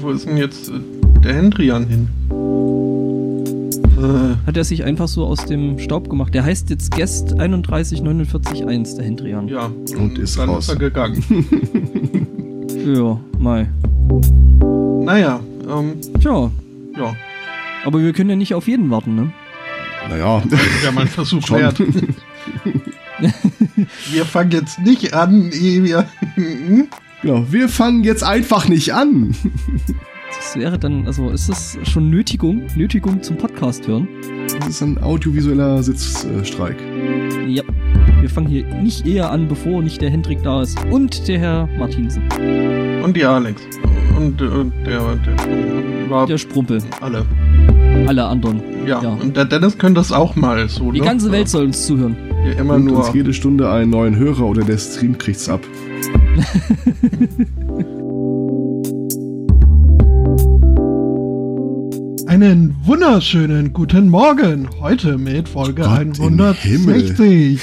Wo ist denn jetzt äh, der Hendrian hin? Äh. Hat er sich einfach so aus dem Staub gemacht. Der heißt jetzt Guest 31491, der Hendrian. Ja, und ist dann raus. ist er gegangen. ja, mai. Naja, ähm. Tja. Ja. Aber wir können ja nicht auf jeden warten, ne? Naja. Ja, mein Versuch wert. wir fangen jetzt nicht an, ehe wir. Genau, wir fangen jetzt einfach nicht an. Das wäre dann, also ist das schon Nötigung, Nötigung zum Podcast hören? Das ist ein audiovisueller Sitzstreik. Ja. Wir fangen hier nicht eher an, bevor nicht der Hendrik da ist. Und der Herr Martinsen. Und die Alex. Und, und der, der, der Sprumpel. Alle. Alle anderen. Ja. ja. Und der Dennis könnte das auch mal so. Die ne? ganze Welt soll uns zuhören. Ja, immer und nur. uns jede Stunde einen neuen Hörer oder der Stream kriegt's ab. Einen wunderschönen guten Morgen. Heute mit Folge Gott 160.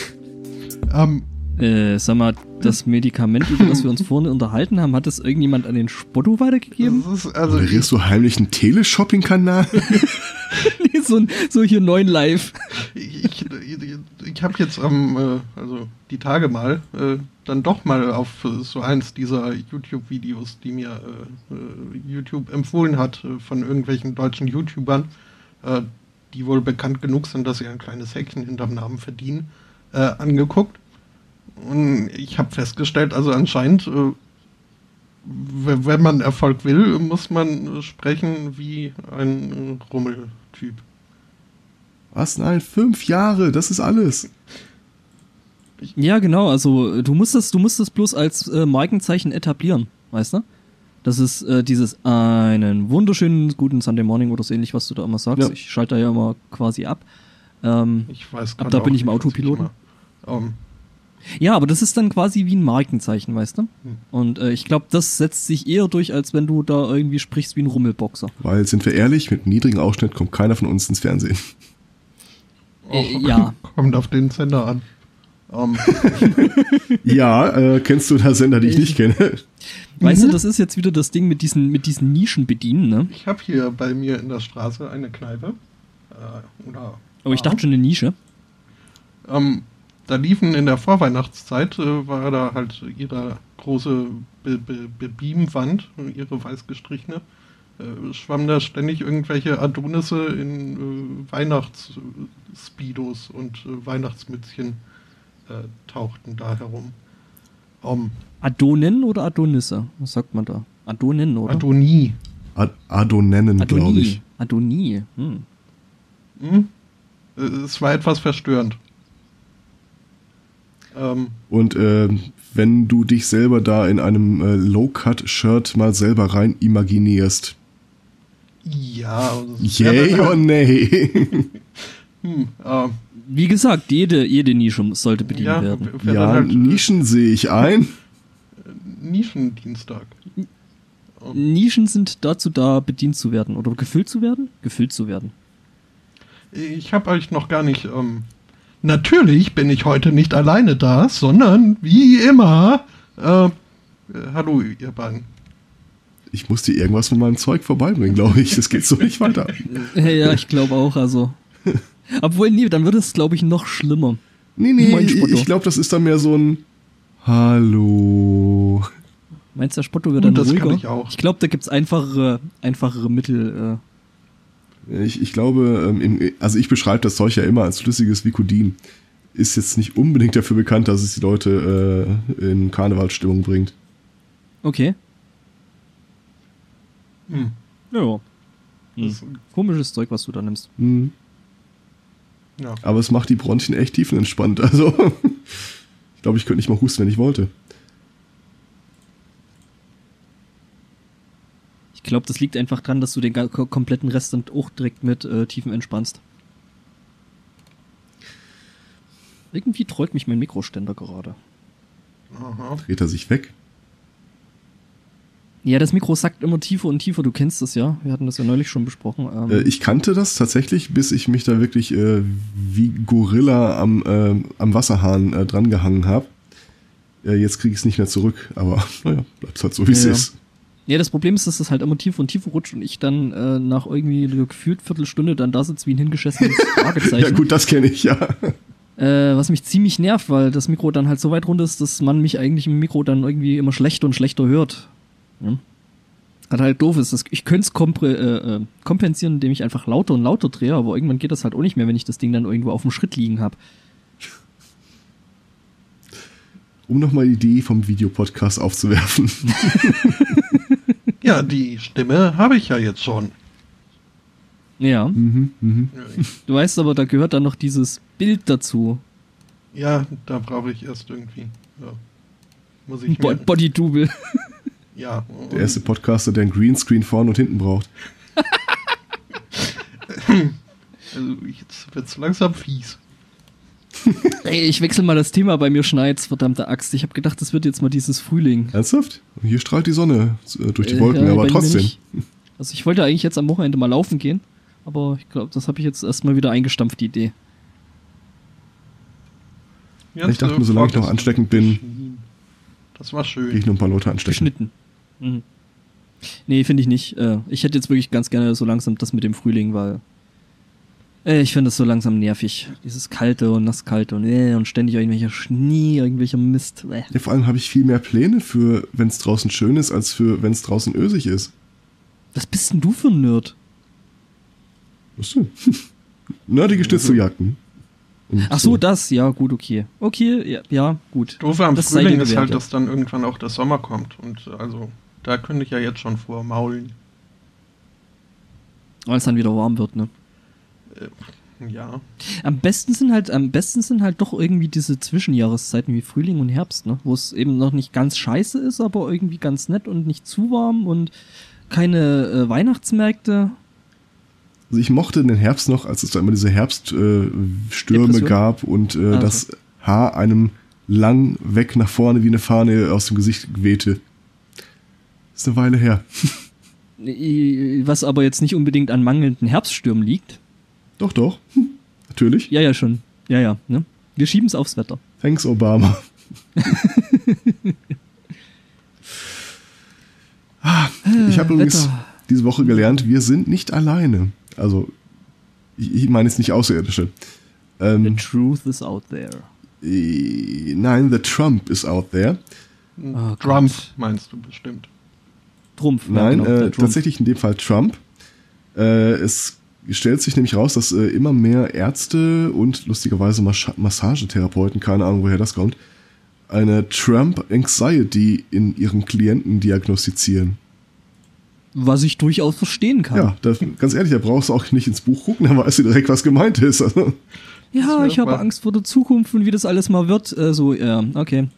Ähm, äh, sag mal, das Medikament, über das wir uns vorne unterhalten haben, hat das irgendjemand an den Spotto weitergegeben? Das ist also Moderierst du heimlich einen Teleshopping-Kanal? so, so hier neuen Live. ich, ich, ich habe jetzt am, äh, also die Tage mal, äh, dann doch mal auf so eins dieser YouTube-Videos, die mir äh, äh YouTube empfohlen hat, äh, von irgendwelchen deutschen YouTubern, äh, die wohl bekannt genug sind, dass sie ein kleines Häkchen hinterm Namen verdienen, angeguckt. Und ich habe festgestellt, also anscheinend, wenn man Erfolg will, muss man sprechen wie ein Rummeltyp. Was? Nein, fünf Jahre, das ist alles. Ja, genau, also du musst das, du musst das bloß als äh, Markenzeichen etablieren, weißt du? Das ist äh, dieses einen wunderschönen guten Sunday Morning oder so ähnlich, was du da immer sagst. Ja. Ich schalte da ja immer quasi ab. Ähm, ich weiß Ab da bin ich im Autopiloten. Um. Ja, aber das ist dann quasi wie ein Markenzeichen, weißt du? Hm. Und äh, ich glaube, das setzt sich eher durch, als wenn du da irgendwie sprichst wie ein Rummelboxer. Weil, sind wir ehrlich, mit einem niedrigen Ausschnitt kommt keiner von uns ins Fernsehen. Äh, ja. Kommt auf den Sender an. Um. ja, äh, kennst du da Sender, die ich nicht kenne? Weißt mhm. du, das ist jetzt wieder das Ding mit diesen, mit diesen Nischen bedienen, ne? Ich habe hier bei mir in der Straße eine Kneipe. Äh, oder oh, ich dachte schon eine Nische. Ähm, da liefen in der Vorweihnachtszeit, äh, war da halt ihre große Be Be Be Beamwand, ihre weiß gestrichene schwammen da ständig irgendwelche Adonisse in äh, Weihnachtsspeedos und äh, Weihnachtsmützchen äh, tauchten da herum. Um, Adonen oder Adonisse? Was sagt man da? Adonen, oder? Adonie. Ad Adonennen, glaube ich. Adonie. Hm. Hm? Äh, es war etwas verstörend. Ähm, und äh, wenn du dich selber da in einem äh, Low-Cut-Shirt mal selber rein imaginierst, ja. Yay oder nay? hm, äh, Wie gesagt, jede, jede Nische sollte bedient ja, werden. Ja, halt, äh, Nischen sehe ich ein. Nischendienstag. Nischen sind dazu da, bedient zu werden oder gefüllt zu werden? Gefüllt zu werden. Ich habe euch noch gar nicht. Ähm, natürlich bin ich heute nicht alleine da, sondern wie immer. Äh, äh hallo, ihr beiden ich muss dir irgendwas von meinem Zeug vorbeibringen, glaube ich. Das geht so nicht weiter. ja, ich glaube auch, also. Obwohl, nee, dann wird es, glaube ich, noch schlimmer. Nee, nee, ich glaube, das ist dann mehr so ein Hallo. Meinst du, der Spotto wird dann das ruhiger? Kann ich auch. Ich glaube, da gibt es einfachere, einfachere Mittel. Äh. Ich, ich glaube, ähm, also ich beschreibe das Zeug ja immer als flüssiges Vicodin. Ist jetzt nicht unbedingt dafür bekannt, dass es die Leute äh, in Karnevalsstimmung bringt. Okay. Hm. Ja. Hm. Komisches Zeug, was du da nimmst. Hm. Ja. Aber es macht die Bronchien echt tiefenentspannt. Also, ich glaube, ich könnte nicht mal husten, wenn ich wollte. Ich glaube, das liegt einfach dran, dass du den kompletten Rest dann auch direkt mit äh, Tiefen entspannst. Irgendwie trollt mich mein Mikroständer gerade. Aha. Dreht er sich weg? Ja, das Mikro sackt immer tiefer und tiefer. Du kennst das ja. Wir hatten das ja neulich schon besprochen. Ähm äh, ich kannte das tatsächlich, bis ich mich da wirklich äh, wie Gorilla am, äh, am Wasserhahn äh, drangehangen habe. Äh, jetzt kriege ich es nicht mehr zurück, aber naja, bleibt halt so, wie es ja, ist. Ja, das Problem ist, dass das halt immer tiefer und tiefer rutscht und ich dann äh, nach irgendwie gefühlt Viertelstunde dann da sitze wie ein hingeschissenes Fragezeichen. ja gut, das kenne ich, ja. Äh, was mich ziemlich nervt, weil das Mikro dann halt so weit runter ist, dass man mich eigentlich im Mikro dann irgendwie immer schlechter und schlechter hört. Ja. Was halt doof ist. Das, ich könnte es äh, äh, kompensieren, indem ich einfach lauter und lauter drehe, aber irgendwann geht das halt auch nicht mehr, wenn ich das Ding dann irgendwo auf dem Schritt liegen habe. Um nochmal die Idee vom Videopodcast aufzuwerfen. Ja, die Stimme habe ich ja jetzt schon. Ja. mhm, mhm. Du weißt aber, da gehört dann noch dieses Bild dazu. Ja, da brauche ich erst irgendwie. Ja. Muss ich Bo mir, Body Double. Ja. Der erste Podcaster, der ein Greenscreen vorne und hinten braucht. Also jetzt wird's langsam fies. Ey, ich wechsle mal das Thema, bei mir schneit's, verdammte Axt. Ich habe gedacht, das wird jetzt mal dieses Frühling. Ernsthaft? Hier strahlt die Sonne äh, durch die Äh, Wolken, ja, bei aber trotzdem. Also ich wollte eigentlich jetzt am Wochenende mal laufen gehen, aber ich glaube, das habe ich jetzt erstmal wieder eingestampft, die Idee. Jetzt, Ich dachte äh, mir, solange ich noch ansteckend bin-. Das war Gehe schön. ich nur ein paar Leute anstecken. Geschnitten. Mhm. Nee, finde ich nicht. Äh, ich hätte jetzt wirklich ganz gerne so langsam das mit dem Frühling, weil äh, ich finde das so langsam nervig. Dieses kalte und nasskalte und, äh, und ständig irgendwelcher Schnee, irgendwelcher Mist. Äh. Ja, vor allem habe ich viel mehr Pläne für, wenn es draußen schön ist, als für, wenn es draußen ösig ist. Was bist denn du für ein Nerd? Was denn? Nerdige Schnitzeljagden. Ach so, das, ja, gut, okay. Okay, ja, ja gut. Doofe am Das Frühling ist halt, dass dann irgendwann auch der Sommer kommt. Und also, da könnte ich ja jetzt schon vormaulen. Weil es dann wieder warm wird, ne? Ja. Am besten sind halt, am besten sind halt doch irgendwie diese Zwischenjahreszeiten wie Frühling und Herbst, ne? Wo es eben noch nicht ganz scheiße ist, aber irgendwie ganz nett und nicht zu warm und keine äh, Weihnachtsmärkte. Also ich mochte den Herbst noch, als es da immer diese Herbststürme äh, gab und äh, Also. das Haar einem lang weg nach vorne wie eine Fahne aus dem Gesicht wehte. Ist eine Weile her. Äh, Was aber jetzt nicht unbedingt an mangelnden Herbststürmen liegt. Doch, doch. Hm, Natürlich. Ja, ja, schon. Ja, ja, ne? Wir schieben es aufs Wetter. Thanks, Obama. Ah, ich habe übrigens Wetter. diese Woche gelernt, wir sind nicht alleine. Also, ich, meine jetzt nicht Außerirdische. The Ähm, truth is out there. äh, nein, the Trump is out there. Oh Trump meinst du bestimmt. Trumpf. Nein, ja, genau, äh, Trump. tatsächlich in dem Fall Trump. Äh, es stellt sich nämlich raus, dass äh, immer mehr Ärzte und lustigerweise Mas Massagetherapeuten, keine Ahnung, woher das kommt, eine Trump Anxiety in ihren Klienten diagnostizieren. Was ich durchaus verstehen kann. Ja, da, ganz ehrlich, da brauchst du auch nicht ins Buch gucken, da weißt du direkt, was gemeint ist. Also, Ja, Das ich habe Angst vor der Zukunft und wie das alles mal wird. Äh, so, ja, okay.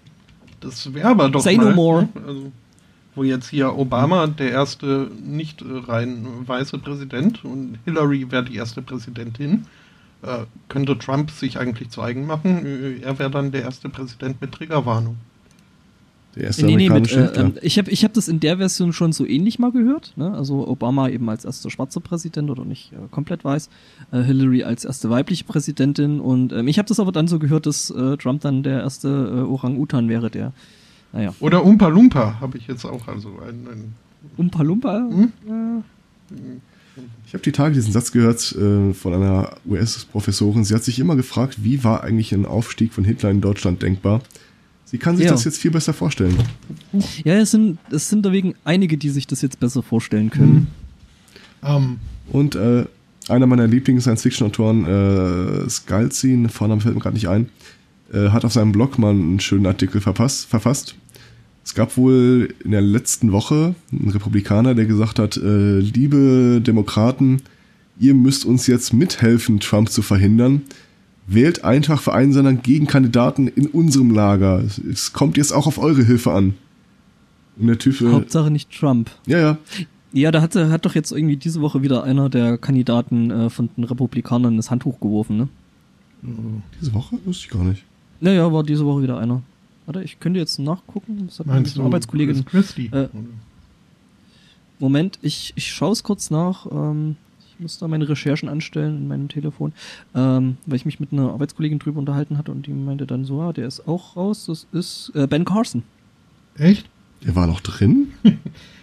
Das wäre aber doch Say mal, no more. ne? Also, wo jetzt hier Obama der erste nicht äh, rein weiße Präsident und Hillary wäre die erste Präsidentin, äh, könnte Trump sich eigentlich zu eigen machen. Äh, Er wäre dann der erste Präsident mit Triggerwarnung. der erste Nee, nee, mit, äh, ich habe ich hab das in der Version schon so ähnlich mal gehört. Ne? Also Obama eben als erster schwarzer Präsident oder nicht äh, komplett weiß, äh, Hillary als erste weibliche Präsidentin und ähm, ich habe das aber dann so gehört, dass äh, Trump dann der erste äh, Orang-Utan wäre, der, naja, Oder Umpa Lumpa habe ich jetzt auch. Also ein, ein Umpa Lumpa. Hm? Äh, Ich habe die Tage diesen Satz gehört äh, von einer US-Professorin. Sie hat sich immer gefragt, wie war eigentlich ein Aufstieg von Hitler in Deutschland denkbar? Sie kann sich Ja. das jetzt viel besser vorstellen. ja, es sind, es sind deswegen einige, die sich das jetzt besser vorstellen können. ähm, Und äh, einer meiner Lieblings-Science-Fiction-Autoren, äh, Skalzin, Vorname fällt mir gerade nicht ein, äh, hat auf seinem Blog mal einen schönen Artikel verpasst, verfasst. Es gab wohl in der letzten Woche einen Republikaner, der gesagt hat, äh, liebe Demokraten, ihr müsst uns jetzt mithelfen, Trump zu verhindern. Wählt einfach für einen seiner Gegenkandidaten in unserem Lager. Es- kommt jetzt auch auf eure Hilfe an. Und der Typ, äh, Hauptsache nicht Trump. ja, ja, Ja, da hat, hat doch jetzt irgendwie diese Woche wieder einer der Kandidaten äh, von den Republikanern das Handtuch geworfen, ne? diese Woche wusste ich gar nicht. Naja, war diese Woche wieder einer. Warte, ich könnte jetzt nachgucken. Das hat meinst eine du Arbeitskollegin. Chris Christie? Äh, Moment, ich, ich schaue es kurz nach. Ähm, ich muss da meine Recherchen anstellen in meinem Telefon, ähm, weil ich mich mit einer Arbeitskollegin drüber unterhalten hatte und die meinte dann so, ah, der ist auch raus. Das ist äh, Ben Carson. Echt? Der war noch drin?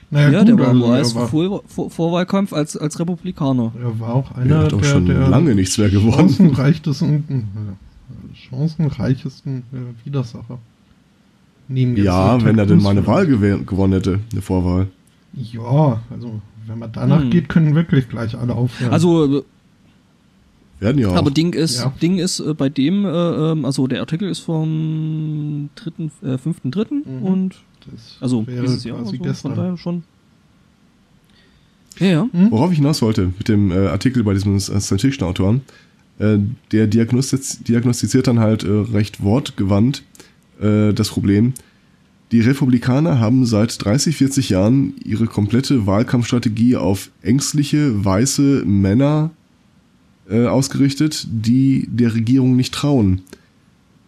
Naja, ja, gut, der war im US-Vorwahlkampf als, als Republikaner. Er war auch einer der, der, schon der lange nichts mehr gewonnen. chancenreichsten, äh, chancenreichesten äh, Widersacher. ja, wenn er denn mal eine Wahl gewonnen hätte, eine Vorwahl. Ja, also wenn man danach hm. geht, können wirklich gleich alle aufhören. Also werden ja auch. Aber Ding ist, ja. Ding ist äh, bei dem, äh, ähm, also der Artikel ist vom 3., äh, 5.3. Mhm. und das also dieses Jahr, also von daher schon. Ja, ja. Mhm. Worauf ich hinaus wollte mit dem äh, Artikel bei diesem äh, der diagnostiz diagnostiziert dann halt äh, recht wortgewandt äh, das Problem. Die Republikaner haben seit 30, 40 Jahren ihre komplette Wahlkampfstrategie auf ängstliche, weiße Männer äh, ausgerichtet, die der Regierung nicht trauen.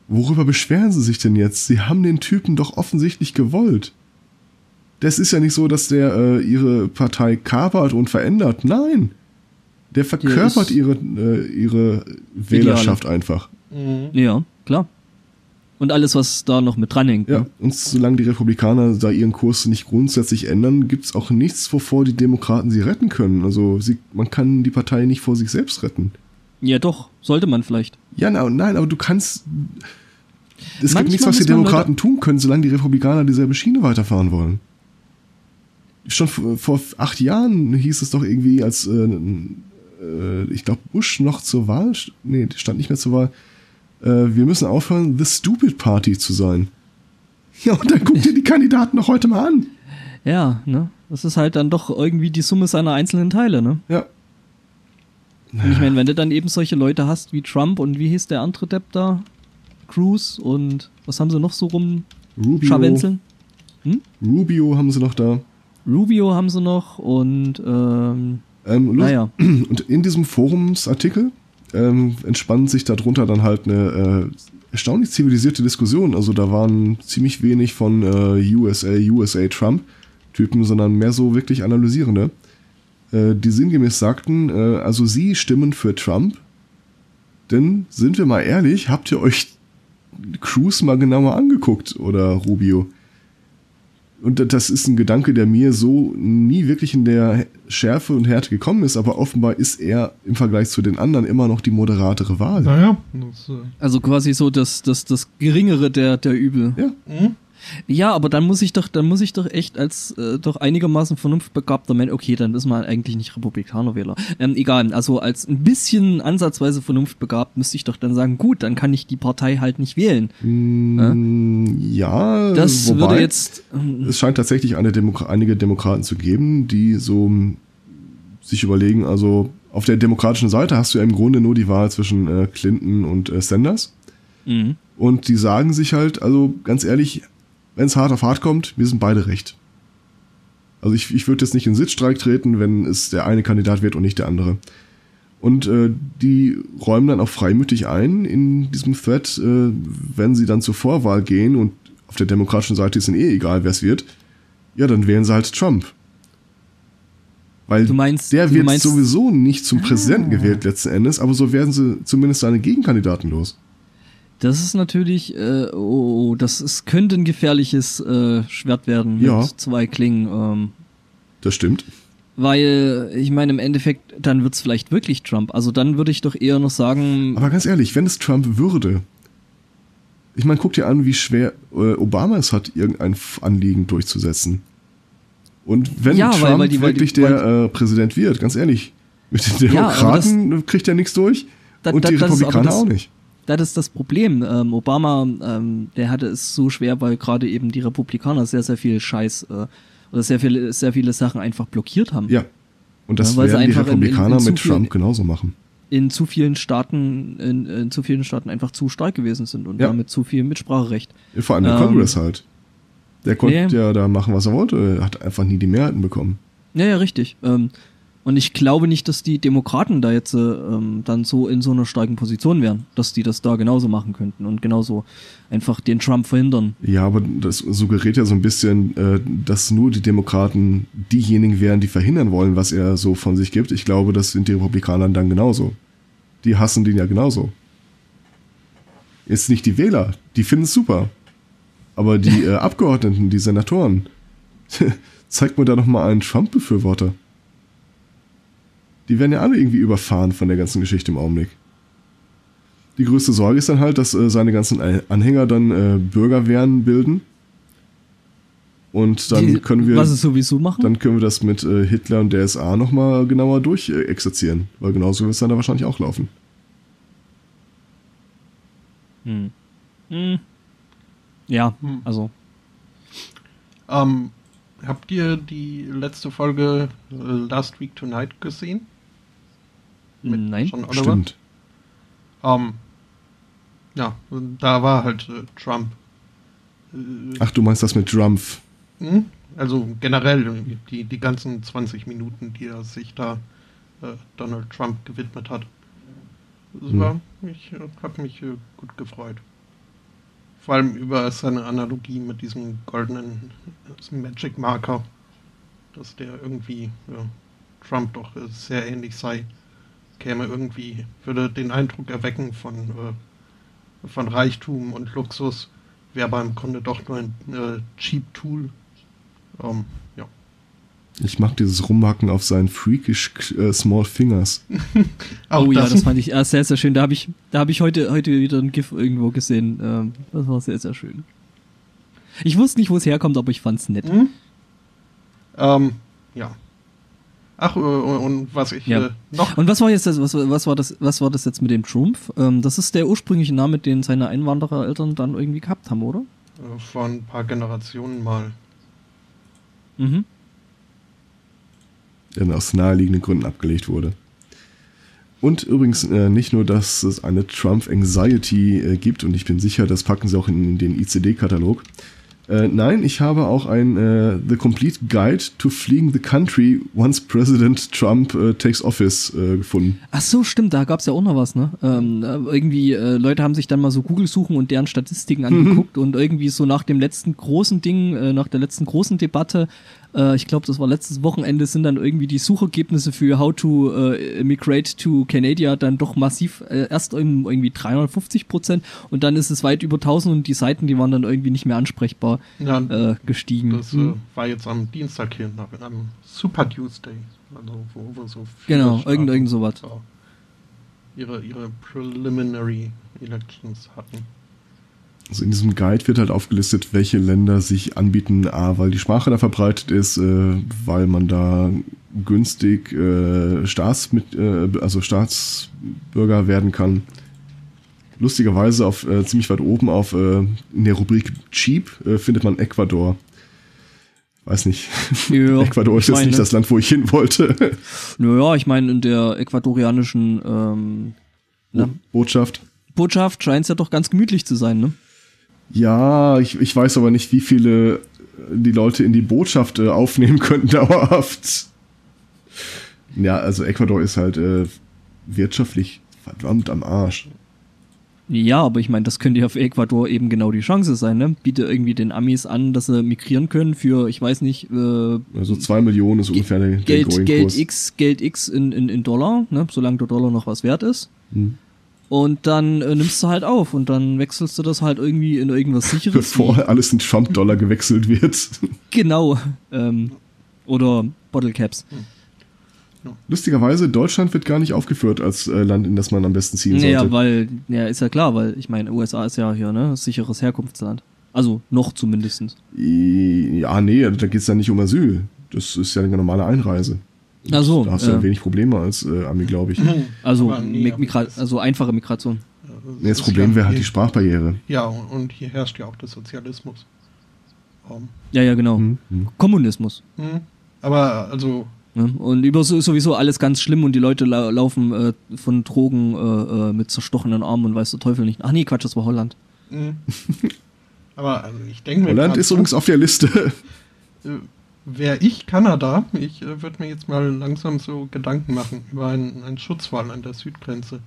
Worüber beschweren sie sich denn jetzt? Sie haben den Typen doch offensichtlich gewollt. Das ist ja nicht so, dass der äh, ihre Partei kapert und verändert. Nein. Der verkörpert ihre, äh, ihre Wählerschaft Ideale. einfach. Mhm. Ja, klar. Und alles, was da noch mit dranhängt. Ja, ne? und solange die Republikaner da ihren Kurs nicht grundsätzlich ändern, gibt's auch nichts, wovor die Demokraten sie retten können. Also sie, man kann die Partei nicht vor sich selbst retten. Ja, doch, sollte man vielleicht. Ja, na, nein, aber du kannst. Es Manchmal gibt nichts, was die Demokraten tun können, solange die Republikaner dieselbe Schiene weiterfahren wollen. Schon vor acht Jahren hieß es doch irgendwie, als äh, äh, ich glaube Bush noch zur Wahl, nee, stand nicht mehr zur Wahl, äh, wir müssen aufhören, The Stupid Party zu sein. Ja, und dann guck dir die Kandidaten noch heute mal an. Ja, ne? Das ist halt dann doch irgendwie die Summe seiner einzelnen Teile, ne? Ja. Und ich meine, wenn du dann eben solche Leute hast wie Trump und wie hieß der andere Depp da? Cruz und was haben sie noch so rum? Rubio. Scharwenzeln? Hm? Rubio haben sie noch da. Rubio haben sie noch und ähm, ähm, naja. Und in diesem Forumsartikel ähm, entspannt sich darunter dann halt eine äh, erstaunlich zivilisierte Diskussion. Also da waren ziemlich wenig von äh, USA, USA Trump Typen, sondern mehr so wirklich analysierende, äh, die sinngemäß sagten, äh, also sie stimmen für Trump, denn sind wir mal ehrlich, habt ihr euch Cruz mal genauer angeguckt oder Rubio? Und das ist ein Gedanke, der mir so nie wirklich in der Schärfe und Härte gekommen ist, aber offenbar ist er im Vergleich zu den anderen immer noch die moderatere Wahl. Naja. Also quasi so das, das, das geringere der, der Übel. Ja. Mhm. Ja, aber dann muss ich doch, dann muss ich doch echt als äh, doch einigermaßen vernunftbegabter Mensch, okay, dann ist man eigentlich nicht Republikanerwähler. Ähm, egal, also als ein bisschen ansatzweise vernunftbegabt müsste ich doch dann sagen, gut, dann kann ich die Partei halt nicht wählen. Mm, ja, das wobei, würde jetzt. Ähm, es scheint tatsächlich Demo einige Demokraten zu geben, die so sich überlegen, also auf der demokratischen Seite hast du ja im Grunde nur die Wahl zwischen äh, Clinton und äh, Sanders. Mhm. Und die sagen sich halt, also ganz ehrlich, wenn es hart auf hart kommt, wir sind beide recht. Also ich, ich würde jetzt nicht in Sitzstreik treten, wenn es der eine Kandidat wird und nicht der andere. Und äh, die räumen dann auch freimütig ein in diesem Thread, äh, wenn sie dann zur Vorwahl gehen und auf der demokratischen Seite ist ihnen eh egal, wer es wird, ja, dann wählen sie halt Trump. Weil meinst, der wird sowieso nicht zum Präsidenten ah. gewählt letzten Endes, aber so werden sie zumindest seine Gegenkandidaten los. Das ist natürlich, äh, oh, das ist, könnte ein gefährliches äh, Schwert werden ja. mit zwei Klingen. Ähm, das stimmt. Weil, ich meine, im Endeffekt, dann wird's vielleicht wirklich Trump. Also dann würde ich doch eher noch sagen. Aber ganz ehrlich, wenn es Trump würde, ich meine, guck dir an, wie schwer äh, Obama es hat, irgendein Anliegen durchzusetzen. Und wenn ja, Trump weil, weil die, wirklich die, der äh, Präsident wird, ganz ehrlich, mit den Demokraten ja, das, kriegt er nichts durch da, und da, die Republikaner das, auch nicht das ist das Problem. Ähm, Obama, ähm, der hatte es so schwer, weil gerade eben die Republikaner sehr, sehr viel Scheiß äh, oder sehr viele, sehr viele Sachen einfach blockiert haben. Ja. Und das ja, werden die Republikaner in, in, in mit Trump genauso machen. In zu vielen Staaten, in, in, zu vielen Staaten einfach zu stark gewesen sind und ja. damit zu viel Mitspracherecht. Vor allem der ähm, Congress halt. Der konnte nee. ja da machen, was er wollte. Er hat einfach nie die Mehrheiten bekommen. Ja, ja, richtig. Ähm, und ich glaube nicht, dass die Demokraten da jetzt äh, ähm, dann so in so einer starken Position wären, dass die das da genauso machen könnten und genauso einfach den Trump verhindern. Ja, aber das suggeriert ja so ein bisschen, äh, dass nur die Demokraten diejenigen wären, die verhindern wollen, was er so von sich gibt. Ich glaube, das sind die Republikaner dann genauso. Die hassen den ja genauso. Jetzt nicht die Wähler, die finden es super. Aber die äh, Abgeordneten, die Senatoren, zeig mir da noch mal einen Trump-Befürworter. Die werden ja alle irgendwie überfahren von der ganzen Geschichte im Augenblick. Die größte Sorge ist dann halt, dass äh, seine ganzen Anhänger dann äh, Bürgerwehren bilden. Und dann Die- können wir Was es sowieso machen? dann können wir das mit äh, Hitler und der SA nochmal genauer durchexerzieren. Weil genauso wird es dann da wahrscheinlich auch laufen. Hm. Hm. Ja, Hm. also. Ähm, habt ihr die letzte Folge äh, Last Week Tonight gesehen? Mit Nein. John Oliver? Stimmt. Ähm, ja, da war halt äh, Trump. Äh, Ach, du meinst das mit Drumpf. hm? Also generell die, die ganzen 20 Minuten, die er sich da äh, Donald Trump gewidmet hat. Das Hm. war, ich äh, habe mich äh, gut gefreut. Vor allem über seine Analogie mit diesem goldenen äh, Magic Marker, dass der irgendwie ja, Trump doch äh, sehr ähnlich sei. Käme irgendwie, würde den Eindruck erwecken von, äh, von Reichtum und Luxus, wäre aber im Grunde doch nur ein äh, Cheap Tool. Ähm, ja. Ich mag dieses Rumhacken auf seinen freakish äh, Small Fingers. Oh ja, das- fand ich äh, sehr, sehr schön. Da habe ich, da habe ich heute, heute wieder ein GIF irgendwo gesehen. Ähm, das war sehr, sehr schön. Ich wusste nicht, wo es herkommt, aber ich fand's nett. Hm? Ähm, ja. Ach, äh, und was ich Ja. äh, noch. Und was war jetzt das, was, was war das, was war das jetzt mit dem Trumpf? Ähm, das ist der ursprüngliche Name, den seine Einwanderereltern dann irgendwie gehabt haben, oder? äh, vor ein paar Generationen mal. Mhm. der dann aus naheliegenden Gründen abgelegt wurde. Und übrigens äh, nicht nur, dass es eine Trump Anxiety äh, gibt und ich bin sicher, das packen sie auch in den ICD-Katalog. Äh, nein, ich habe auch ein äh, The Complete Guide to Fleeing the Country Once President Trump äh, Takes Office äh, gefunden. Ach so, stimmt, da gab's ja auch noch was, ne? Ähm, äh, irgendwie, äh, Leute haben sich dann mal so Google-Suchen und deren Statistiken angeguckt und irgendwie so nach dem letzten großen Ding, nach der letzten großen Debatte, äh, ich glaube, das war letztes Wochenende, sind dann irgendwie die Suchergebnisse für How to äh, Immigrate to Canada dann doch massiv, äh, erst irgendwie 350 Prozent und dann ist es weit über 1000 und die Seiten, die waren dann irgendwie nicht mehr ansprechbar Ja, äh, gestiegen. das äh, Hm. war jetzt am Dienstag hier, nach, am Super Tuesday. Also, wo, wo so Genau, irgend, irgend sowas. ihre, ihre Preliminary Elections hatten. Also in diesem Guide wird halt aufgelistet, welche Länder sich anbieten, A, weil die Sprache da verbreitet ist, äh, weil man da günstig äh, Staatsmit äh, also Staatsbürger werden kann. Lustigerweise auf äh, ziemlich weit oben auf äh, in der Rubrik Cheap äh, findet man Ecuador. Weiß nicht. Ja, Ecuador ist jetzt nicht das Land, wo ich hin wollte. Naja, ich meine, in der äquatorianischen ähm, na, Botschaft. Botschaft scheint es ja doch ganz gemütlich zu sein, ne? Ja, ich, ich weiß aber nicht, wie viele äh, die Leute in die Botschaft äh, aufnehmen könnten dauerhaft. Ja, also Ecuador ist halt äh, wirtschaftlich verdammt am Arsch. Ja, aber ich meine, das könnte ja für Ecuador eben genau die Chance sein, ne? Biete irgendwie den Amis an, dass sie migrieren können für, ich weiß nicht, äh, Also zwei Millionen ist ungefähr der, Geld, Geld. X, Geld X in, in, in Dollar, ne? Solange der Dollar noch was wert ist. Hm. Und dann äh, nimmst du halt auf und dann wechselst du das halt irgendwie in irgendwas sicheres. Bevor alles in Trump-Dollar gewechselt wird. Genau. Ähm, oder Bottle Caps. Lustigerweise, Deutschland wird gar nicht aufgeführt als äh, Land, in das man am besten ziehen sollte. Naja, weil, ja, ist ja klar, weil ich meine, USA ist ja hier, ne? Sicheres Herkunftsland. Also noch zumindestens. ja, nee, da geht es ja nicht um Asyl. Das ist ja eine normale Einreise. Ach so, Da hast du ja ja. wenig Probleme als äh, Ami, glaube ich. Also, Aber nee, das- also einfache Migration. Nee, das ist Problem ja wäre halt die Sprachbarriere. Ja, und, hier herrscht ja auch der Sozialismus. Ähm, Ja, ja, genau. Hm, hm. Kommunismus. hm. Aber also, Ne? Und über so, sowieso alles ganz schlimm und die Leute la laufen äh, von Drogen äh, äh, mit zerstochenen Armen und weiß der Teufel nicht. Ach nee, Quatsch, das war Holland. hm. aber also ich denke mir. Holland ist übrigens auf der Liste. Wäre ich Kanada, ich äh, würde mir jetzt mal langsam so Gedanken machen über einen, einen Schutzwall an der Südgrenze.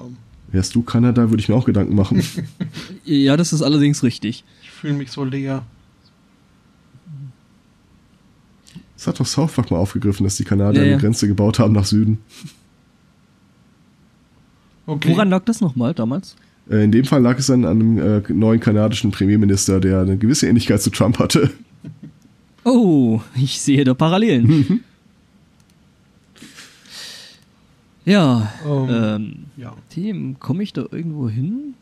Ähm, Wärst du Kanada, würde ich mir auch Gedanken machen. Ja, das ist allerdings richtig. ich fühle mich so leer. Das hat doch South Park mal aufgegriffen, dass die Kanadier Ja, ja. eine Grenze gebaut haben nach Süden. Okay. Woran lag das nochmal damals? Äh, in dem Fall lag es an einem äh, neuen kanadischen Premierminister, der eine gewisse Ähnlichkeit zu Trump hatte. Oh, ich sehe da Parallelen. ja, Ähm, ähm, Ja. Themen, komme ich da irgendwo hin?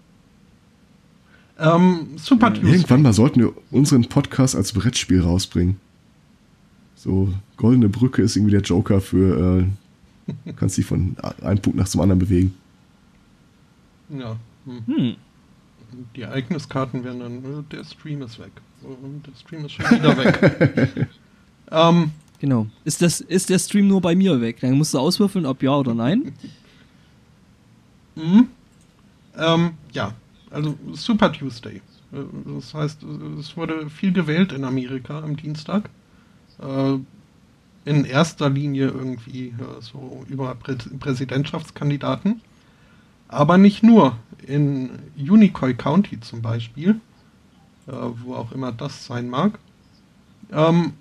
Ähm, Super Tuesday. Irgendwann mal sollten wir unseren Podcast als Brettspiel rausbringen. So, Goldene Brücke ist irgendwie der Joker für, äh, kannst dich von einem Punkt nach zum anderen bewegen. Ja. Hm. Hm. Die Ereigniskarten werden dann, äh, der Stream ist weg. Und der Stream ist schon wieder weg. ähm, Genau. Ist, das, ist der Stream nur bei mir weg? Dann musst du auswürfeln, ob ja oder nein. Mhm. Ähm, ja, also Super Tuesday. Das heißt, es wurde viel gewählt in Amerika am Dienstag. Äh, In erster Linie irgendwie äh, so über Prä Präsidentschaftskandidaten. Aber nicht nur. In Unicoi County zum Beispiel, äh, wo auch immer das sein mag, ähm,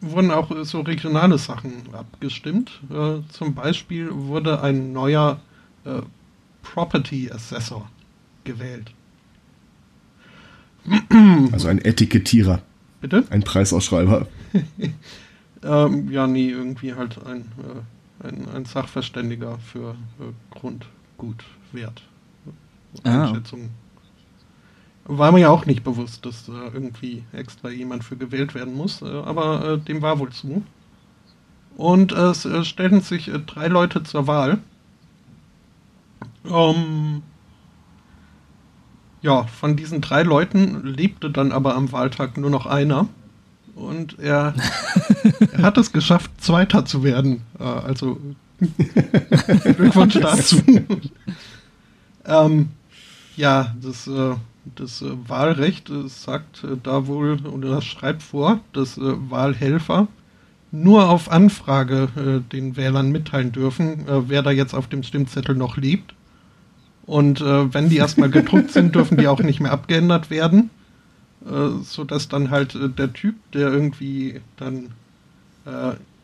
wurden auch so regionale Sachen abgestimmt. Äh, zum Beispiel wurde ein neuer äh, Property Assessor gewählt. Also ein Etikettierer, Bitte? ein Preisausschreiber. Ähm, ja, nee, irgendwie halt ein, äh, ein, ein Sachverständiger für äh, Grundgutwert. Ah. Einschätzung. War mir ja auch nicht bewusst, dass da irgendwie extra jemand für gewählt werden muss, äh, aber äh, dem war wohl zu. Und es äh, stellten sich äh, drei Leute zur Wahl. Ähm, ja, von diesen drei Leuten lebte dann aber am Wahltag nur noch einer. Und er, er hat es geschafft, Zweiter zu werden. Äh, also Glückwunsch dazu. ähm, ja, das, äh, das äh, Wahlrecht äh, sagt äh, da wohl, oder das schreibt vor, dass äh, Wahlhelfer nur auf Anfrage äh, den Wählern mitteilen dürfen, äh, wer da jetzt auf dem Stimmzettel noch lebt. Und wenn die erstmal gedruckt sind, dürfen die auch nicht mehr abgeändert werden. Äh, so dass dann halt der Typ, der irgendwie dann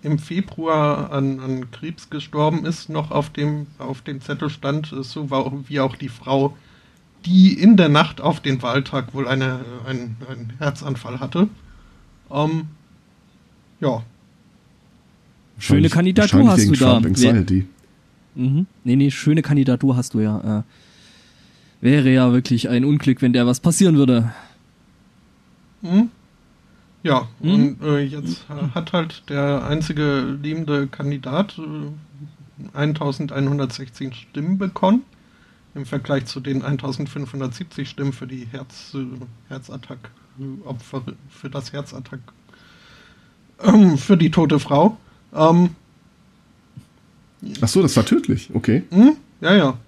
im Februar an, an Krebs gestorben ist, noch auf dem, auf dem Zettel stand, so war, wie auch die Frau, die in der Nacht auf den Wahltag wohl eine, äh, einen, Herzanfall hatte. Ähm, ja, Schöne Kandidatur hast du da. Anxiety. Mhm. Nee, nee, schöne Kandidatur hast du ja. Äh, wäre ja wirklich ein Unglück, wenn der was passieren würde. Hm? Ja, Hm? und äh, jetzt äh, hat halt der einzige lebende Kandidat äh, 1116 Stimmen bekommen. Im Vergleich zu den 1570 Stimmen für die Herz, äh, Herzattack, Opfer, für das Herzattack, ähm, für die tote Frau. Ähm, Ach so, das war tödlich. Okay. hm? Ja, ja.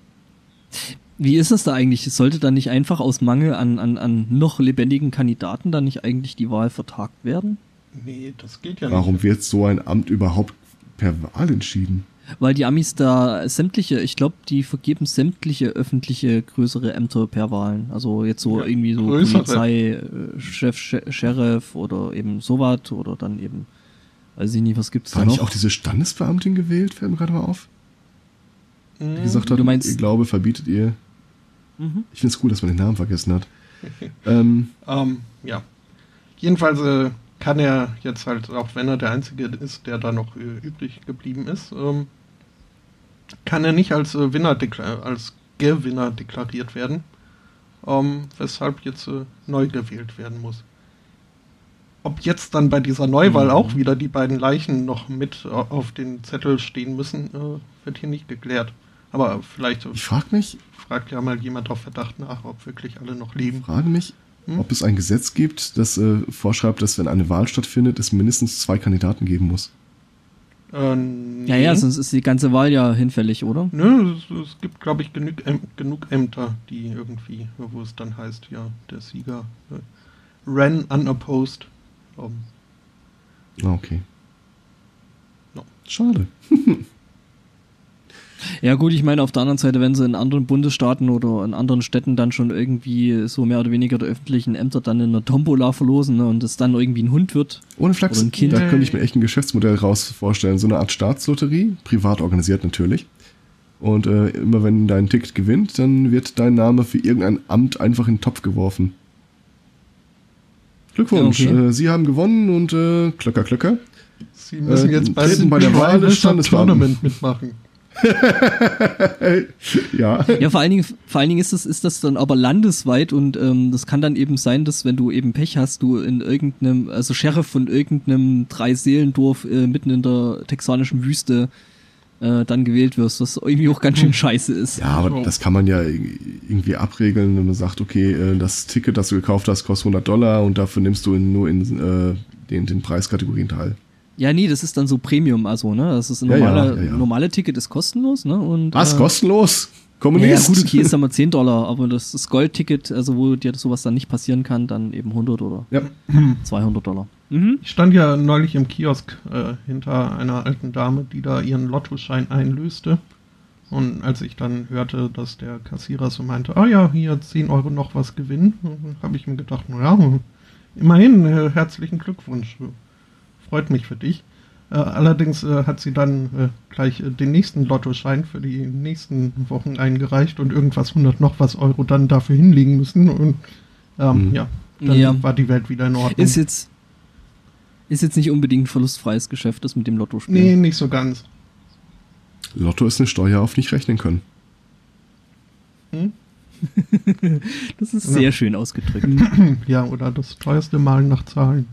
Wie ist das da eigentlich? Sollte dann nicht einfach aus Mangel an, an, an noch lebendigen Kandidaten dann nicht eigentlich die Wahl vertagt werden? Nee, das geht ja Warum nicht. wird so ein Amt überhaupt per Wahl entschieden? Weil die Amis da sämtliche, ich glaube, die vergeben sämtliche öffentliche größere Ämter per Wahlen. Also jetzt so Ja, irgendwie so größere. Polizei, äh, Chef, Sheriff oder eben sowas oder dann eben, weiß ich nicht, was gibt's da War noch? nicht auch diese Standesbeamtin gewählt? Fällt mir gerade mal auf. Die gesagt hat, Du meinst- ihr Glaube verbietet ihr. Mhm. Ich finde es gut, dass man den Namen vergessen hat. ähm, Ähm, ja. Jedenfalls äh, kann er jetzt halt, auch wenn er der Einzige ist, der da noch äh, übrig geblieben ist, ähm, kann er nicht als äh, Winner als Gewinner deklariert werden, ähm, weshalb jetzt äh, neu gewählt werden muss. Ob jetzt dann bei dieser Neuwahl Mhm. auch wieder die beiden Leichen noch mit äh, auf den Zettel stehen müssen, äh, wird hier nicht geklärt. Aber vielleicht äh, ich frage mich, fragt ja mal jemand auf Verdacht nach, ob wirklich alle noch leben. frage mich, Hm? ob es ein Gesetz gibt, das äh, vorschreibt, dass wenn eine Wahl stattfindet, es mindestens zwei Kandidaten geben muss. Äh, Ja, ja, sonst ist die ganze Wahl ja hinfällig, oder? Nö, es, es gibt, glaube ich, genug, Äm genug Ämter, die irgendwie, wo es dann heißt, ja, der Sieger äh, ran unopposed. Um, Ah, okay. No. Schade. Ja gut, ich meine auf der anderen Seite, wenn sie in anderen Bundesstaaten oder in anderen Städten dann schon irgendwie so mehr oder weniger die öffentlichen Ämter dann in einer Tombola verlosen ne, und es dann irgendwie ein Hund wird. Ohne Flachs, Oder ein Kind. da könnte ich mir echt ein Geschäftsmodell raus vorstellen. So eine Art Staatslotterie, privat organisiert natürlich. Und äh, immer wenn dein Ticket gewinnt, dann wird dein Name für irgendein Amt einfach in den Topf geworfen. Glückwunsch, Ja, okay. äh, Sie haben gewonnen und äh, Klöcker, Klöcker. Sie müssen Äh, jetzt bei bei der Wahl des Standesbeamten. Tournament mitmachen. Ja. Ja, vor allen Dingen, vor allen Dingen ist das, ist das dann aber landesweit und ähm, das kann dann eben sein, dass wenn du eben Pech hast, du in irgendeinem, also Sheriff von irgendeinem Dreiseelendorf äh, mitten in der texanischen Wüste äh, dann gewählt wirst, was irgendwie auch ganz schön scheiße ist. Ja, aber das kann man ja irgendwie abregeln, wenn man sagt, okay, äh, das Ticket, das du gekauft hast, kostet 100 Dollar und dafür nimmst du in, nur in äh, den, den Preiskategorien teil. Ja, nee, das ist dann so Premium, also, ne? Das ist ein Ja, normale, ja, ja. normale Ticket ist kostenlos, ne? Und, Was, äh, kostenlos? Kommunist? ja, gut, okay, ist dann mal 10 Dollar, aber das, das Goldticket, also wo dir sowas dann nicht passieren kann, dann eben 100 oder Ja. 200 Dollar. Mhm. Ich stand ja neulich im Kiosk äh, hinter einer alten Dame, die da ihren Lottoschein einlöste. Und als ich dann hörte, dass der Kassierer so meinte, ah ja, hier 10 Euro noch was gewinnen, habe ich mir gedacht, naja, immerhin, äh, herzlichen Glückwunsch. Freut mich für dich. Äh, allerdings äh, hat sie dann äh, gleich äh, den nächsten Lottoschein für die nächsten Wochen eingereicht und irgendwas 100 noch was Euro dann dafür hinlegen müssen. Und ähm, Mhm. ja, dann Ja. war die Welt wieder in Ordnung. Ist jetzt, ist jetzt nicht unbedingt ein verlustfreies Geschäft, das mit dem Lottospiel. nee, nicht so ganz. Lotto ist eine Steuer auf nicht rechnen können. Hm? Das ist Ja. sehr schön ausgedrückt. Ja, oder das teuerste Malen nach Zahlen.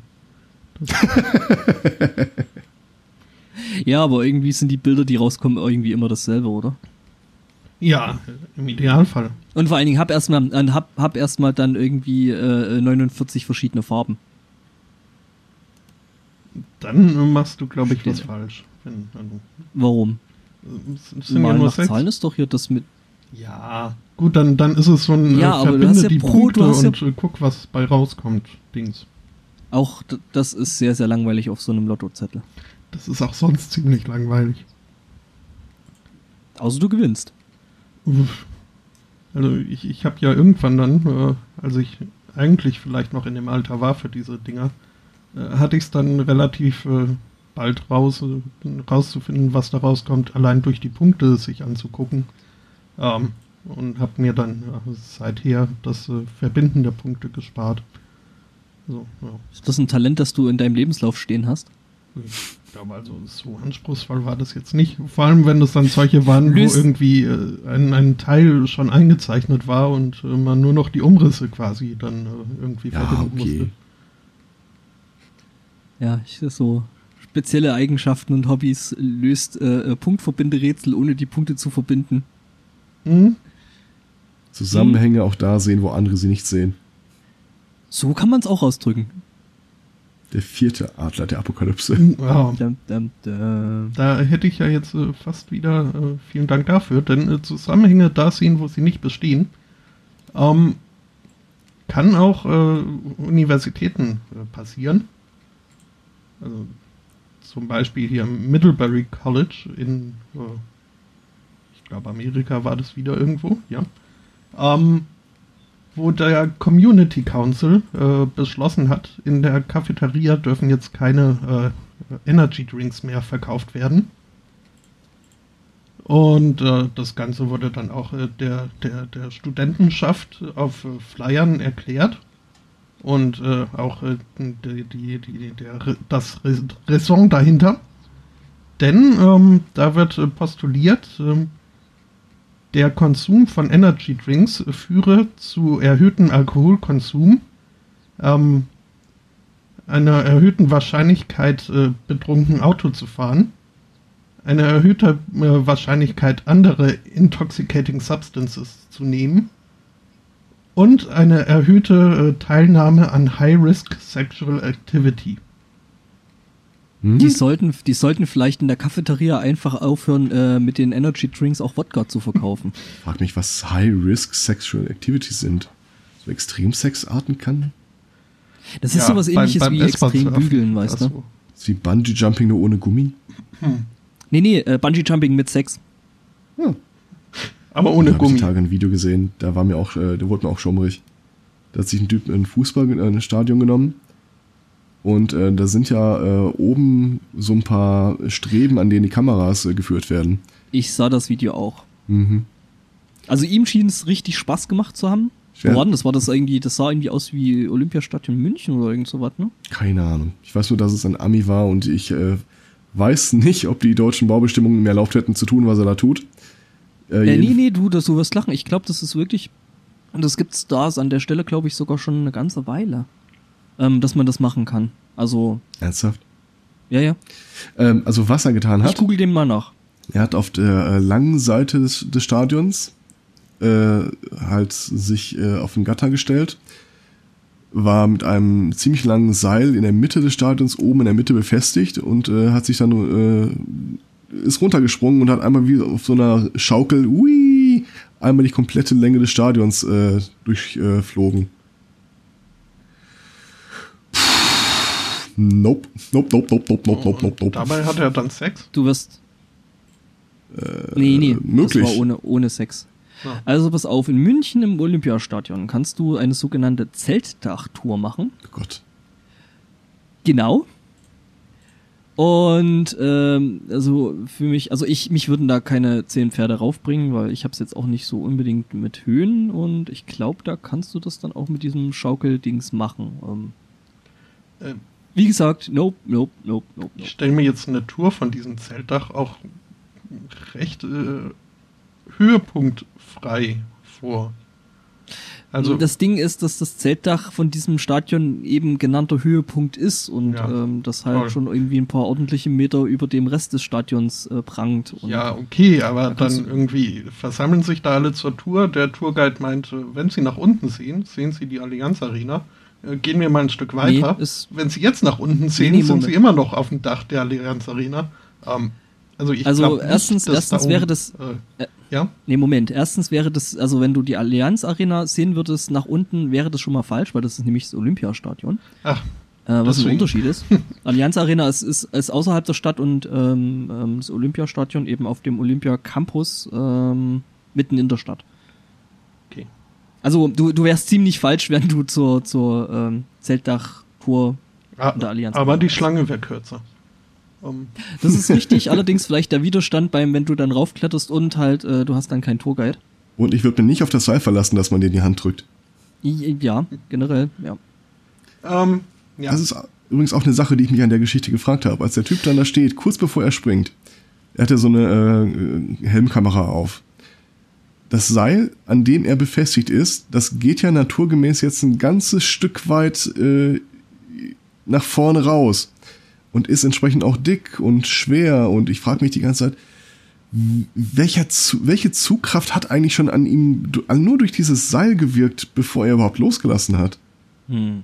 Ja, aber irgendwie sind die Bilder, die rauskommen, irgendwie immer dasselbe, oder? Ja, im Idealfall. Und vor allen Dingen hab erstmal äh, hab, hab erstmal dann irgendwie äh, 49 verschiedene Farben. Dann machst du, glaube ich, was Stimmt. falsch. Wenn, also, Warum? sind ja nach sechs. Zahlen ist doch hier das mit. Ja, gut, dann, dann ist es so ein Ja, äh, aber du verbinde hast ja die pro- Punkte hast ja- und äh, guck, was bei rauskommt. Dings. Auch das ist sehr, sehr langweilig auf so einem Lottozettel. Das ist auch sonst ziemlich langweilig. Außer du gewinnst. Uff. Also ich, ich habe ja irgendwann dann, äh, als ich eigentlich vielleicht noch in dem Alter war für diese Dinger, äh, hatte ich es dann relativ äh, bald raus, äh, rauszufinden, was da rauskommt, allein durch die Punkte sich anzugucken. Ähm, und habe mir dann äh, seither das äh, Verbinden der Punkte gespart. So, ja. Ist das ein Talent, das du in deinem Lebenslauf stehen hast? Ich glaube also, so anspruchsvoll war das jetzt nicht. Vor allem, wenn das dann solche waren, wo irgendwie äh, ein, ein Teil schon eingezeichnet war und äh, man nur noch die Umrisse quasi dann äh, irgendwie Ja, verbinden okay. musste. Ja, ich so spezielle Eigenschaften und Hobbys löst äh, äh, Punktverbinderätsel, ohne die Punkte zu verbinden. Hm? Zusammenhänge auch da sehen, wo andere sie nicht sehen. So kann man es auch ausdrücken. Der vierte Adler der Apokalypse. Dum. da hätte ich ja jetzt äh, fast wieder, äh, vielen Dank dafür, denn äh, Zusammenhänge da sehen, wo sie nicht bestehen, ähm, kann auch äh, Universitäten äh, passieren. Also zum Beispiel hier im Middlebury College in, äh, ich glaube Amerika war das wieder irgendwo, ja. Ähm, wo der Community Council äh, beschlossen hat, in der Cafeteria dürfen jetzt keine äh, Energy Drinks mehr verkauft werden. Und äh, das Ganze wurde dann auch äh, der, der, der Studentenschaft auf Flyern erklärt. Und äh, auch äh, die, die, die, der, das Raison dahinter. Denn ähm, da wird postuliert, ähm, der Konsum von Energy Drinks führe zu erhöhtem Alkoholkonsum, ähm, einer erhöhten Wahrscheinlichkeit, äh, betrunken Auto zu fahren, eine erhöhte äh, Wahrscheinlichkeit, andere intoxicating substances zu nehmen und eine erhöhte äh, Teilnahme an High-Risk Sexual Activity. Hm? Die sollten, die sollten vielleicht in der Cafeteria einfach aufhören, äh, mit den Energy Drinks auch Wodka zu verkaufen. Frag mich, was High-Risk Sexual Activities sind. So Extremsexarten kann? Das ist Ja, sowas beim- ähnliches beim wie extrem bügeln, weißt du? so. Ist wie Bungee-Jumping nur ohne Gummi? Nee, nee, äh, Bungee Jumping mit Sex. Ja. Aber ohne da habe ich Gummi. die Tage ein Video gesehen, da war mir auch, äh, da wurde mir auch schummrig. Da hat sich ein Typ ein Fußball, äh, ein Stadion genommen. Und äh, da sind ja äh, oben so ein paar Streben, an denen die Kameras äh, geführt werden. Ich sah das Video auch. Mhm. Also ihm schien es richtig Spaß gemacht zu haben. Wo war denn das? War das irgendwie, das sah irgendwie aus wie Olympiastadion München oder irgend sowas, ne? Keine Ahnung. Ich weiß nur, dass es ein Ami war und ich äh, weiß nicht, ob die deutschen Baubestimmungen mehr erlaubt hätten zu tun, was er da tut. Äh, äh nee, nee, du, das, du wirst lachen. Ich glaube, das ist wirklich, und das gibt's da an der Stelle, glaube ich, sogar schon eine ganze Weile, ähm, dass man das machen kann. Also. Ernsthaft? Ja, ja. Ähm, also was er getan hat. Ich google dem mal nach. Er hat auf der äh, langen Seite des, des Stadions äh, halt sich äh, auf den Gatter gestellt, war mit einem ziemlich langen Seil in der Mitte des Stadions oben in der Mitte befestigt und äh, hat sich dann äh, ist runtergesprungen und hat einmal wie auf so einer Schaukel ui, einmal die komplette Länge des Stadions äh, durchflogen. Äh, Nope. Nope, nope, nope, nope, nope, nope, nope, nope. Dabei hat er dann Sex? Du wirst. Äh, nee, nee. Möglich. Das war ohne, ohne Sex. Ja. Also pass auf, in München im Olympiastadion kannst du eine sogenannte Zeltdachtour machen. Oh Gott. Genau. Und ähm, also für mich, also ich, mich würden da keine zehn Pferde raufbringen, weil ich habe es jetzt auch nicht so unbedingt mit Höhen und ich glaube, da kannst du das dann auch mit diesem Schaukeldings machen. Ähm, ähm, wie gesagt, nope, nope, nope, nope. Ich stelle mir jetzt eine Tour von diesem Zeltdach auch recht äh, höhepunktfrei vor. Also das Ding ist, dass das Zeltdach von diesem Stadion eben genannter Höhepunkt ist und ja, ähm, das halt toll. schon irgendwie ein paar ordentliche Meter über dem Rest des Stadions äh, prangt. ja, okay, aber da dann irgendwie versammeln sich da alle zur Tour. Der Tourguide meint, wenn Sie nach unten sehen, sehen Sie die Allianz Arena. Äh, gehen wir mal ein Stück weiter. Nee, wenn Sie jetzt nach unten sehen, nee, sind Sie immer noch auf dem Dach der Allianz Arena. Ähm, also, ich also nicht, erstens, erstens da wäre das. Äh, ja? Nee, Moment. Erstens wäre das, also wenn du die Allianz Arena sehen würdest nach unten, wäre das schon mal falsch, weil das ist nämlich das Olympiastadion. Ach. Äh, was ein Unterschied ist. Allianz Arena ist, ist, ist außerhalb der Stadt und ähm, ähm, das Olympiastadion eben auf dem Olympia Campus ähm, mitten in der Stadt. Also du, du wärst ziemlich falsch, wenn du zur, zur ähm, Zeltdach-Tour ah, der Allianz. Aber die Schlange wäre kürzer. Um. Das ist richtig, allerdings vielleicht der Widerstand beim, wenn du dann raufkletterst und halt, äh, du hast dann keinen Tourguide. Und ich würde mir nicht auf das Seil verlassen, dass man dir die Hand drückt. Ja, generell, ja. Um, ja. Das ist übrigens auch eine Sache, die ich mich an der Geschichte gefragt habe. Als der Typ dann da steht, kurz bevor er springt, er hatte so eine äh, Helmkamera auf. Das Seil, an dem er befestigt ist, das geht ja naturgemäß jetzt ein ganzes Stück weit äh, nach vorne raus und ist entsprechend auch dick und schwer und ich frage mich die ganze Zeit, welcher, welche Zugkraft hat eigentlich schon an ihm nur durch dieses Seil gewirkt, bevor er überhaupt losgelassen hat? Hm.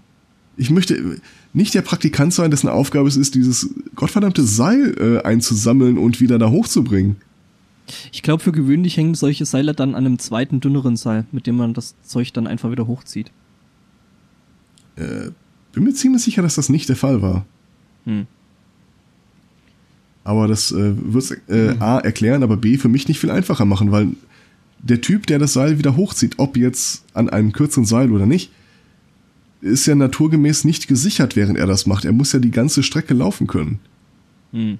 Ich möchte nicht der Praktikant sein, dessen Aufgabe es ist, dieses gottverdammte Seil äh, einzusammeln und wieder da hochzubringen. Ich glaube, für gewöhnlich hängen solche Seile dann an einem zweiten, dünneren Seil, mit dem man das Zeug dann einfach wieder hochzieht. Äh, bin mir ziemlich sicher, dass das nicht der Fall war. Hm. Aber das äh, wird äh, mhm. A erklären, aber B für mich nicht viel einfacher machen, weil der Typ, der das Seil wieder hochzieht, ob jetzt an einem kürzeren Seil oder nicht, ist ja naturgemäß nicht gesichert, während er das macht. Er muss ja die ganze Strecke laufen können. Hm.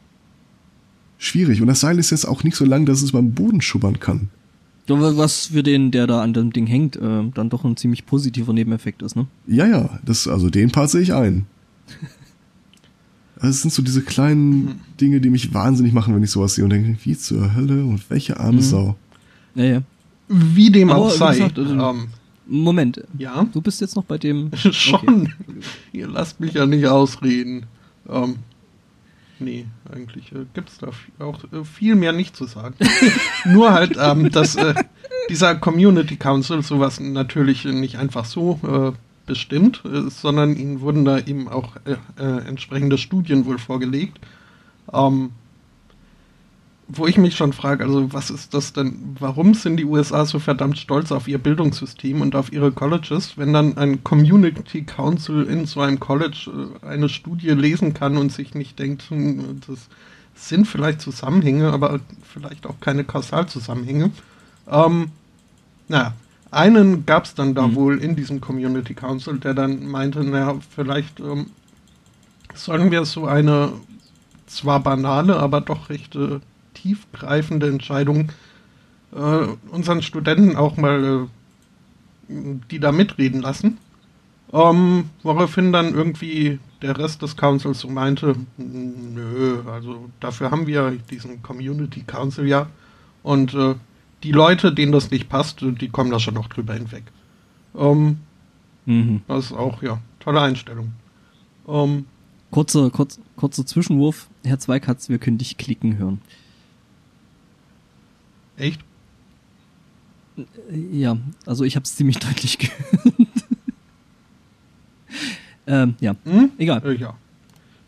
Schwierig. Und das Seil ist jetzt auch nicht so lang, dass es beim Boden schubbern kann. Was für den, der da an dem Ding hängt, äh, dann doch ein ziemlich positiver Nebeneffekt ist, ne? Ja, ja. Das, also den Part sehe ich ein. Das sind so diese kleinen Dinge, die mich wahnsinnig machen, wenn ich sowas sehe und denke, wie zur Hölle und welche arme mhm. Sau. Ja, ja. Wie dem Aber, auch sei. Gesagt, also, ähm, Moment. Ja. Du bist jetzt noch bei dem. Schon. Okay. Ihr lasst mich ja nicht ausreden. Ähm, nee, eigentlich äh, gibt es da auch äh, viel mehr nicht zu sagen. Nur halt, ähm, dass äh, dieser Community Council sowas natürlich nicht einfach so äh, bestimmt, sondern ihnen wurden da eben auch äh, äh, entsprechende Studien wohl vorgelegt. Ähm, wo ich mich schon frage, also was ist das denn, warum sind die USA so verdammt stolz auf ihr Bildungssystem und auf ihre Colleges, wenn dann ein Community Council in so einem College äh, eine Studie lesen kann und sich nicht denkt, hm, das sind vielleicht Zusammenhänge, aber vielleicht auch keine Kausalzusammenhänge. Ähm, naja, einen gab es dann da mhm. wohl in diesem Community Council, der dann meinte, naja, vielleicht ähm, sollen wir so eine zwar banale, aber doch recht äh, tiefgreifende Entscheidung äh, unseren Studenten auch mal die da mitreden lassen. Ähm, woraufhin dann irgendwie der Rest des Councils so meinte, nö, also dafür haben wir diesen Community Council ja. Und äh, die Leute, denen das nicht passt, die kommen da schon noch drüber hinweg. Ähm, mhm. Das ist auch, ja, tolle Einstellung. Ähm, kurzer, kurz, kurzer Zwischenwurf. Herr Zweikatz, wir können dich klicken hören. Echt? Ja, also ich habe es ziemlich deutlich gehört. ähm, ja, hm? egal. Äh, ja.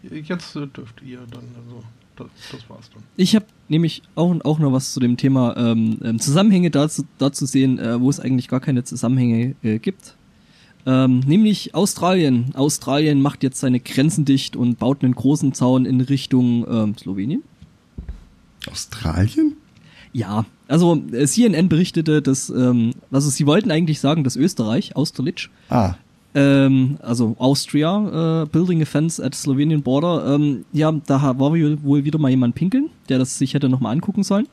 Jetzt äh, dürft ihr dann, also das, das war's dann. Ich habe nämlich auch, auch noch was zu dem Thema ähm, ähm, Zusammenhänge dazu, dazu sehen, äh, wo es eigentlich gar keine Zusammenhänge äh, gibt. Ähm, nämlich Australien. Australien macht jetzt seine Grenzen dicht und baut einen großen Zaun in Richtung ähm, Slowenien. Australien? Ja, also äh, CNN berichtete, dass, ähm, also sie wollten eigentlich sagen, dass Österreich, Austerlitz, ah. ähm, also Austria, äh, Building a Fence at Slovenian Border, ähm, ja, da war wohl wieder mal jemand pinkeln, der das sich hätte nochmal angucken sollen.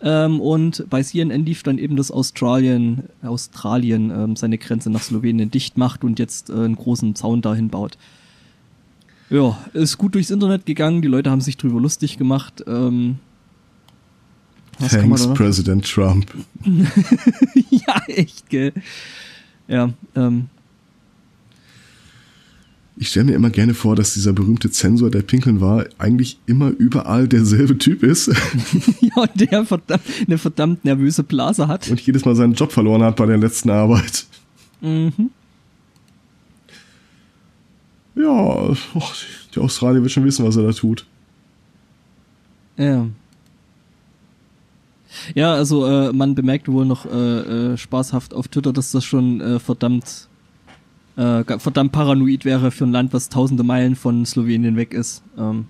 Ähm, und bei CNN lief dann eben, dass Australien, Australien ähm, seine Grenze nach Slowenien dicht macht und jetzt äh, einen großen Zaun dahin baut. Ja, ist gut durchs Internet gegangen, die Leute haben sich drüber lustig gemacht. Ähm, was Thanks, President Trump. ja, echt, gell. Ja, ähm. Ich stelle mir immer gerne vor, dass dieser berühmte Zensor, der pinkeln war, eigentlich immer überall derselbe Typ ist. ja, und der verdammt, eine verdammt nervöse Blase hat. Und jedes Mal seinen Job verloren hat bei der letzten Arbeit. Mhm. Ja, och, die Australier wird schon wissen, was er da tut. Ja. Ja, also äh, man bemerkt wohl noch äh, äh, spaßhaft auf Twitter, dass das schon äh, verdammt äh, verdammt paranoid wäre für ein Land, was tausende Meilen von Slowenien weg ist. Ähm.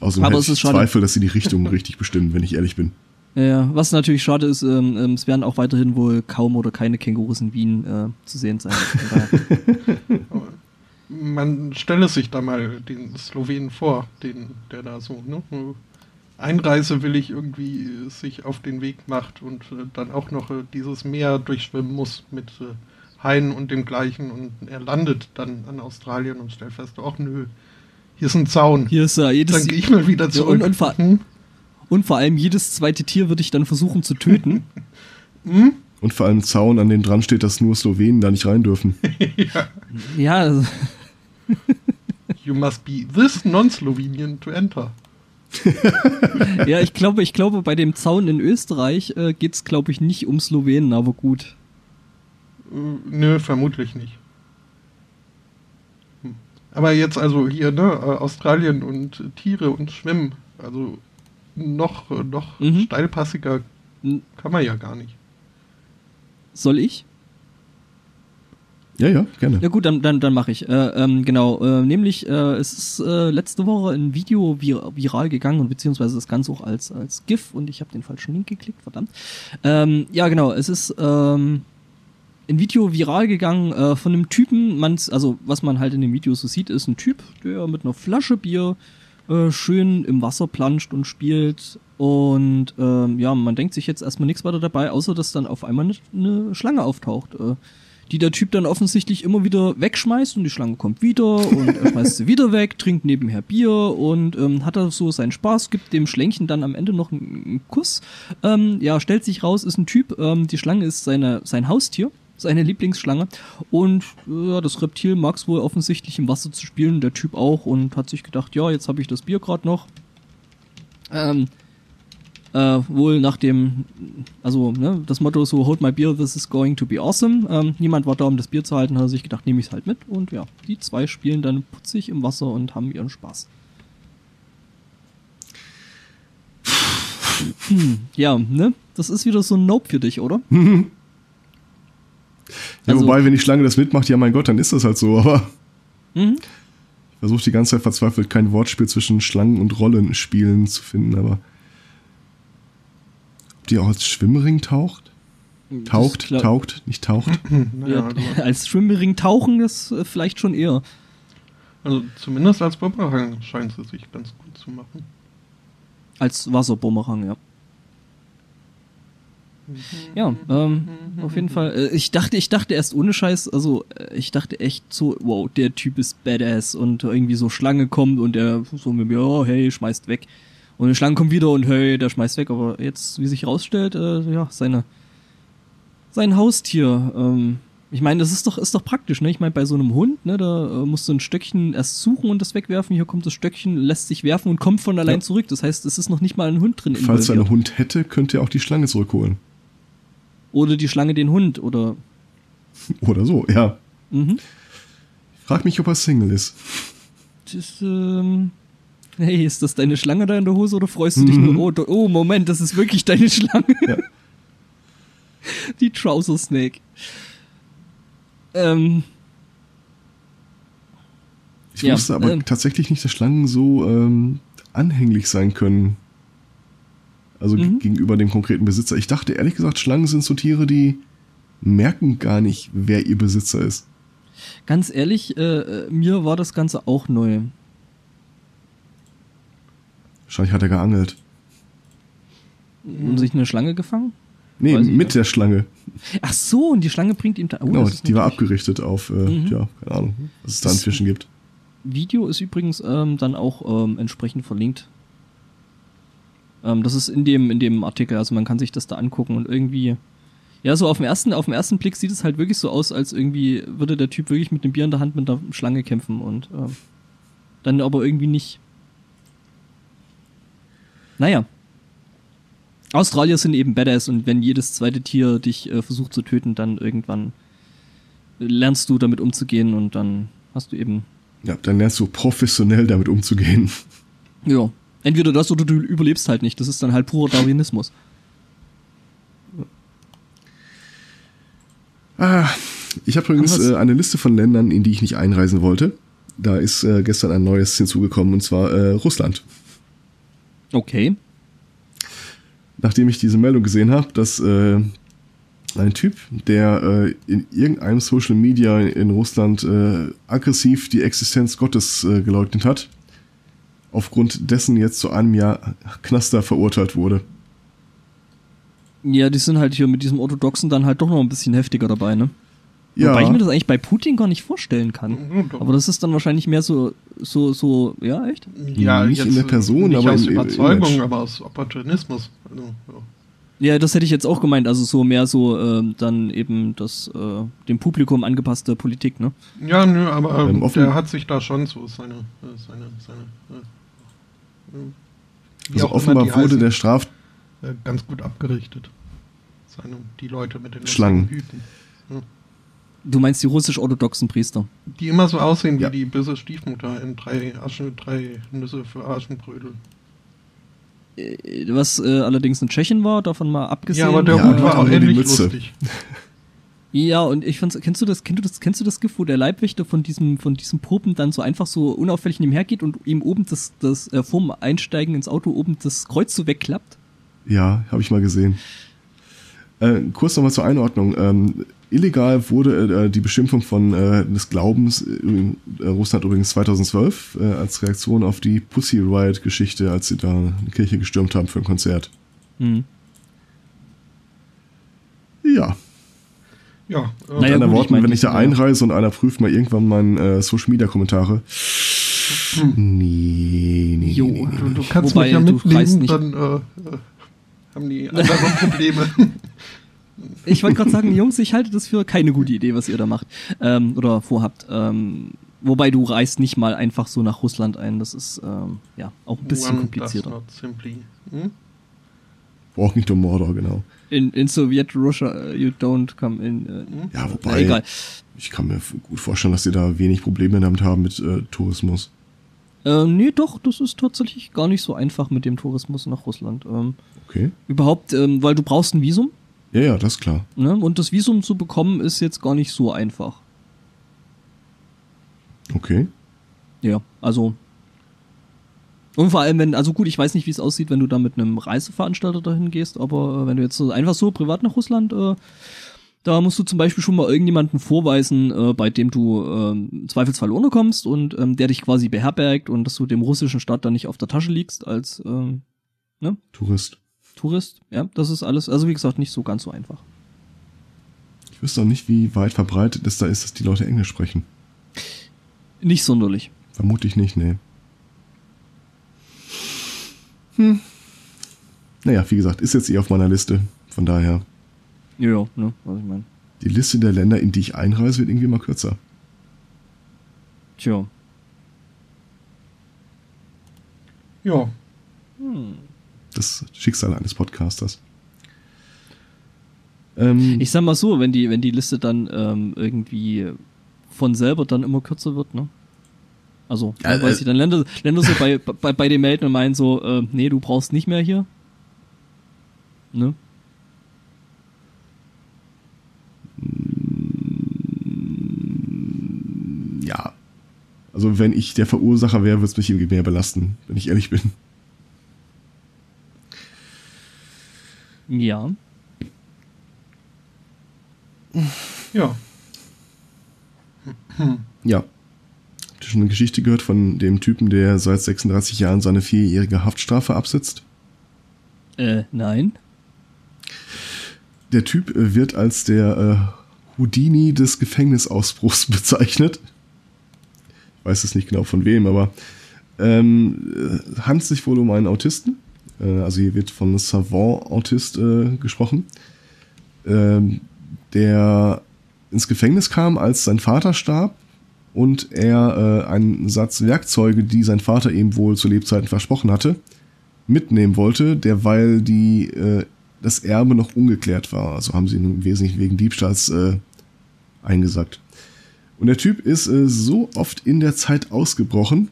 Außerdem Aber es ist schade. Zweifel, dass sie die Richtung richtig bestimmen, wenn ich ehrlich bin. Ja, was natürlich schade ist, ähm, ähm, es werden auch weiterhin wohl kaum oder keine Kängurus in Wien äh, zu sehen sein. Man stelle sich da mal den Slowenen vor, den, der da so, ne? Einreise will ich irgendwie äh, sich auf den Weg macht und äh, dann auch noch äh, dieses Meer durchschwimmen muss mit äh, Haien und dem gleichen und er landet dann an Australien und stellt fest, ach nö, hier ist ein Zaun. Hier ist ja jedes. Dann gehe ich mal wieder zurück. Ja, und, und, vor, hm? und, vor, allem jedes zweite Tier würde ich dann versuchen zu töten. hm? Und vor allem Zaun, an dem dran steht, dass nur Slowenen da nicht rein dürfen. ja. ja also you must be this non-Slovenian to enter. ja, ich glaube, ich glaube, bei dem Zaun in Österreich äh, geht es, glaube ich, nicht um Slowenen, aber gut. Äh, nö, vermutlich nicht. Hm. Aber jetzt also hier, ne, äh, Australien und Tiere und Schwimmen, also noch, noch mhm. steilpassiger kann man ja gar nicht. Soll ich? Ja, ja, gerne. Ja gut, dann, dann, dann mache ich. Äh, ähm, genau, äh, nämlich äh, es ist äh, letzte Woche ein Video vir viral gegangen und beziehungsweise das Ganze auch als, als GIF und ich habe den falschen Link geklickt, verdammt. Ähm, ja genau, es ist ähm, ein Video viral gegangen äh, von einem Typen, man's, also was man halt in dem Video so sieht, ist ein Typ, der mit einer Flasche Bier äh, schön im Wasser planscht und spielt und ähm, ja, man denkt sich jetzt erstmal nichts weiter dabei, außer dass dann auf einmal eine, eine Schlange auftaucht. Äh, die der Typ dann offensichtlich immer wieder wegschmeißt und die Schlange kommt wieder und er schmeißt sie wieder weg, trinkt nebenher Bier und ähm, hat da so seinen Spaß, gibt dem Schlänkchen dann am Ende noch einen, Kuss. Ähm, ja, stellt sich raus, ist ein Typ, ähm, die Schlange ist seine, sein Haustier seine Lieblingsschlange. Und ja, das Reptil mag es wohl offensichtlich im Wasser zu spielen, der Typ auch, und hat sich gedacht, ja, jetzt habe ich das Bier gerade noch. Ähm, äh, wohl nach dem, also ne, das Motto so, hold my beer, this is going to be awesome. Ähm, niemand war da, um das Bier zu halten, hat sich gedacht, nehme ich es halt mit. Und ja, die zwei spielen dann putzig im Wasser und haben ihren Spaß. Hm, ja, ne? Das ist wieder so ein Nope für dich, oder? ja, also, wobei, wenn die Schlange das mitmacht, ja mein Gott, dann ist das halt so, aber. Mhm. Ich versuche die ganze Zeit verzweifelt kein Wortspiel zwischen Schlangen und Rollenspielen zu finden, aber die auch als Schwimmring taucht? Taucht, taucht, nicht taucht. ja, als Schwimmring tauchen ist äh, vielleicht schon eher. Also zumindest als Bumerang scheint es sich ganz gut zu machen. Als Wasserbumerang, ja. Ja, ähm, auf jeden Fall. Äh, ich dachte, ich dachte erst ohne Scheiß, also äh, ich dachte echt so, wow, der Typ ist badass und irgendwie so Schlange kommt und der so mit mir, oh, hey, schmeißt weg. Und die Schlange kommt wieder und hey, der schmeißt weg. Aber jetzt, wie sich rausstellt, äh, ja, seine sein Haustier. Ähm, ich meine, das ist doch, ist doch praktisch, ne? Ich meine, bei so einem Hund, ne, da äh, musst du ein Stöckchen erst suchen und das wegwerfen. Hier kommt das Stöckchen, lässt sich werfen und kommt von allein ja. zurück. Das heißt, es ist noch nicht mal ein Hund drin. Falls er einen Hund hätte, könnte er auch die Schlange zurückholen. Oder die Schlange den Hund, oder. Oder so, ja. Mhm. Ich frag mich, ob er Single ist. Das, ähm. Hey, ist das deine Schlange da in der Hose oder freust du mhm. dich nur? Oh, oh, Moment, das ist wirklich deine Schlange. Ja. Die Trouser Snake. Ähm. Ich ja, wusste aber ähm, tatsächlich nicht, dass Schlangen so ähm, anhänglich sein können. Also mhm. gegenüber dem konkreten Besitzer. Ich dachte ehrlich gesagt, Schlangen sind so Tiere, die merken gar nicht, wer ihr Besitzer ist. Ganz ehrlich, äh, äh mir war das Ganze auch neu. Wahrscheinlich hat er geangelt. Und sich eine Schlange gefangen? Nee, Weiß mit der Schlange. Ach so, und die Schlange bringt ihm da. Oh, genau, die war abgerichtet auf, äh, mhm. ja, keine Ahnung, was es da an Fischen gibt. Video ist übrigens ähm, dann auch ähm, entsprechend verlinkt. Ähm, das ist in dem, in dem Artikel, also man kann sich das da angucken und irgendwie. Ja, so auf dem ersten, auf dem ersten Blick sieht es halt wirklich so aus, als irgendwie würde der Typ wirklich mit dem Bier in der Hand mit einer Schlange kämpfen und äh, dann aber irgendwie nicht. Naja. Australier sind eben Badass und wenn jedes zweite Tier dich äh, versucht zu töten, dann irgendwann lernst du damit umzugehen und dann hast du eben. Ja, dann lernst du professionell damit umzugehen. Ja. Entweder das oder du überlebst halt nicht. Das ist dann halt purer Darwinismus. Ah, ich habe übrigens äh, eine Liste von Ländern, in die ich nicht einreisen wollte. Da ist äh, gestern ein neues hinzugekommen, und zwar äh, Russland. Okay nachdem ich diese Meldung gesehen habe, dass äh, ein Typ, der äh, in irgendeinem Social Media in Russland äh, aggressiv die Existenz Gottes äh, geleugnet hat, aufgrund dessen jetzt zu einem Jahr Knaster verurteilt wurde. Ja, die sind halt hier mit diesem Orthodoxen dann halt doch noch ein bisschen heftiger dabei, ne? Ja. Wobei ich mir das eigentlich bei Putin gar nicht vorstellen kann. Mhm, aber das ist dann wahrscheinlich mehr so, so, so, ja, echt? Ja, nicht in der Person, nicht aber aus Überzeugung, aber aus Opportunismus. Also, ja. ja. das hätte ich jetzt auch gemeint. Also so mehr so ähm, dann eben das äh, dem Publikum angepasste Politik, ne? Ja, nö, aber ähm, der hat sich da schon so seine, äh, seine, seine. Äh, also offenbar wurde heißen, der Straf äh, ganz gut abgerichtet. Seine, die Leute mit den Schlangen. Hüten. Ja. Du meinst die russisch-orthodoxen Priester? Die immer so aussehen ja. wie die böse Stiefmutter in drei, Aschen, drei Nüsse für Aschenbrödel. Was äh, allerdings in Tschechien war, davon mal abgesehen. Ja, aber der ja, Hut war auch ähnlich lustig. Ja, und ich fand's, kennst du das, kennst du das, kennst du das GIF, wo der Leibwächter von diesem, von diesem Popen dann so einfach so unauffällig neben hergeht und ihm oben das, das, äh, vorm Einsteigen ins Auto oben das Kreuz so wegklappt? Ja, habe ich mal gesehen. Äh, kurz nochmal zur Einordnung. Ähm, illegal wurde äh, die Beschimpfung von äh, des Glaubens in äh, Russland übrigens 2012 äh, als Reaktion auf die Pussy Riot Geschichte, als sie da eine Kirche gestürmt haben für ein Konzert. Mhm. Ja. Ja, äh, mit naja, anderen Worten, ich mein, wenn ich da einreise und einer prüft mal irgendwann meine äh, Social Media Kommentare. Hm. Nee, nee, jo, nee, nee, Du, du kannst Wobei, mich ja mitnehmen, dann äh, äh, haben die anderen Probleme. Ich wollte gerade sagen, Jungs, ich halte das für keine gute Idee, was ihr da macht ähm, oder vorhabt. Ähm, wobei du reist nicht mal einfach so nach Russland ein. Das ist ähm, ja auch ein bisschen One komplizierter. Hm? Braucht nicht um Mordor, genau. In, in Sowjet Russia, uh, you don't come in. Uh, ja, wobei. Na, egal. Ich kann mir gut vorstellen, dass sie da wenig Probleme damit haben mit äh, Tourismus. Ähm, nee, doch, das ist tatsächlich gar nicht so einfach mit dem Tourismus nach Russland. Ähm, okay. Überhaupt, ähm, weil du brauchst ein Visum. Ja, ja, das ist klar. Ne? Und das Visum zu bekommen ist jetzt gar nicht so einfach. Okay. Ja, also. Und vor allem, wenn, also gut, ich weiß nicht, wie es aussieht, wenn du da mit einem Reiseveranstalter dahin gehst, aber äh, wenn du jetzt so einfach so privat nach Russland, äh, da musst du zum Beispiel schon mal irgendjemanden vorweisen, äh, bei dem du äh, im Zweifelsfall unterkommst und ähm, der dich quasi beherbergt und dass du dem russischen Staat dann nicht auf der Tasche liegst als ähm, ne? Tourist. Tourist, ja, das ist alles, also wie gesagt, nicht so ganz so einfach. Ich wüsste auch nicht, wie weit verbreitet es da ist, dass die Leute Englisch sprechen. Nicht sonderlich. Vermutlich nicht, nee. Hm. Naja, wie gesagt, ist jetzt eh auf meiner Liste. Von daher. Ja, ne, was ich meine. Die Liste der Länder, in die ich einreise, wird irgendwie mal kürzer. Tja. Ja. Das Schicksal eines Podcasters. Ähm, Ich sag mal so, wenn die, wenn die Liste dann ähm, irgendwie von selber dann immer kürzer wird, ne? Also, Ja, weil äh, sie dann Länder, Länder so bei, bei, bei dem melden und meinen so, äh, nee, du brauchst nicht mehr hier. Ne? ja. Also wenn ich der Verursacher wäre, würde es mich irgendwie mehr belasten, wenn ich ehrlich bin. Ja. Ja. Ja. Habt ihr schon eine Geschichte gehört von dem Typen, der seit 36 Jahren seine vierjährige Haftstrafe absitzt? Äh, nein. Der Typ äh, wird als der äh, Houdini des Gefängnisausbruchs bezeichnet. Ich weiß es nicht genau von wem, aber ähm, äh, handelt sich wohl um einen Autisten. Äh, also hier wird von Savant-Autist äh, gesprochen, ähm, der ins Gefängnis kam, als sein Vater starb und er äh, einen Satz Werkzeuge, die sein Vater ihm wohl zu Lebzeiten versprochen hatte, mitnehmen wollte, derweil die das Erbe noch ungeklärt war. Also haben sie ihn im Wesentlichen wegen Diebstahls eingesackt. Und der Typ ist äh, so oft in der Zeit ausgebrochen,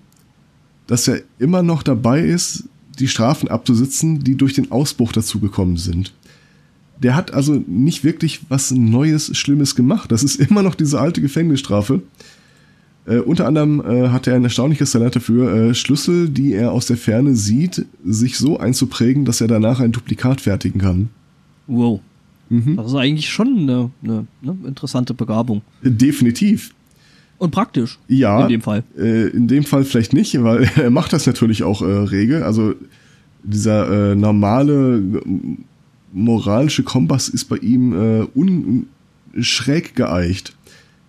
dass er immer noch dabei ist, die Strafen abzusitzen, die durch den Ausbruch dazugekommen sind. Der hat also nicht wirklich was Neues, Schlimmes gemacht. Das ist immer noch diese alte Gefängnisstrafe. Äh, unter anderem äh, hat er ein erstaunliches Talent dafür, äh, Schlüssel, die er aus der Ferne sieht, sich so einzuprägen, dass er danach ein Duplikat fertigen kann. Wow. Mhm. Das ist eigentlich schon eine, eine, eine interessante Begabung. Definitiv. Und praktisch. Ja. In dem Fall. Äh, in dem Fall vielleicht nicht, weil er macht das natürlich auch äh, rege. Also dieser äh, normale äh, moralische Kompass ist bei ihm äh, un schräg geeicht.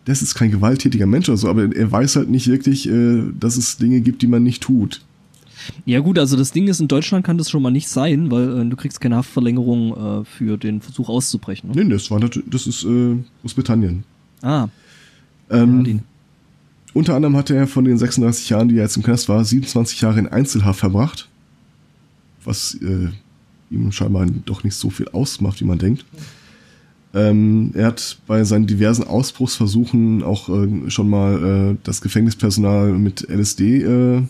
Das ist kein gewalttätiger Mensch oder so, aber er weiß halt nicht wirklich, äh, dass es Dinge gibt, die man nicht tut. Ja gut, also das Ding ist, in Deutschland kann das schon mal nicht sein, weil äh, du kriegst keine Haftverlängerung äh, für den Versuch auszubrechen. Ne? Nee, das war das ist äh, Großbritannien. Ah, Ähm, ja, Unter anderem hat er von den 36 Jahren, die er jetzt im Knast war, 27 Jahre in Einzelhaft verbracht. Was äh, ihm scheinbar doch nicht so viel ausmacht, wie man denkt. Ähm, er hat bei seinen diversen Ausbruchsversuchen auch äh, schon mal äh, das Gefängnispersonal mit LSD äh,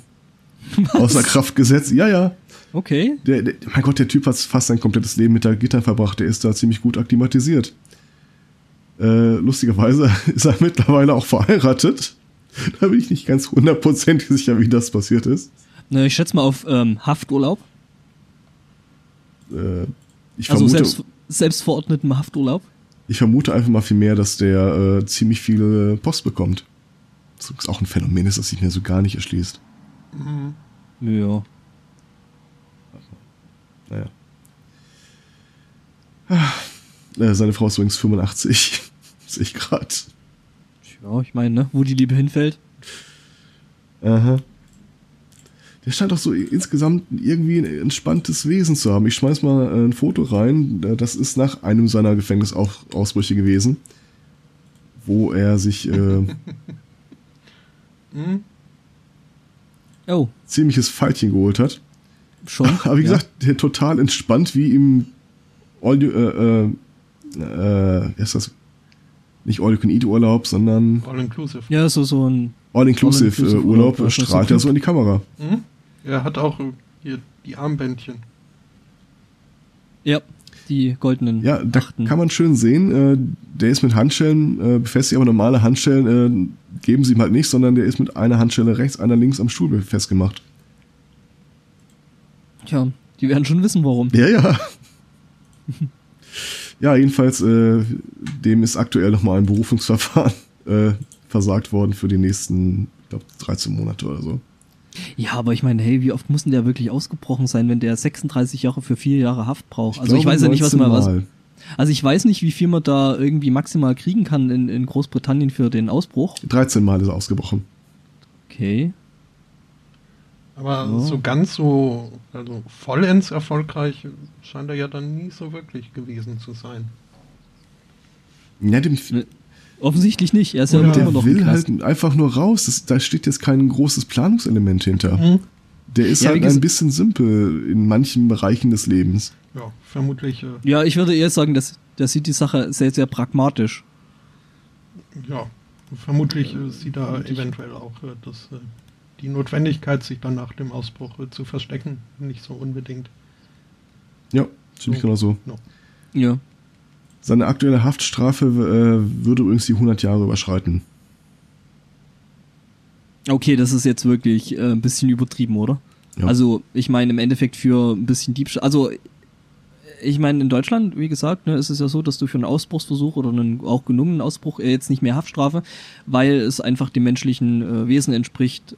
außer Kraft gesetzt. Ja, ja. okay. Der, der, mein Gott, der Typ hat fast sein komplettes Leben mit der Gitter verbracht. Der ist da ziemlich gut akklimatisiert. Äh, lustigerweise ist er mittlerweile auch verheiratet. Da bin ich nicht ganz hundertprozentig sicher, wie das passiert ist. Na, ich schätze mal auf ähm, Hafturlaub. Äh, ich, Also vermute, selbst, selbstverordneten Hafturlaub. ich vermute einfach mal viel mehr, dass der äh, ziemlich viele Post bekommt. Das ist auch ein Phänomen, ist, das sich mir so gar nicht erschließt. Ja. Naja. Ah, äh, seine Frau ist übrigens 85. Sehe ich gerade. Ja, ich meine, ne, wo die Liebe hinfällt. Aha. Der scheint doch so insgesamt irgendwie ein entspanntes Wesen zu haben. Ich schmeiß mal äh, ein Foto rein. Das ist nach einem seiner Gefängnisausbrüche gewesen, wo er sich äh, Oh, ziemliches Faltchen geholt hat. schon. Aber wie ja. gesagt, der total entspannt, wie im All äh, äh, äh, wie heißt das? Nicht All You Can Eat Urlaub, sondern All inclusive. Ja, so, so ein. All-Inclusive äh, All-Inclusive Urlaub, Urlaub, ja, strahlt so er so in die Kamera. Mhm. Er hat auch äh, hier die Armbändchen. Ja, die goldenen. Ja, da Achten. kann man schön sehen, äh, der ist mit Handschellen äh, befestigt, aber normale Handschellen äh, geben sie ihm halt nicht, sondern der ist mit einer Handschelle rechts, einer links am Stuhl festgemacht. Tja, die werden schon wissen, warum. Ja, ja. ja, jedenfalls, äh, dem ist aktuell nochmal ein Berufungsverfahren äh, versagt worden für die nächsten, ich glaube, 13 Monate oder so. Ja, aber ich meine, hey, wie oft muss denn der wirklich ausgebrochen sein, wenn der 36 Jahre für vier Jahre Haft braucht? Ich also ich weiß ja nicht, was man was. 19 Mal. Also ich weiß nicht, wie viel man da irgendwie maximal kriegen kann in, in Großbritannien für den Ausbruch. 13 Mal ist er ausgebrochen. Okay. Aber Ja. so ganz so, also vollends erfolgreich scheint er ja dann nie so wirklich gewesen zu sein. Ja, dem, Offensichtlich nicht. Er ist ja Oder immer der noch im will halt einfach nur raus. Das, da steht jetzt kein großes Planungselement hinter. Mhm. Der ist Ja, halt ein bisschen simpel in manchen Bereichen des Lebens. Ja, vermutlich, äh, Ja, ich würde eher sagen, dass der sieht die Sache sehr, sehr pragmatisch. ja, vermutlich äh, sieht er eventuell auch, äh, dass äh, die Notwendigkeit, sich dann nach dem Ausbruch äh, zu verstecken, nicht so unbedingt. Ja, ziemlich So. genau so. No. Ja. Seine aktuelle Haftstrafe äh, würde übrigens die 100 Jahre überschreiten. Okay, das ist jetzt wirklich äh, ein bisschen übertrieben, oder? Ja. Also, ich meine, im Endeffekt für ein bisschen Diebstahl. Also, ich meine, in Deutschland, wie gesagt, ne, ist es ja so, dass du für einen Ausbruchsversuch oder einen auch gelungenen Ausbruch äh, jetzt nicht mehr Haftstrafe, weil es einfach dem menschlichen äh, Wesen entspricht,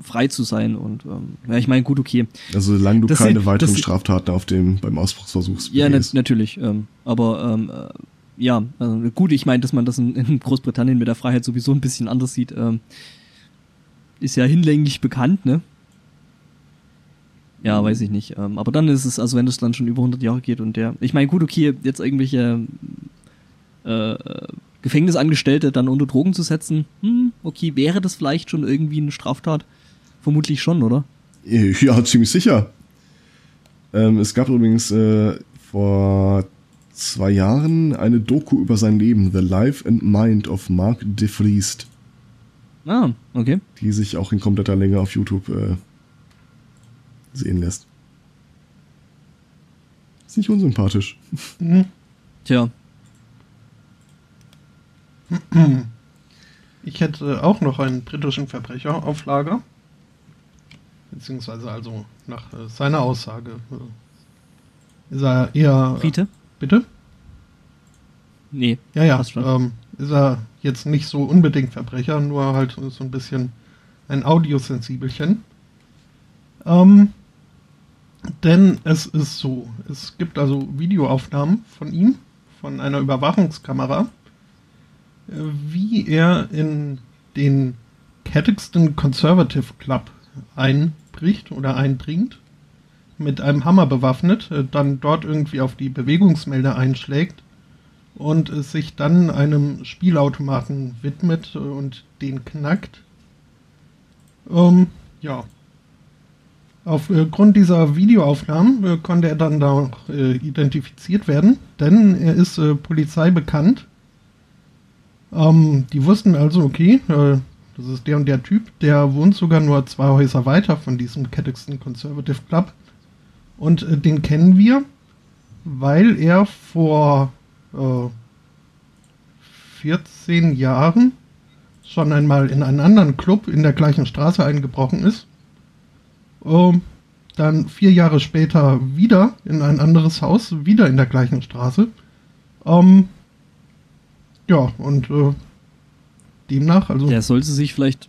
frei zu sein. Und ähm, ja, ich meine, gut, okay. Also solange du Das keine sind- weiteren Straftaten auf dem beim Ausbruchsversuch Ja, na, natürlich. Ähm, aber ähm, äh, ja, also gut, ich meine, dass man das in, in Großbritannien mit der Freiheit sowieso ein bisschen anders sieht, ähm, ist ja hinlänglich bekannt, ne? Ja, weiß ich nicht. Ähm, aber dann ist es, also wenn das dann schon über 100 Jahre geht und der, ich meine, gut, okay, jetzt irgendwelche äh, äh, Gefängnisangestellte dann unter Drogen zu setzen, hm, okay, wäre das vielleicht schon irgendwie eine Straftat? Vermutlich schon, oder? Ja, ziemlich sicher. Ähm, es gab übrigens äh, vor zwei Jahren eine Doku über sein Leben, The Life and Mind of Mark de Vriest, Ah, okay. die sich auch in kompletter Länge auf YouTube äh, sehen lässt. Ist nicht unsympathisch. Mhm. Tja, Ich hätte auch noch einen britischen Verbrecher auf Lager. Beziehungsweise also nach äh, seiner Aussage äh, ist er eher... Brite? Bitte? Nee. Ja, ja. Ähm, ist er jetzt nicht so unbedingt Verbrecher, nur halt so ein bisschen ein Audiosensibelchen. Ähm, denn es ist so, es gibt also Videoaufnahmen von ihm, von einer Überwachungskamera, äh, wie er in den Cadoxton Conservative Club einbricht oder eindringt, mit einem Hammer bewaffnet, äh, dann dort irgendwie auf die Bewegungsmelder einschlägt und sich dann einem Spielautomaten widmet äh, und den knackt. Ähm, ja. Aufgrund dieser Videoaufnahmen äh, konnte er dann da auch äh, identifiziert werden, denn er ist äh, Polizei bekannt. Ähm, die wussten also, okay, äh, das ist der und der Typ, der wohnt sogar nur zwei Häuser weiter von diesem Cadoxton Conservative Club. Und äh, den kennen wir, weil er vor äh, 14 Jahren schon einmal in einen anderen Club in der gleichen Straße eingebrochen ist. Ähm, dann vier Jahre später wieder in ein anderes Haus, wieder in der gleichen Straße. Ähm, ja, und äh, demnach, also. Der sollte sich vielleicht,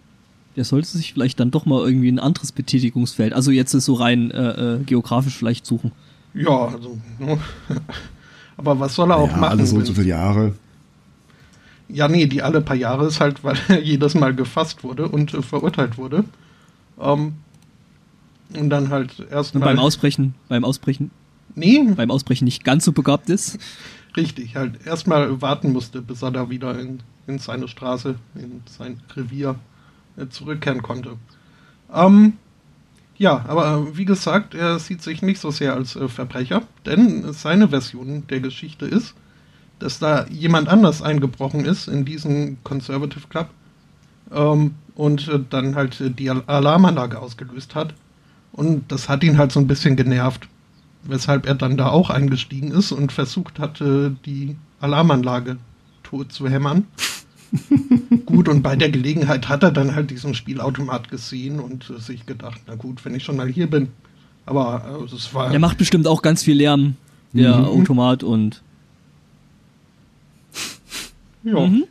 der sollte sich vielleicht dann doch mal irgendwie ein anderes Betätigungsfeld, also jetzt ist so rein äh, äh, geografisch vielleicht suchen. Ja, also. ne. Aber was soll er auch ja, machen? alle so und so viele Jahre. Ja, nee, die alle paar Jahre ist halt, weil er jedes Mal gefasst wurde und äh, verurteilt wurde. Ähm, und dann halt Und erstmal. beim Ausbrechen, beim Ausbrechen, Nee, beim Ausbrechen nicht ganz so begabt ist. richtig, halt erstmal warten musste, bis er da wieder in, in seine Straße, in sein Revier äh, zurückkehren konnte. Ähm, ja, aber äh, wie gesagt, er sieht sich nicht so sehr als äh, Verbrecher, denn seine Version der Geschichte ist, dass da jemand anders eingebrochen ist in diesen Conservative Club ähm, und äh, dann halt die Al- Alarmanlage ausgelöst hat. Und das hat ihn halt so ein bisschen genervt, weshalb er dann da auch eingestiegen ist und versucht hatte, die Alarmanlage tot zu hämmern. gut, und bei der Gelegenheit hat er dann halt diesen Spielautomat gesehen und äh, sich gedacht, na gut, wenn ich schon mal hier bin. Aber äh, es war. Der macht bestimmt auch ganz viel Lärm, der Mhm. Automat und ja, Mhm.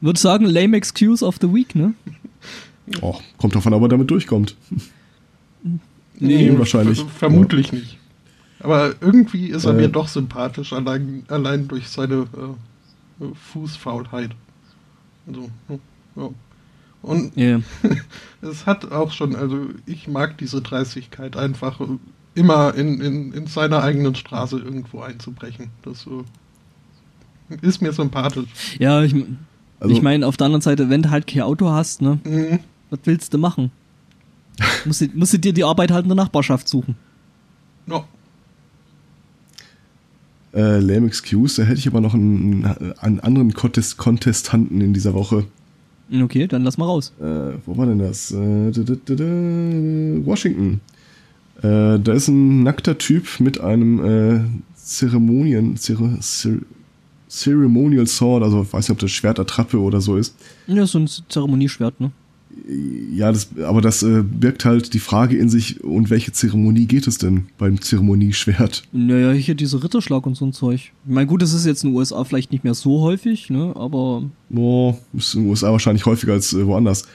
würde sagen, lame excuse of the week, ne? Oh, kommt davon, ob er damit durchkommt. Nee, wahrscheinlich. Vermutlich nicht. Aber irgendwie ist er Äh. mir doch sympathisch, allein, allein durch seine äh, äh, Fußfaulheit. Also, ja. Und Ja. es hat auch schon, also ich mag diese Dreistigkeit einfach äh, immer in, in, in seiner eigenen Straße irgendwo einzubrechen. Das äh, ist mir sympathisch. Ja, ich, Also- ich meine, auf der anderen Seite, wenn du halt kein Auto hast, ne, Mhm. was willst du machen? musst, du, musst du dir die Arbeit halt in der Nachbarschaft suchen. Ja. Äh, lame Excuse, da hätte ich aber noch einen, einen anderen Contest Contestanten in dieser Woche. Okay, dann lass mal raus. Äh, wo war denn das? Äh, da, da, da, Washington. Äh, da ist ein nackter Typ mit einem äh, Zeremonien, Zere, Cer Ceremonial Sword, also ich weiß nicht, ob das Schwert Attrappe oder so ist. Ja, so ein Zeremonieschwert, ne? Ja, das, aber das äh, birgt halt die Frage in sich, und welche Zeremonie geht es denn beim Zeremonieschwert? Naja, hier dieser Ritterschlag und so ein Zeug. Ich meine, gut, das ist jetzt in den USA vielleicht nicht mehr so häufig, ne? Aber Boah, ist in den USA wahrscheinlich häufiger als äh, woanders.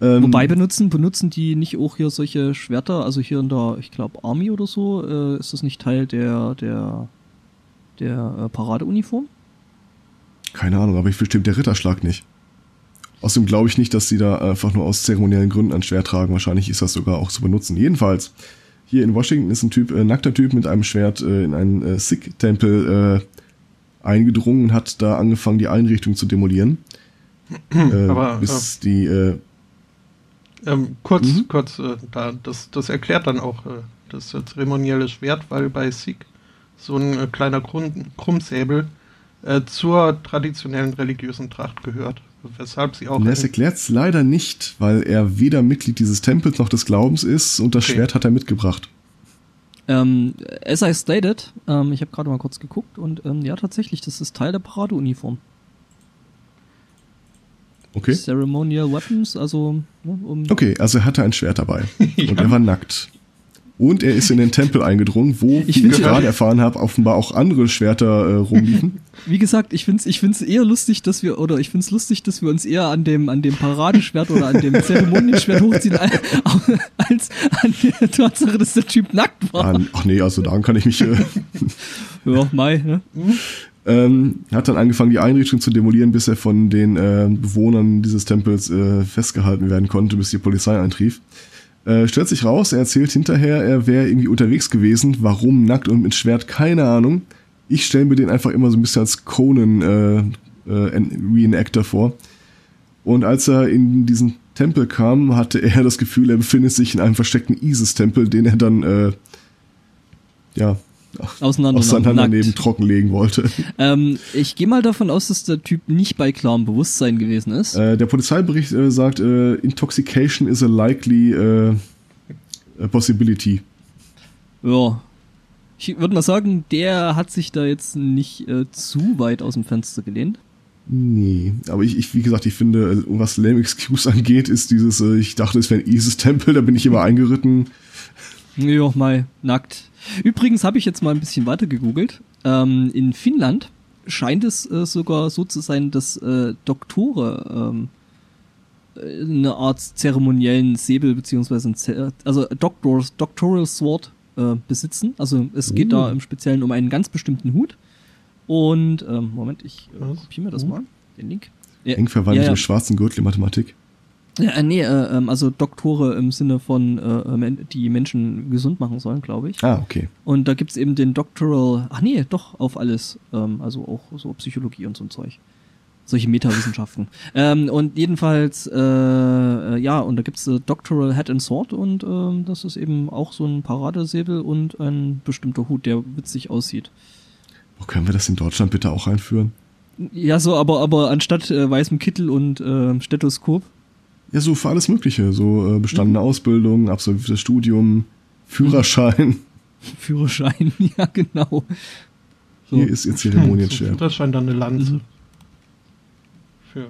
Ähm, wobei benutzen, benutzen die nicht auch hier solche Schwerter, also hier in der, ich glaube, Army oder so, äh, ist das nicht Teil der, der, der äh, Paradeuniform? Keine Ahnung, aber ich bestimmt der Ritterschlag nicht. Außerdem glaube ich nicht, dass sie da einfach nur aus zeremoniellen Gründen ein Schwert tragen. Wahrscheinlich ist das sogar auch zu benutzen. Jedenfalls, hier in Washington ist ein Typ, äh, nackter Typ mit einem Schwert äh, in einen äh, Sikh-Tempel äh, eingedrungen und hat da angefangen, die Einrichtung zu demolieren. äh, Aber, bis die, äh, Ähm, kurz, Mhm. kurz, äh, da, das, das erklärt dann auch äh, das äh, zeremonielle Schwert, weil bei Sikh so ein äh, kleiner Krumm, Krummsäbel äh, zur traditionellen religiösen Tracht gehört. Weshalb sie auch. das ein- erklärt leider nicht, weil er weder Mitglied dieses Tempels noch des Glaubens ist und das Okay. Schwert hat er mitgebracht. Ähm, as I stated, ähm, ich habe gerade mal kurz geguckt und ähm, ja, tatsächlich, das ist Teil der Paradeuniform. Okay? Ceremonial Weapons, also ne, um Okay, also er hatte ein Schwert dabei. Ja. Und er war nackt. Und er ist in den Tempel eingedrungen, wo, Ich wie ich gerade erfahren habe, offenbar auch andere Schwerter äh, rumliefen. Wie gesagt, ich find's, ich find's eher lustig, dass wir, oder ich find's lustig, dass wir uns eher an dem, an dem Paradeschwert oder an dem Zeremonienschwert hochziehen, als, als an der Tatsache, dass der Typ nackt war. Ah, ach nee, also daran kann ich mich. Äh, Ja, Mai, ne? ähm, er hat dann angefangen, die Einrichtung zu demolieren, bis er von den äh, Bewohnern dieses Tempels äh, festgehalten werden konnte, bis die Polizei eintrief. Äh, stellt sich raus, er erzählt hinterher, er wäre irgendwie unterwegs gewesen. Warum nackt und mit Schwert? Keine Ahnung. Ich stelle mir den einfach immer so ein bisschen als Conan äh, äh, Reenactor vor. Und als er in diesen Tempel kam, hatte er das Gefühl, er befindet sich in einem versteckten Isis-Tempel, den er dann äh, ja Auseinander, auseinander nackt. neben trockenlegen wollte. Ähm, ich gehe mal davon aus, dass der Typ nicht bei klarem Bewusstsein gewesen ist. Äh, der Polizeibericht äh, sagt, äh, Intoxication is a likely äh, a possibility. Ja. Ich würde mal sagen, der hat sich da jetzt nicht äh, zu weit aus dem Fenster gelehnt. Nee, aber ich, ich wie gesagt, ich finde, äh, was Lame Excuse angeht, ist dieses, ich dachte, es wäre ein Isis-Tempel, da bin ich immer eingeritten. Ja, mal nackt. Übrigens habe ich jetzt mal ein bisschen weiter gegoogelt. Ähm, in Finnland scheint es äh, sogar so zu sein, dass äh, Doktore ähm, äh, eine Art zeremoniellen Säbel beziehungsweise ein Zer also Doctor, Doctoral Sword äh, besitzen. Also es geht Uh. da im Speziellen um einen ganz bestimmten Hut. Und ähm, Moment, ich äh, kopiere mir das Uh. mal, den Link. Ja, Eng verwandt ja, mit ja. dem schwarzen Gürtel Mathematik. Ja, äh, nee, äh, ähm, also Doktore im Sinne von, äh, äh, die Menschen gesund machen sollen, glaube ich. Ah, okay. Und da gibt's eben den Doctoral, ach nee, doch, auf alles, ähm, also auch so Psychologie und so ein Zeug. Solche Metawissenschaften. ähm, und jedenfalls, äh, äh, ja, und da gibt's äh, Doctoral Head and Sword und ähm, das ist eben auch so ein Paradesäbel und ein bestimmter Hut, der witzig aussieht. Wo können wir das in Deutschland bitte auch einführen? Ja, so, aber, aber anstatt äh, weißem Kittel und äh, Stethoskop, Ja, so für alles Mögliche. So äh, bestandene Ausbildung, absolviertes Studium, Führerschein. Führerschein, ja, genau. So. Hier ist ihr Zeremonienschwert. Das scheint dann eine Lanze. Mhm. Für.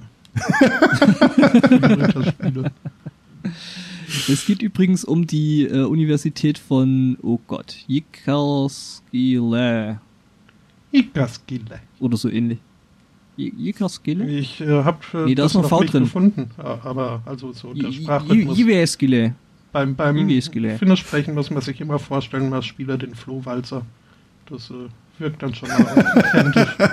für. Es geht übrigens um die äh, Universität von, oh Gott, Yggdrasil Ikaskille. oder so ähnlich. Jägerskille? Ich äh, habe äh, Nee, da ist noch noch V nicht drin. gefunden, aber also so der Sprachrhythmus. Jägerskille. Beim, beim Iweskile. Finnisch sprechen muss man sich immer vorstellen, als Spieler den Flohwalzer. Das äh, wirkt dann schon mal authentisch.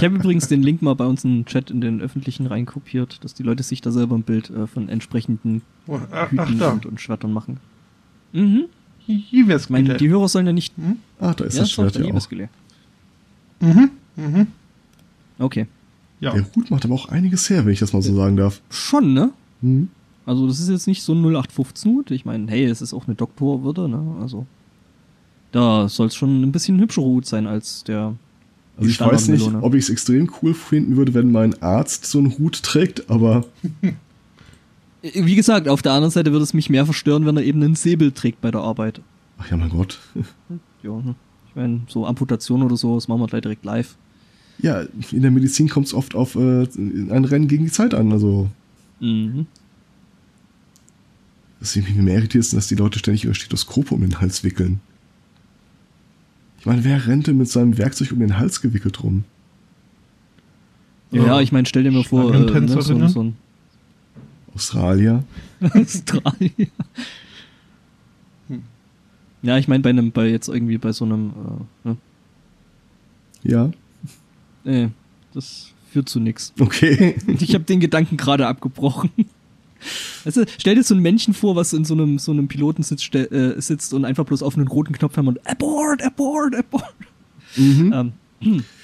Ich habe übrigens den Link mal bei uns im Chat in den öffentlichen reinkopiert, dass die Leute sich da selber ein Bild äh, von entsprechenden Oh, ach, ach Hüten da, und, und Schwertern machen. Mhm. Ich meine, die Hörer sollen ja nicht. Ah, da ist ja, das Schwert ja auch. Mhm, mhm. Okay. Ja. Der Hut macht aber auch einiges her, wenn ich das mal so sagen darf. Schon, ne? Hm? Also das ist jetzt nicht so ein 0815 Hut. Ich meine, hey, es ist auch eine Doktorwürde, ne? Also da soll es schon ein bisschen hübscherer Hut sein als der. Also ich weiß nicht, Standardmelone. ob ich es extrem cool finden würde, wenn mein Arzt so einen Hut trägt, aber Wie gesagt, auf der anderen Seite würde es mich mehr verstören, wenn er eben einen Säbel trägt bei der Arbeit. ach ja, mein Gott. Ja, ne? Ich meine, so Amputation oder so, das machen wir gleich direkt live. Ja, in der Medizin kommt es oft auf äh, ein Rennen gegen die Zeit an. Also, Mhm. was mich mehr irritiert, ist, dass die Leute ständig ihre Stethoskope um den Hals wickeln. Ich meine, wer rennt denn mit seinem Werkzeug um den Hals gewickelt rum? Ja, Ja. ich meine, stell dir mal vor, äh, ne, so, so ein Australier? Australier. Hm. Ja, ich meine, bei einem, bei jetzt irgendwie bei so einem, äh, ne? Ja, Nee, das führt zu nichts. okay. Ich habe den Gedanken gerade abgebrochen. Du, stell dir so ein Männchen vor, was in so einem, so einem Pilotensitz äh, sitzt und einfach bloß auf einen roten Knopf haben und Abort, Abort, Abort. Mhm. Ähm,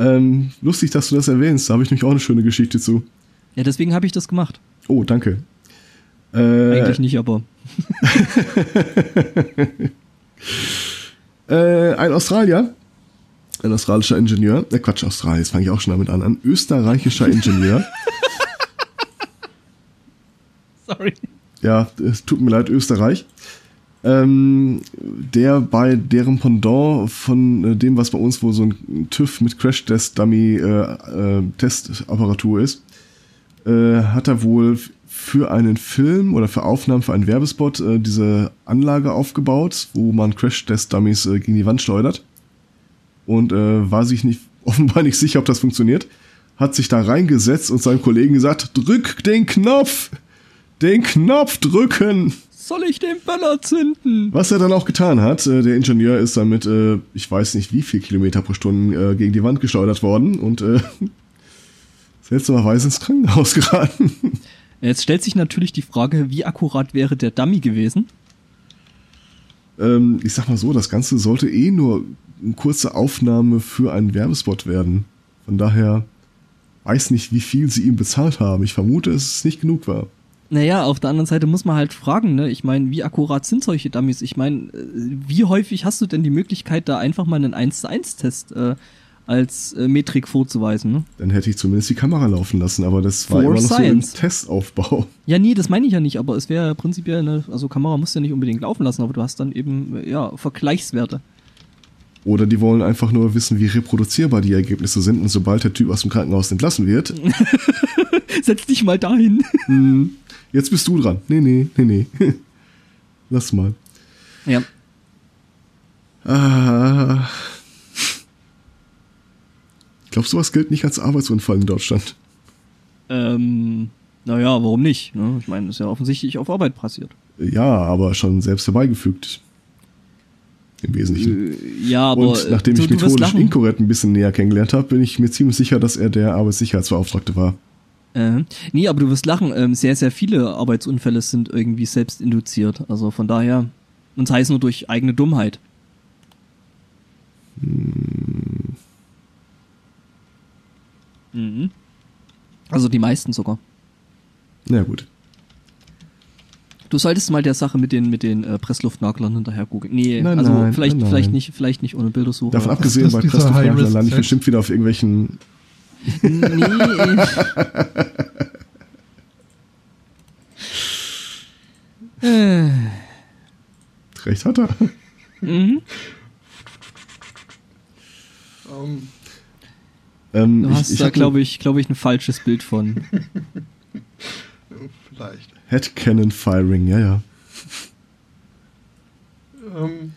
Ähm, lustig, dass du das erwähnst. Da habe ich nämlich auch eine schöne Geschichte zu. ja, deswegen habe ich das gemacht. Oh, danke. Äh, Eigentlich nicht, aber Äh, ein Australier, ein australischer Ingenieur, äh Quatsch, Australien, jetzt fange ich auch schon damit an, ein österreichischer Ingenieur. sorry. ja, es tut mir leid, Österreich. Ähm, der bei deren Pendant von äh, dem, was bei uns wohl so ein TÜV mit Crash-Test-Dummy äh, äh, ist, äh, hat er wohl für einen Film oder für Aufnahmen für einen Werbespot äh, diese Anlage aufgebaut, wo man Crash-Test-Dummies gegen die Wand schleudert. Und äh, war sich nicht offenbar nicht sicher, ob das funktioniert. Hat sich da reingesetzt und seinem Kollegen gesagt, drück den Knopf! Den Knopf drücken! Soll ich den Böller zünden? Was er dann auch getan hat, äh, der Ingenieur ist dann mit, äh, ich weiß nicht wie viel Kilometer pro Stunde äh, gegen die Wand geschleudert worden und äh, seltsamerweise ins Krankenhaus geraten. Jetzt stellt sich natürlich die Frage, wie akkurat wäre der Dummy gewesen? ähm, ich sag mal so, das Ganze sollte eh nur kurze Aufnahme für einen Werbespot werden. Von daher weiß nicht, wie viel sie ihm bezahlt haben. Ich vermute, dass es nicht genug war. Naja, auf der anderen Seite muss man halt fragen, ne? Ich meine, wie akkurat sind solche Dummies? Ich meine, äh, wie häufig hast du denn die Möglichkeit, da einfach mal einen 1 zu 1 Test äh, als äh, Metrik vorzuweisen, ne? Dann hätte ich zumindest die Kamera laufen lassen, aber das war For immer noch science. so ein Testaufbau. Ja, nee, das meine ich ja nicht, aber es wäre prinzipiell eine, also Kamera musst du ja nicht unbedingt laufen lassen, aber du hast dann eben, äh, ja, Vergleichswerte. Oder die wollen einfach nur wissen, wie reproduzierbar die Ergebnisse sind und sobald der Typ aus dem Krankenhaus entlassen wird, Setz dich mal dahin. hm, jetzt bist du dran. Nee, nee, nee, nee. Lass mal. ja. Ah. Glaubst du, was gilt nicht als Arbeitsunfall in Deutschland? Ähm, naja, warum nicht? Ne? Ich meine, das ist ja offensichtlich auf Arbeit passiert. Ja, aber schon selbst herbeigefügt. Im Wesentlichen. Äh, ja, aber Und nachdem du, ich methodisch inkorrekt ein bisschen näher kennengelernt habe, bin ich mir ziemlich sicher, dass er der Arbeitssicherheitsbeauftragte war. Äh, nee, aber du wirst lachen. Ähm, sehr, sehr viele Arbeitsunfälle sind irgendwie selbst induziert. Also von daher, und sei es nur durch eigene Dummheit. Mhm. Also die meisten sogar. Na gut. Du solltest mal der Sache mit den mit den äh, Pressluftnaglern hinterher googeln. Nee, Nein, also nein, vielleicht nein, vielleicht nicht vielleicht nicht ohne Bildersuche. Davon abgesehen, bei dieser Pressluftnagler High-Risk lande ich bestimmt wieder auf irgendwelchen. Nee. äh, Recht hat er. mhm. Ähm, Ähm, Du hast da, hatte glaube ich, glaube ich, ein falsches Bild von. vielleicht. Head Cannon Firing, ja, ja. Ähm,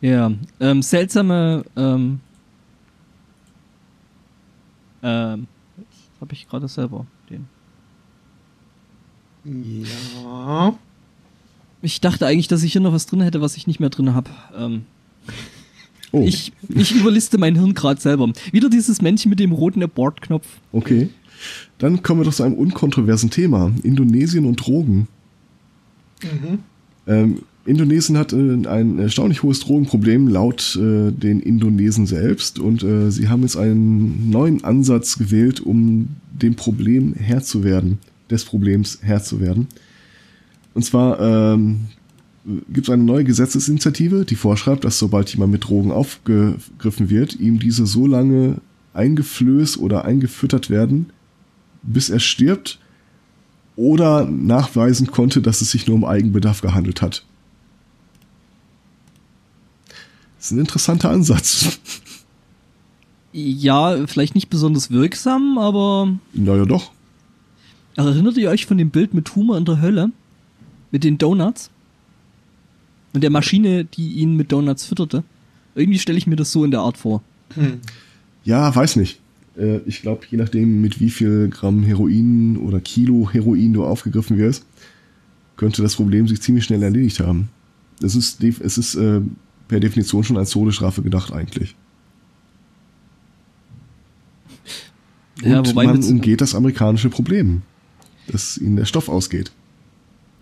Ja, ähm, seltsame, ähm, Ähm, jetzt habe ich gerade selber den. Ja. Ich dachte eigentlich, dass ich hier noch was drin hätte, was ich nicht mehr drin habe. Ähm, Oh, ich, ich überliste mein Hirn gerade selber. Wieder dieses Männchen mit dem roten Abort-Knopf. okay. Dann kommen wir doch zu einem unkontroversen Thema. Indonesien und Drogen. Mhm. Ähm, Indonesien hat äh, ein erstaunlich hohes Drogenproblem laut äh, den Indonesen selbst und äh, sie haben jetzt einen neuen Ansatz gewählt, um dem Problem Herr zu werden, des Problems Herr zu werden. Und zwar ähm, gibt es eine neue Gesetzesinitiative, die vorschreibt, dass sobald jemand mit Drogen aufgegriffen wird, ihm diese so lange eingeflößt oder eingefüttert werden, bis er stirbt oder nachweisen konnte, dass es sich nur um Eigenbedarf gehandelt hat. Das ist ein interessanter Ansatz. Ja, vielleicht nicht besonders wirksam, aber Naja, doch. erinnert ihr euch von dem Bild mit Humor in der Hölle? Mit den Donuts? Und der Maschine, die ihn mit Donuts fütterte? Irgendwie stelle ich mir das so in der Art vor. Hm. Ja, weiß nicht. Äh, Ich glaube, je nachdem, mit wie viel Gramm Heroin oder Kilo Heroin du aufgegriffen wirst, könnte das Problem sich ziemlich schnell erledigt haben. Es ist, es ist äh, per Definition schon als Todesstrafe gedacht eigentlich. Und Ja, wobei man umgeht das amerikanische Problem, dass ihnen der Stoff ausgeht.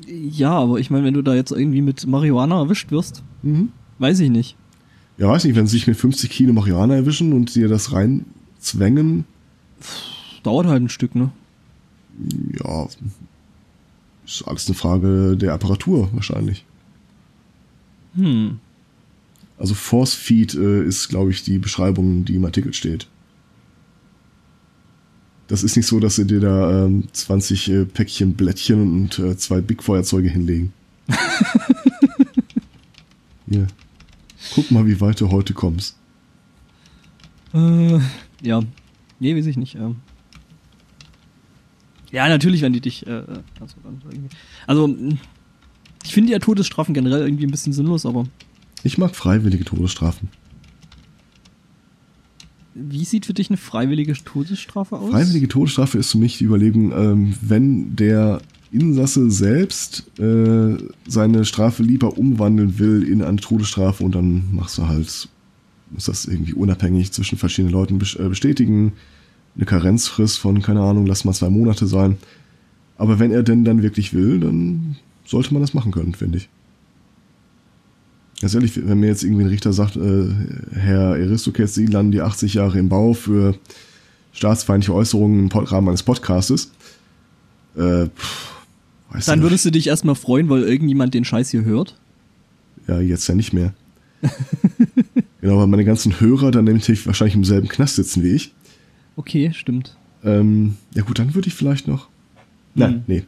Ja, aber ich meine, wenn du da jetzt irgendwie mit Marihuana erwischt wirst, Mhm. weiß ich nicht. Ja, weiß nicht, wenn sie sich mit 50 Kilo Marihuana erwischen und dir das reinzwängen, Dauert halt ein Stück, ne? ja, ist alles eine Frage der Apparatur wahrscheinlich. Hm. Also Force Feed äh, ist, glaube ich, die Beschreibung, die im Artikel steht. Das ist nicht so, dass sie dir da ähm, 20 äh, Päckchen Blättchen und äh, zwei Big Feuerzeuge hinlegen. Hier. Guck mal, wie weit du heute kommst. Äh, ja. Nee, weiß ich nicht. Ähm. Ja, natürlich, wenn die dich. Äh, also, dann irgendwie. also, mh, ich finde ja Todesstrafen generell irgendwie ein bisschen sinnlos, aber Ich mag freiwillige Todesstrafen. wie sieht für dich eine freiwillige Todesstrafe aus? Freiwillige Todesstrafe ist für mich die Überlegung, ähm, wenn der Insasse selbst äh, seine Strafe lieber umwandeln will in eine Todesstrafe und dann machst du halt, muss das irgendwie unabhängig zwischen verschiedenen Leuten äh, bestätigen, eine Karenzfrist von, keine Ahnung, lass mal zwei Monate sein. Aber wenn er denn dann wirklich will, dann sollte man das machen können, finde ich. Ganz ehrlich, wenn mir jetzt irgendwie ein Richter sagt, äh, Herr Aristokets, Sie landen die 80 Jahre im Bau für staatsfeindliche Äußerungen im Rahmen eines Podcastes, äh, pff, weiß Dann würdest du dich erstmal freuen, weil irgendjemand den Scheiß hier hört. ja jetzt ja nicht mehr. genau, weil meine ganzen Hörer dann nämlich wahrscheinlich im selben Knast sitzen wie ich. Okay, stimmt. Ähm, ja gut, dann würde ich vielleicht noch. Nein, Hm. nee.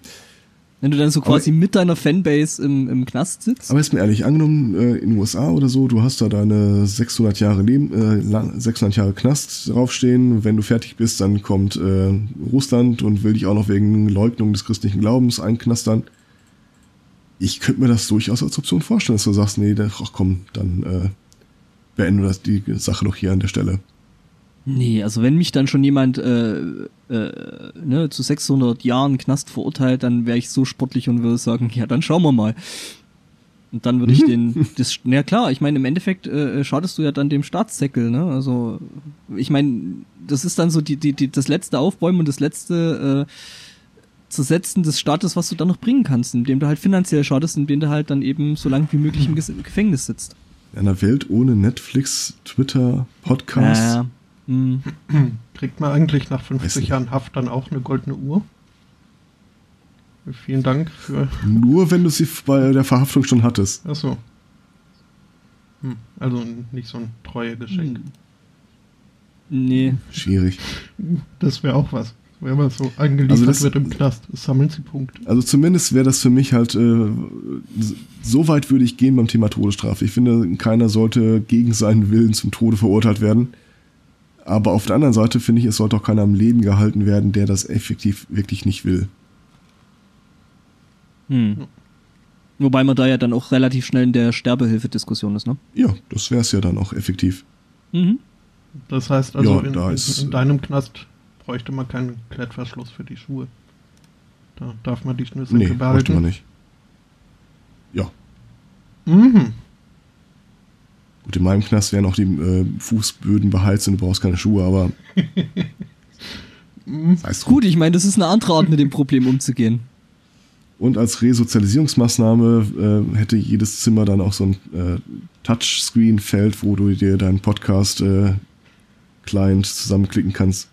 Wenn du dann so Aber- quasi mit deiner Fanbase im, im Knast sitzt. Aber ist mir ehrlich, angenommen äh, in den USA oder so, du hast da deine 600 Jahre Leben, äh, lang, 600 Jahre Knast draufstehen. Wenn du fertig bist, dann kommt äh, Russland und will dich auch noch wegen Leugnung des christlichen Glaubens einknastern. Ich könnte mir das durchaus als Option vorstellen, dass du sagst, nee, ach komm, dann äh, beenden wir das, die Sache doch hier an der Stelle. Nee, also wenn mich dann schon jemand äh, äh, ne, zu 600 Jahren Knast verurteilt, dann wäre ich so sportlich und würde sagen, ja, dann schauen wir mal. Und dann würde ich den, das, na klar, ich meine, im Endeffekt äh, schadest du ja dann dem Staatssäckel, ne? Also, ich meine, das ist dann so die, die, die, das letzte Aufbäumen und das letzte äh, Zersetzen des Staates, was du dann noch bringen kannst, indem du halt finanziell schadest, indem du halt dann eben so lange wie möglich im Gefängnis sitzt. In einer Welt ohne Netflix, Twitter, Podcast. Ja, hm. Kriegt man eigentlich nach Weiß 50 nicht. Jahren Haft dann auch eine goldene Uhr? Vielen Dank für. Nur wenn du sie bei der Verhaftung schon hattest. Achso. Hm, also nicht so ein Treuegeschenk. Nee. Schwierig. Das wäre auch was. Wenn man so angeliefert Also das- wird im Knast, sammeln sie Punkte. Also zumindest wäre das für mich halt, äh, so weit würde ich gehen beim Thema Todesstrafe. Ich finde, keiner sollte gegen seinen Willen zum Tode verurteilt werden. Aber auf der anderen Seite finde ich, es sollte auch keiner am Leben gehalten werden, der das effektiv wirklich nicht will. Hm. Wobei man da ja dann auch relativ schnell in der Sterbehilfe-Diskussion ist, ne? Ja, das wäre es ja dann auch effektiv. Mhm. Das heißt also, Ja, in, da in, ist- in deinem Knast bräuchte man keinen Klettverschluss für die Schuhe. Da darf man die Schnürsenkel Nee, bräuchte behalten. man nicht. Ja. Mhm. Gut, in meinem Knast wären auch die äh, Fußböden beheizt und du brauchst keine Schuhe, aber. sei es drum. Gut, ich meine, das ist eine andere Art, mit dem Problem umzugehen. Und als Resozialisierungsmaßnahme äh, hätte jedes Zimmer dann auch so ein äh, Touchscreen-Feld, wo du dir deinen Podcast-Client zusammenklicken kannst.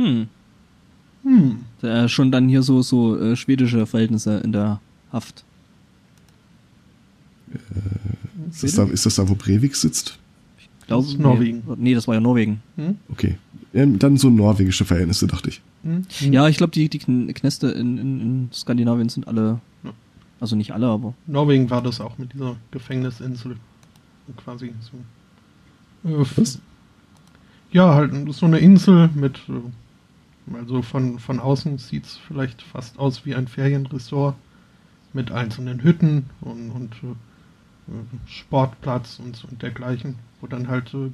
Hm. Hm. Äh, schon dann hier so, so äh, schwedische Verhältnisse in der Haft. Ist das, da, ist das da, wo Breivik sitzt? Ich glaube, Das ist Norwegen. Nee, nee, das war ja Norwegen. Hm? Okay. Ja, dann so norwegische Verhältnisse, dachte ich. Hm? Ja, ich glaube, die, die Kn- Knäste in, in, in Skandinavien sind alle. Ja. Also nicht alle, aber. Norwegen war das auch mit dieser Gefängnisinsel. Quasi so. Äh, Was? Ja, halt so eine Insel mit. Also von, von außen sieht es vielleicht fast aus wie ein Ferienresort mit einzelnen Hütten und, und äh, Sportplatz und, und dergleichen, wo dann halt äh,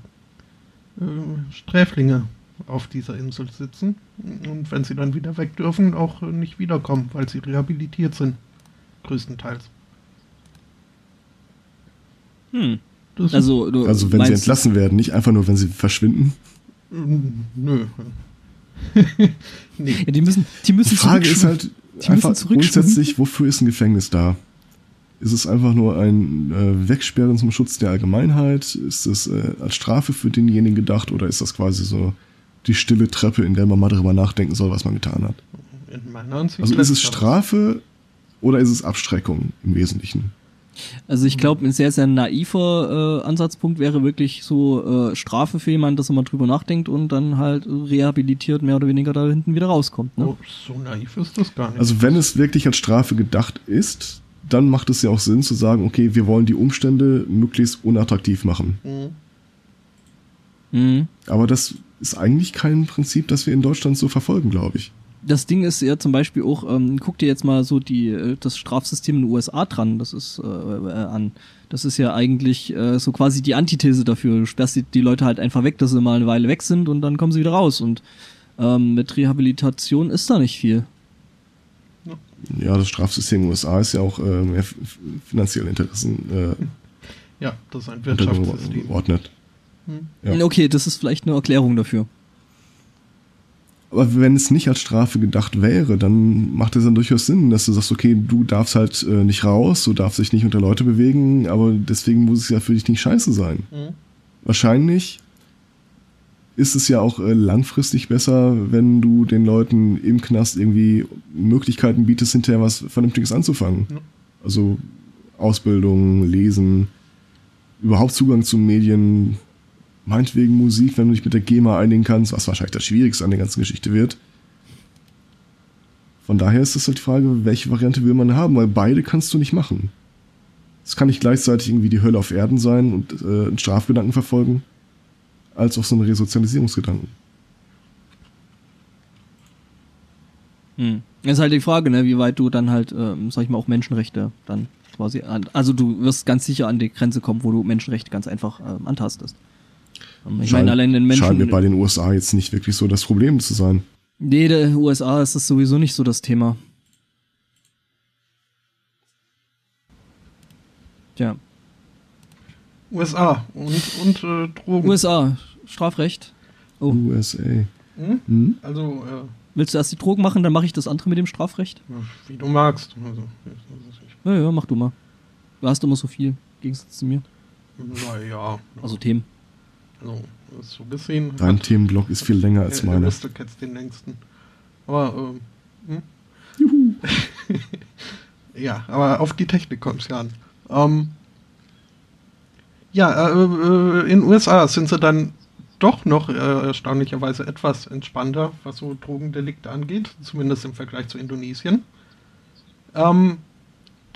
äh, Sträflinge auf dieser Insel sitzen und wenn sie dann wieder weg dürfen, auch nicht wiederkommen, weil sie rehabilitiert sind. Größtenteils. Hm. Das Also, du Also wenn sie entlassen werden, nicht einfach nur, wenn sie verschwinden. Nö. nee. Ja, die müssen, die müssen Die Frage ist halt Die einfach grundsätzlich, wofür ist ein Gefängnis da? Ist es einfach nur ein äh, Wegsperren zum Schutz der Allgemeinheit? Ist es äh, als Strafe für denjenigen gedacht oder ist das quasi so die stille Treppe, in der man mal drüber nachdenken soll, was man getan hat? Also ist es. Strafe oder ist es Abschreckung im Wesentlichen? Also ich glaube, ein sehr, sehr naiver äh, Ansatzpunkt wäre wirklich so äh, Strafe für jemanden, dass er mal drüber nachdenkt und dann halt rehabilitiert mehr oder weniger da hinten wieder rauskommt. Ne? Oh, so naiv ist das gar nicht. Also wenn es wirklich als Strafe gedacht ist, dann macht es ja auch Sinn zu sagen, okay, wir wollen die Umstände möglichst unattraktiv machen. Mhm. Mhm. Aber das ist eigentlich kein Prinzip, das wir in Deutschland so verfolgen, glaube ich. Das Ding ist ja zum Beispiel auch, ähm, guck dir jetzt mal so die, äh, das Strafsystem in den USA dran, das ist äh, äh, an. Das ist ja eigentlich äh, so quasi die Antithese dafür. Du sperrst die, die Leute halt einfach weg, dass sie mal eine Weile weg sind und dann kommen sie wieder raus. Und ähm, mit Rehabilitation ist da nicht viel. Ja, das Strafsystem in den USA ist ja auch äh, mehr finanzielle Interessen äh, Ja, das ist ein Wirtschaftssystem. untergeordnet. Ja. Okay, das ist vielleicht eine Erklärung dafür. Aber wenn es nicht als Strafe gedacht wäre, dann macht es dann durchaus Sinn, dass du sagst, okay, du darfst halt äh, nicht raus, du darfst dich nicht unter Leute bewegen, aber deswegen muss es ja für dich nicht scheiße sein. Mhm. Wahrscheinlich ist es ja auch äh, langfristig besser, wenn du den Leuten im Knast irgendwie Möglichkeiten bietest, hinterher was Vernünftiges anzufangen. Ja. Also Ausbildung, Lesen, überhaupt Zugang zu Medien, meinetwegen Musik, wenn du dich mit der GEMA einigen kannst, was wahrscheinlich das Schwierigste an der ganzen Geschichte wird. Von daher ist es halt die Frage, welche Variante will man haben, weil beide kannst du nicht machen. Es kann nicht gleichzeitig irgendwie die Hölle auf Erden sein und äh, einen Strafgedanken verfolgen, als auch so einen Resozialisierungsgedanken. Hm. ist halt die Frage, ne, wie weit du dann halt, ähm, sag ich mal, auch Menschenrechte dann quasi an, also du wirst ganz sicher an die Grenze kommen, wo du Menschenrechte ganz einfach ähm, antastest. Ich meine, allein den Menschen. Scheint mir bei den USA jetzt nicht wirklich so das Problem zu sein. Nee, der USA ist das sowieso nicht so das Thema. Tja. USA und, und äh, Drogen. USA, Strafrecht. Oh, USA. Hm? Hm? Also, äh, willst du erst die Drogen machen, dann mache ich das andere mit dem Strafrecht? wie du magst. Also, Ja, ja, mach du mal. Du hast immer so viel, im Gegensatz zu mir. naja. Also Themen. Also, so gesehen. Dein Themenblock ist viel länger als der meiner. Mr. Cats den längsten. Aber, ähm, hm? Juhu. Ja, aber auf die Technik kommt es ja an. Ähm, ja, äh, äh, in den USA sind sie dann doch noch äh, erstaunlicherweise etwas entspannter, was so Drogendelikte angeht, zumindest im Vergleich zu Indonesien. Ähm,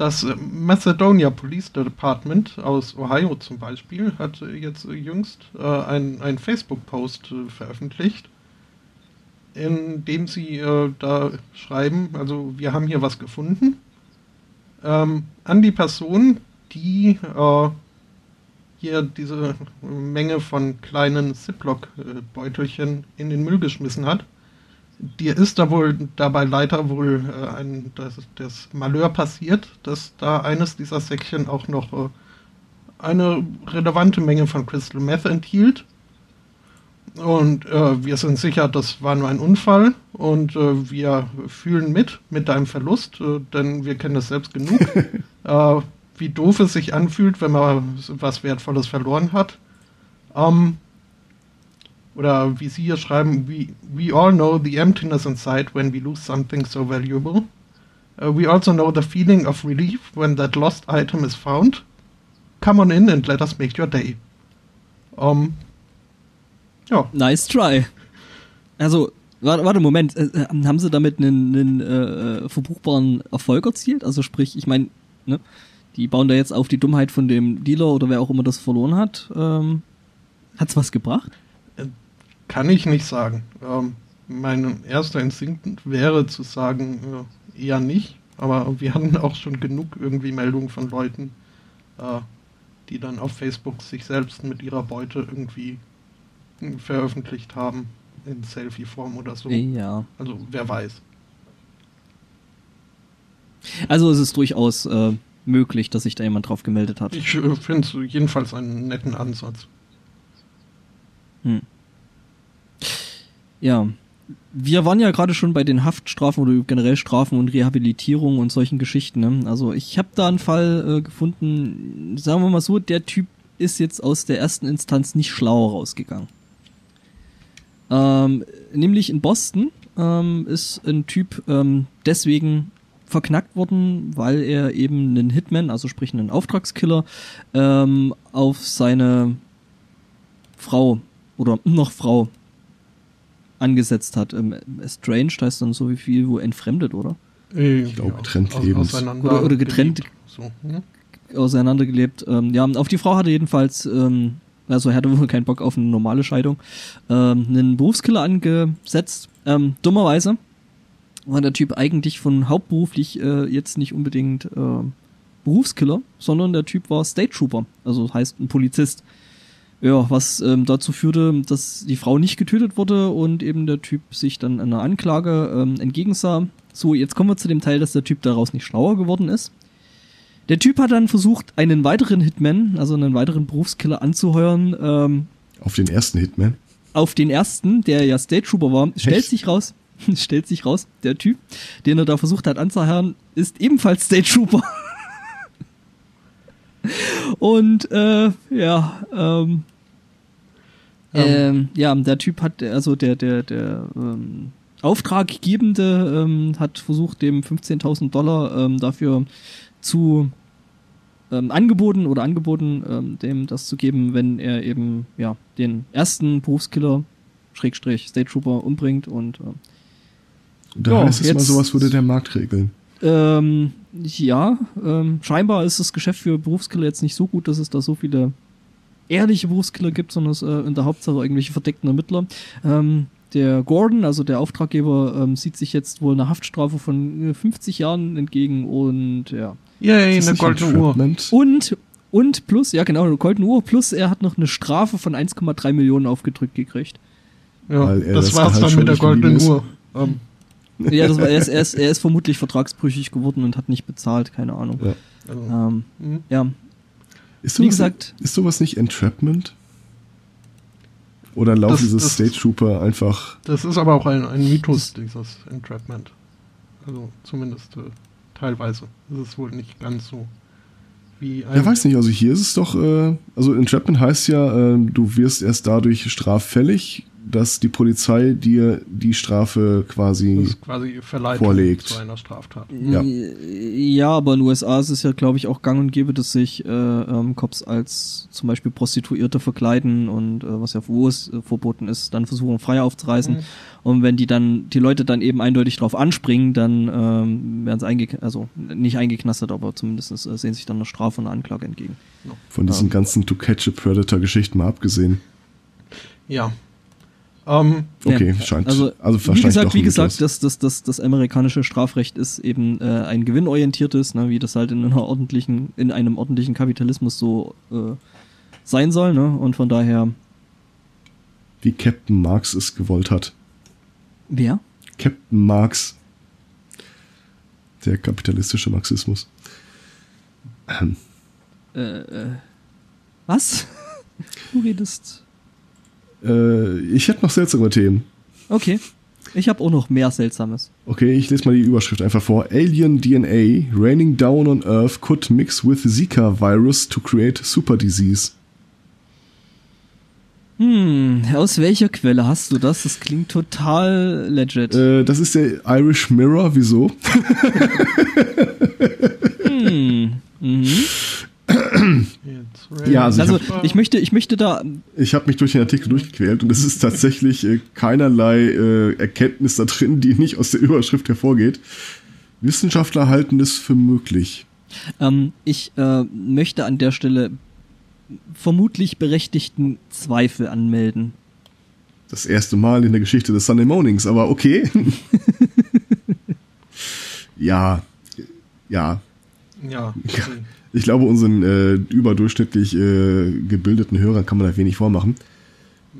das äh, Macedonia Police Department aus Ohio zum Beispiel hat äh, jetzt äh, jüngst äh, ein, ein Facebook-Post äh, veröffentlicht, in dem sie äh, da schreiben, also wir haben hier was gefunden, ähm, an die Person, die hier diese Menge von kleinen Ziploc-Beutelchen in den Müll geschmissen hat. Dir ist da wohl dabei leider wohl äh, ein, das, das Malheur passiert, dass da eines dieser Säckchen auch noch äh, eine relevante Menge von Crystal Meth enthielt. Und äh, wir sind sicher, das war nur ein Unfall und äh, wir fühlen mit mit deinem Verlust, äh, denn wir kennen das selbst genug, äh, wie doof es sich anfühlt, wenn man was Wertvolles verloren hat. Ähm, oder wie Sie hier schreiben, we, we all know the emptiness inside when we lose something so valuable. Uh, we also know the feeling of relief when that lost item is found. Come on in and let us make your day. Um, ja. Nice try. Also, warte, warte Moment. Äh, äh, haben Sie damit einen, einen äh, verbuchbaren Erfolg erzielt? Also sprich, ich meine, ne, die bauen da jetzt auf die Dummheit von dem Dealer oder wer auch immer das verloren hat. Ähm, hat's was gebracht? Kann ich nicht sagen. Ähm, mein erster Instinkt wäre zu sagen, äh, eher nicht. Aber wir hatten auch schon genug irgendwie Meldungen von Leuten, äh, die dann auf Facebook sich selbst mit ihrer Beute irgendwie veröffentlicht haben in Selfie-Form oder so. Ja. Also wer weiß. Also es ist durchaus äh, möglich, dass sich da jemand drauf gemeldet hat. Ich äh, finde es jedenfalls einen netten Ansatz. Hm. Ja. Wir waren ja gerade schon bei den Haftstrafen oder generell Strafen und Rehabilitierung und solchen Geschichten. Ne? Also ich habe da einen Fall äh, gefunden, sagen wir mal so, der Typ ist jetzt aus der ersten Instanz nicht schlauer rausgegangen. Ähm, nämlich in Boston ähm, ist ein Typ ähm, deswegen verknackt worden, weil er eben einen Hitman, also sprich einen Auftragskiller, ähm, auf seine Frau oder noch Frau angesetzt hat. Ähm, estranged heißt dann so wie viel, wo entfremdet, oder? Ich glaube, getrennt ja, lebens. Oder, oder getrennt so, hm? auseinandergelebt. Ähm, ja, auf die Frau hatte jedenfalls ähm, also er hatte wohl keinen Bock auf eine normale Scheidung, ähm, einen Berufskiller angesetzt. Ähm, dummerweise war der Typ eigentlich von hauptberuflich äh, jetzt nicht unbedingt äh, Berufskiller, sondern der Typ war State Trooper, also heißt ein Polizist. Ja, was ähm, dazu führte, dass die Frau nicht getötet wurde und eben der Typ sich dann einer Anklage ähm, entgegensah. So, jetzt kommen wir zu dem Teil, dass der Typ daraus nicht schlauer geworden ist. Der Typ hat dann versucht, einen weiteren Hitman, also einen weiteren Berufskiller anzuheuern. Ähm, auf den ersten Hitman? Auf den ersten, der ja State Trooper war. Echt? Stellt sich raus, stellt sich raus, der Typ, den er da versucht hat anzuheuern, ist ebenfalls State Trooper. Und äh, ja, ähm, ähm, ja, der Typ hat, also der, der, der ähm, Auftraggebende ähm, hat versucht, dem 15.000 Dollar ähm, dafür zu ähm, angeboten oder angeboten, ähm, dem das zu geben, wenn er eben ja den ersten Berufskiller Schrägstrich State Trooper umbringt und äh, da ja, heißt es jetzt, mal, sowas würde der Markt regeln. Ähm, ja, ähm, scheinbar ist das Geschäft für Berufskiller jetzt nicht so gut, dass es da so viele ehrliche Berufskiller gibt, sondern es äh, in der Hauptsache irgendwelche verdeckten Ermittler. Ähm, der Gordon, also der Auftraggeber, ähm, sieht sich jetzt wohl eine Haftstrafe von 50 äh, Jahren entgegen und ja. Yay, eine goldene Uhr. Und, und plus, ja genau, eine goldene Uhr, plus er hat noch eine Strafe von 1,3 Millionen aufgedrückt gekriegt. Ja, das, das war's dann mit der goldenen Uhr. Um. Ja, das war, er, ist, er, ist, er ist vermutlich vertragsbrüchig geworden und hat nicht bezahlt, keine Ahnung. Ja. Ähm, mhm. ja. Ist sowas, Wie gesagt, ist sowas nicht Entrapment? Oder laufen das, diese das, State Trooper einfach. Das ist aber auch ein, ein Mythos, dieses Entrapment. Also zumindest äh, teilweise. Das ist wohl nicht ganz so wie ein. Ja, weiß nicht, also hier ist es doch, äh, also Entrapment heißt ja, äh, du wirst erst dadurch straffällig, dass die Polizei dir die Strafe quasi, quasi vorlegt. zu einer Straftat. Ja. ja, aber in den USA ist es ja, glaube ich, auch gang und gäbe, dass sich äh, ähm, Cops als zum Beispiel Prostituierte verkleiden und äh, was ja wo es äh, verboten ist, dann versuchen frei aufzureißen. Mhm. Und wenn die dann die Leute dann eben eindeutig drauf anspringen, dann ähm, werden sie einge also nicht eingeknastet, aber zumindest äh, sehen sich dann eine Strafe und eine Anklage entgegen. Von diesen ähm. ganzen To Catch a Predator Geschichten mal abgesehen. Ja, ähm, okay, ja, scheint. Also, also wie gesagt, wie gesagt, das, das, das, das amerikanische Strafrecht ist eben äh, ein gewinnorientiertes, ne, wie das halt in einer ordentlichen, in einem ordentlichen Kapitalismus so äh, sein soll, ne? Und von daher. Wie Captain Marx es gewollt hat. Wer? Captain Marx. Der kapitalistische Marxismus. Ähm. Äh, äh, was? du redest. Äh, ich hätte noch seltsame Themen. Okay. Ich habe auch noch mehr Seltsames. Okay, ich lese mal die Überschrift einfach vor. Alien DNA raining down on Earth could mix with Zika virus to create super disease. Hm, aus welcher Quelle hast du das? Das klingt total legit. Äh, das ist der Irish Mirror. Wieso? hm. Mhm. Ja, also, also ich, hab, ich, möchte, ich möchte da. Ich habe mich durch den Artikel durchgequält und es ist tatsächlich äh, keinerlei äh, Erkenntnis da drin, die nicht aus der Überschrift hervorgeht. Wissenschaftler halten es für möglich. Ähm, ich äh, möchte an der Stelle vermutlich berechtigten Zweifel anmelden. Das erste Mal in der Geschichte des Sunday Mornings, aber okay. ja, ja. Ja. Okay. Ich glaube, unseren äh, überdurchschnittlich äh, gebildeten Hörern kann man da wenig vormachen.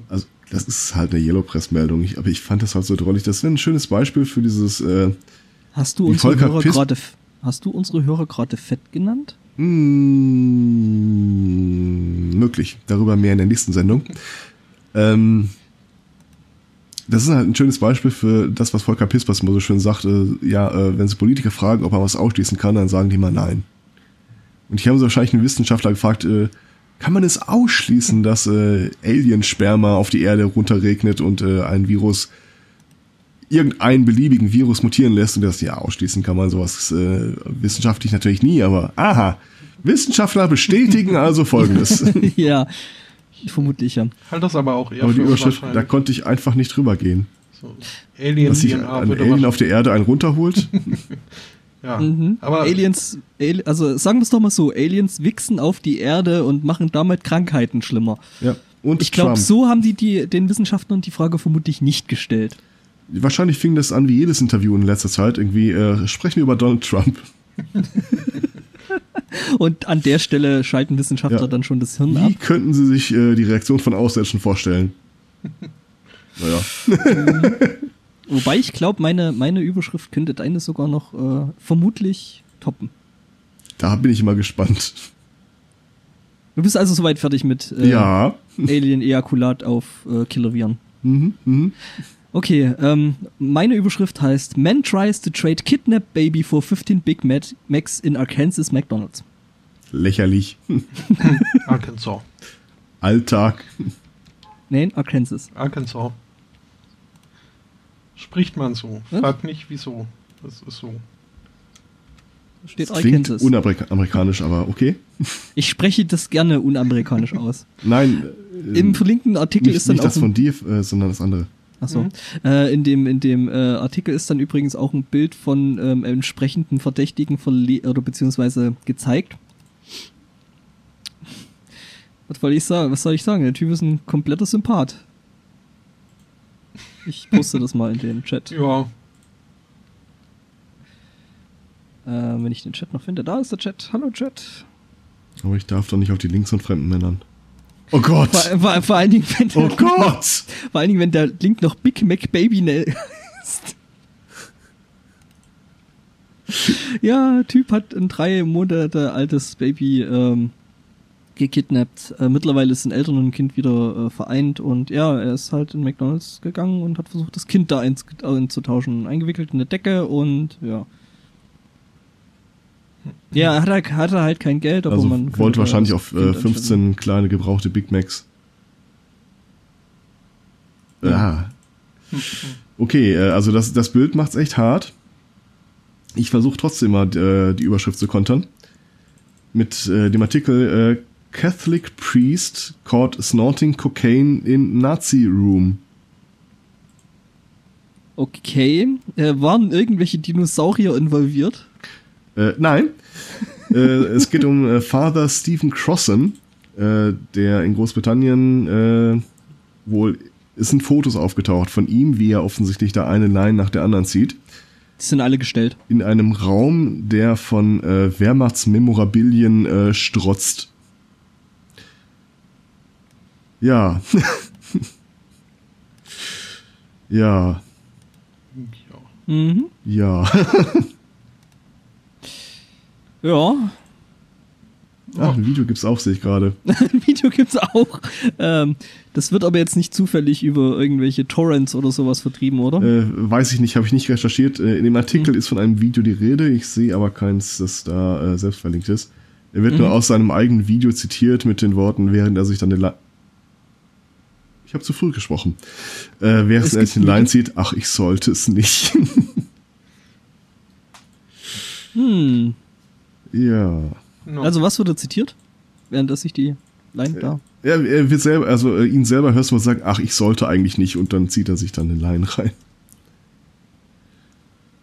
Also, das ist halt eine Yellow Press-Meldung. Aber ich fand das halt so drollig. Das wäre ein schönes Beispiel für dieses. Äh, hast du unsere Hörer gerade Hast du unsere Hörer gerade fett genannt? Mmh, möglich. Darüber mehr in der nächsten Sendung. ähm, das ist halt ein schönes Beispiel für das, was Volker Pispers immer so schön sagt. Äh, ja, äh, wenn sie Politiker fragen, ob man was ausschließen kann, dann sagen die mal nein. Und hier haben sie wahrscheinlich einen Wissenschaftler gefragt, äh, kann man es ausschließen, dass äh, Aliensperma auf die Erde runterregnet und äh, ein Virus irgendeinen beliebigen Virus mutieren lässt und das ja ausschließen kann man sowas äh, wissenschaftlich natürlich nie, aber aha, Wissenschaftler bestätigen also folgendes. ja, vermutlich ja. Halt das aber auch eher aber die Überschrift, da konnte ich einfach nicht drüber gehen. So, Alien Dass sich ein Alien auf der Erde einen runterholt. Ja, mhm. aber Aliens, also sagen wir es doch mal so, Aliens wichsen auf die Erde und machen damit Krankheiten schlimmer. Ja. Und ich glaube, so haben die, die den Wissenschaftlern die Frage vermutlich nicht gestellt. Wahrscheinlich fing das an wie jedes Interview in letzter Zeit. Irgendwie äh, sprechen wir über Donald Trump. und an der Stelle schalten Wissenschaftler ja. dann schon das Hirn wie ab. Wie könnten Sie sich äh, die Reaktion von Ausländischen vorstellen? naja. Wobei ich glaube, meine, meine Überschrift könnte deine sogar noch äh, vermutlich toppen. Da bin ich immer gespannt. Du bist also soweit fertig mit äh, ja. Alien-Ejakulat auf äh, Killerviren. Mhm, mhm. Okay, ähm, meine Überschrift heißt Man tries to trade kidnap baby for 15 Big Macs in Arkansas McDonald's. Lächerlich. Arkansas. Alltag. Nein, Arkansas. Arkansas. Spricht man so. Hm? Frag nicht wieso. Das ist so. Steht das klingt unamerikanisch, aber okay. Ich spreche das gerne unamerikanisch aus. Nein. Äh, Im verlinkten Artikel nicht, ist dann nicht auch. Nicht das von dir, äh, sondern das andere. Achso. Mhm. Äh, in dem, in dem äh, Artikel ist dann übrigens auch ein Bild von ähm, entsprechenden Verdächtigen verle oder beziehungsweise gezeigt. Was soll ich sagen? Was soll ich sagen? Der Typ ist ein kompletter Sympath. Ich poste das mal in den Chat. Ja. Äh, wenn ich den Chat noch finde. Da ist der Chat. Hallo Chat. Aber ich darf doch nicht auf die Links von fremden Männern. Oh Gott. Vor, vor, vor allen Dingen, wenn oh Gott. Noch, vor allen Dingen, wenn der Link noch Big Mac Baby ist. ja, Typ hat ein drei Monate altes Baby ähm, gekidnappt. Äh, mittlerweile sind Eltern und Kind wieder äh, vereint und ja, er ist halt in McDonalds gegangen und hat versucht, das Kind da einzutauschen. Eingewickelt in eine Decke und ja. Ja, er hatte, hatte halt kein Geld, aber also man wollte wahrscheinlich auf äh, 15 kleine gebrauchte Big Macs. Ja. Okay, äh, also das, das Bild macht's echt hart. Ich versuche trotzdem mal äh, die Überschrift zu kontern. Mit äh, dem Artikel Catholic priest caught snorting cocaine in Nazi room. Okay. Äh, waren irgendwelche Dinosaurier involviert? Äh, nein. äh, es geht um äh, Father Stephen Crossan, äh, der in Großbritannien äh, wohl. Es sind Fotos aufgetaucht von ihm, wie er offensichtlich da eine Line nach der anderen zieht. Die sind alle gestellt. In einem Raum, der von Wehrmachtsmemorabilien strotzt. Ja. ja. Ja. Mhm. Ja. Ja, Ach, ein Video gibt's auch, sehe ich gerade. ein Video gibt's auch. Ähm, das wird aber jetzt nicht zufällig über irgendwelche Torrents oder sowas vertrieben, oder? Äh, weiß ich nicht, habe ich nicht recherchiert. Äh, in dem Artikel ist von einem Video die Rede. Ich sehe aber keins, das da äh, selbst verlinkt ist. Er wird nur aus seinem eigenen Video zitiert mit den Worten, während er sich dann den La Ich habe zu früh gesprochen. Äh, während Es er den ein Line zieht, ach, ich sollte es nicht. Hm. ja. No. Also was wurde zitiert? Während er sich die Line da. Er, er wird selber, also äh, ihn selber hörst du mal sagen, ach, ich sollte eigentlich nicht, und dann zieht er sich dann den Line rein.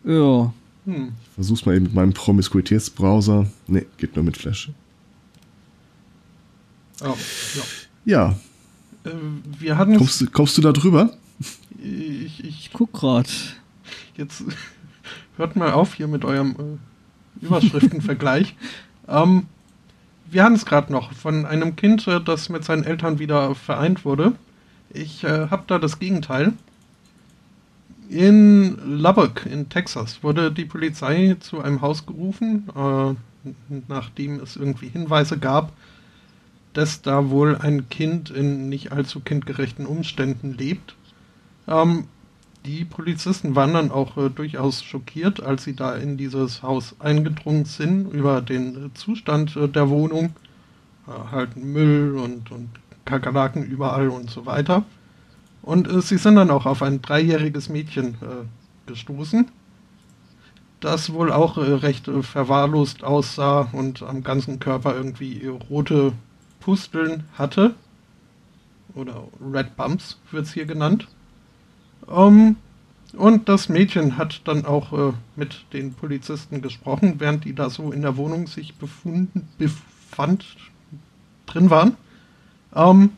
Ja. hm. Ich versuch's mal eben mit meinem Promiskuitätsbrowser. Nee, geht nur mit Flash. oh, ja. Ja, Äh, wir hatten kommst, du- kommst du da drüber? ich, ich Ich guck grad. jetzt hört mal auf hier mit eurem äh, Überschriftenvergleich. ähm, wir hatten es gerade noch von einem Kind, äh, das mit seinen Eltern wieder vereint wurde. Ich äh, habe da das Gegenteil. In Lubbock in Texas wurde die Polizei zu einem Haus gerufen, äh, nachdem es irgendwie Hinweise gab, dass da wohl ein Kind in nicht allzu kindgerechten Umständen lebt. Ähm, die Polizisten waren dann auch äh, durchaus schockiert, als sie da in dieses Haus eingedrungen sind über den äh, Zustand äh, der Wohnung. Äh, halt Müll und, und Kakerlaken überall und so weiter. Und äh, sie sind dann auch auf ein dreijähriges Mädchen äh, gestoßen, das wohl auch recht verwahrlost aussah und am ganzen Körper irgendwie rote Pusteln hatte. Oder Red Bumps wird es hier genannt. Ähm, und das Mädchen hat dann auch äh, mit den Polizisten gesprochen, während die da so in der Wohnung sich befunden, befand, drin waren. Ähm,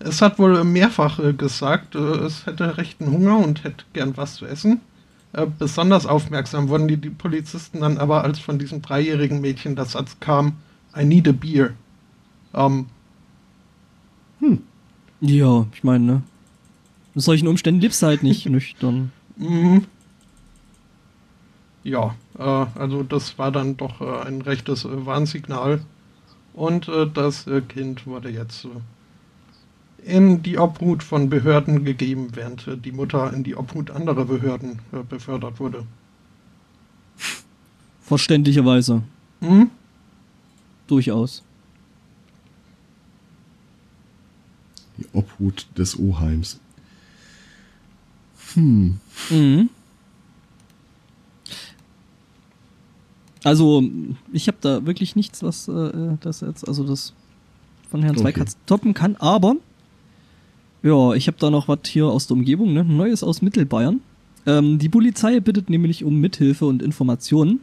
es hat wohl mehrfach äh, gesagt, äh, es hätte rechten Hunger und hätte gern was zu essen. Äh, besonders aufmerksam wurden die, die Polizisten dann aber, als von diesem dreijährigen Mädchen der Satz kam, I need a beer. Ähm, Ja, ich meine, ne? In solchen Umständen lebst du halt nicht nüchtern. Mhm. Ja, äh, also das war dann doch äh, ein rechtes äh, Warnsignal. Und äh, das äh, Kind wurde jetzt äh, in die Obhut von Behörden gegeben, während äh, die Mutter in die Obhut anderer Behörden befördert wurde. Verständlicherweise. Mhm. Durchaus. Die Obhut des Oheims. Hm. Mhm. Also, ich habe da wirklich nichts, was äh, das jetzt, also das von Herrn Okay. Zweikatz toppen kann, aber ja, ich habe da noch was hier aus der Umgebung, ne? Neues aus Mittelbayern. Ähm, die Polizei bittet nämlich um Mithilfe und Informationen.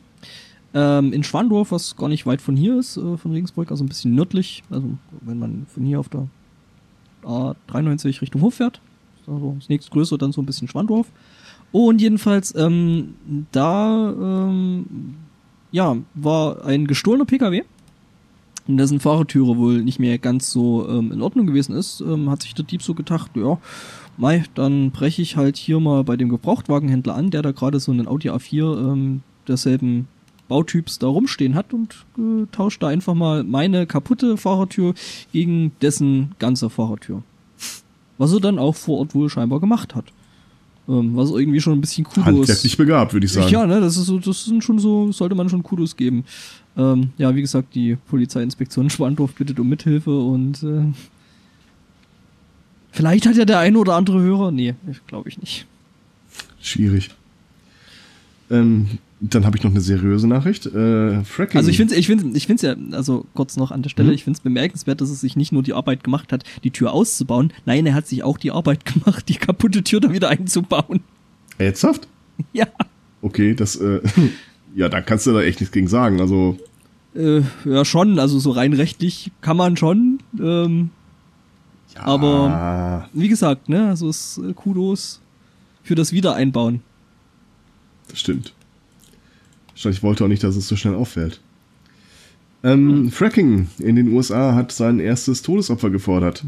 Ähm, in Schwandorf, was gar nicht weit von hier ist, äh, von Regensburg, also ein bisschen nördlich, also wenn man von hier auf der A93 Richtung Hof fährt, also das nächstgrößere dann so ein bisschen Schwandorf. Und jedenfalls, ähm, da ähm, ja, war ein gestohlener PKW, in dessen Fahrertüre wohl nicht mehr ganz so ähm, in Ordnung gewesen ist, ähm, hat sich der Dieb so gedacht, ja, mei, dann breche ich halt hier mal bei dem Gebrauchtwagenhändler an, der da gerade so einen Audi A4 ähm, derselben Bautyps da rumstehen hat und äh, tauscht da einfach mal meine kaputte Fahrertür gegen dessen ganze Fahrertür. Was er dann auch vor Ort wohl scheinbar gemacht hat. Ähm, was irgendwie schon ein bisschen Kudos. Handwerklich begabt, würde ich sagen. Ja, ne, das ist so, das sind schon so, sollte man schon Kudos geben. Ähm, ja, wie gesagt, die Polizeiinspektion Schwandorf bittet um Mithilfe und äh, vielleicht hat ja der eine oder andere Hörer. Nee, glaube ich nicht. Schwierig. Ähm, dann habe ich noch eine seriöse Nachricht. Äh, Fracking. Also ich finde ich finde ich finde ja, also kurz noch an der Stelle, Mhm. ich finde es bemerkenswert, dass er sich nicht nur die Arbeit gemacht hat, die Tür auszubauen, nein, er hat sich auch die Arbeit gemacht, die kaputte Tür da wieder einzubauen. Ernsthaft? Ja. Okay, das, äh, ja, da kannst du da echt nichts gegen sagen. Also, Äh, ja, schon, also so rein rechtlich kann man schon. Ähm, ja, Aber- wie gesagt, ne, also es äh, Kudos für das Wiedereinbauen. das stimmt. Wahrscheinlich wollte auch nicht, dass es so schnell auffällt. Ähm, Fracking in den USA hat sein erstes Todesopfer gefordert.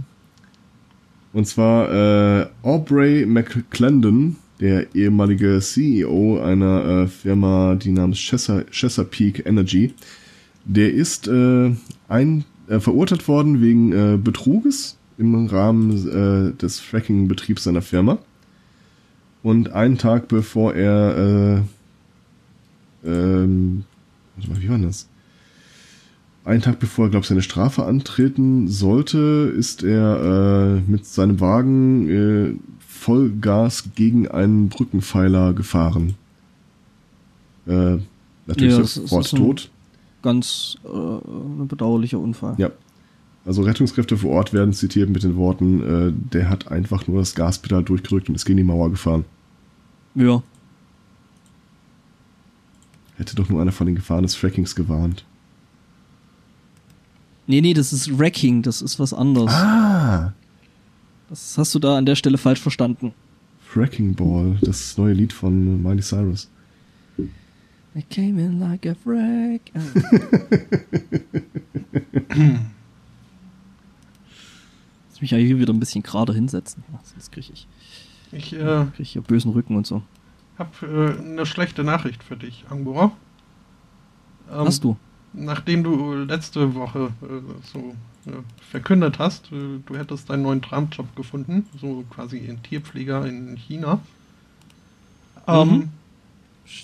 Und zwar äh, Aubrey McClendon, der ehemalige CEO einer äh, Firma, die namens Chesa Chesapeake Energy, der ist äh, ein, äh, verurteilt worden wegen äh, Betruges im Rahmen äh, des Fracking-Betriebs seiner Firma. Und einen Tag bevor er, äh, ähm, wie war das? Einen Tag bevor er, glaube ich, seine Strafe antreten sollte, ist er äh, mit seinem Wagen äh, Vollgas gegen einen Brückenpfeiler gefahren. Äh, natürlich Ja, sofort tot. Ganz äh, ein bedauerlicher Unfall. Ja. Also Rettungskräfte vor Ort werden zitiert mit den Worten, äh, der hat einfach nur das Gaspedal durchgerückt und ist gegen die Mauer gefahren. Ja. Hätte doch nur einer von den Gefahren des Frackings gewarnt. Nee, nee, das ist Wrecking, das ist was anderes. Ah! Das hast du da an der Stelle falsch verstanden. Fracking Ball, das neue Lied von Miley Cyrus. I came in like a wreck. Lass mich ja hier wieder ein bisschen gerade hinsetzen. Ja, Sonst kriege ich, Ich äh, krieg ich hier bösen Rücken und so. Habe äh, eine schlechte Nachricht für dich, Angora. Ähm, Hast du? Nachdem du letzte Woche äh, so äh, verkündet hast, äh, du hättest deinen neuen Traumjob gefunden, so quasi in Tierpfleger in China. Ähm, Mhm.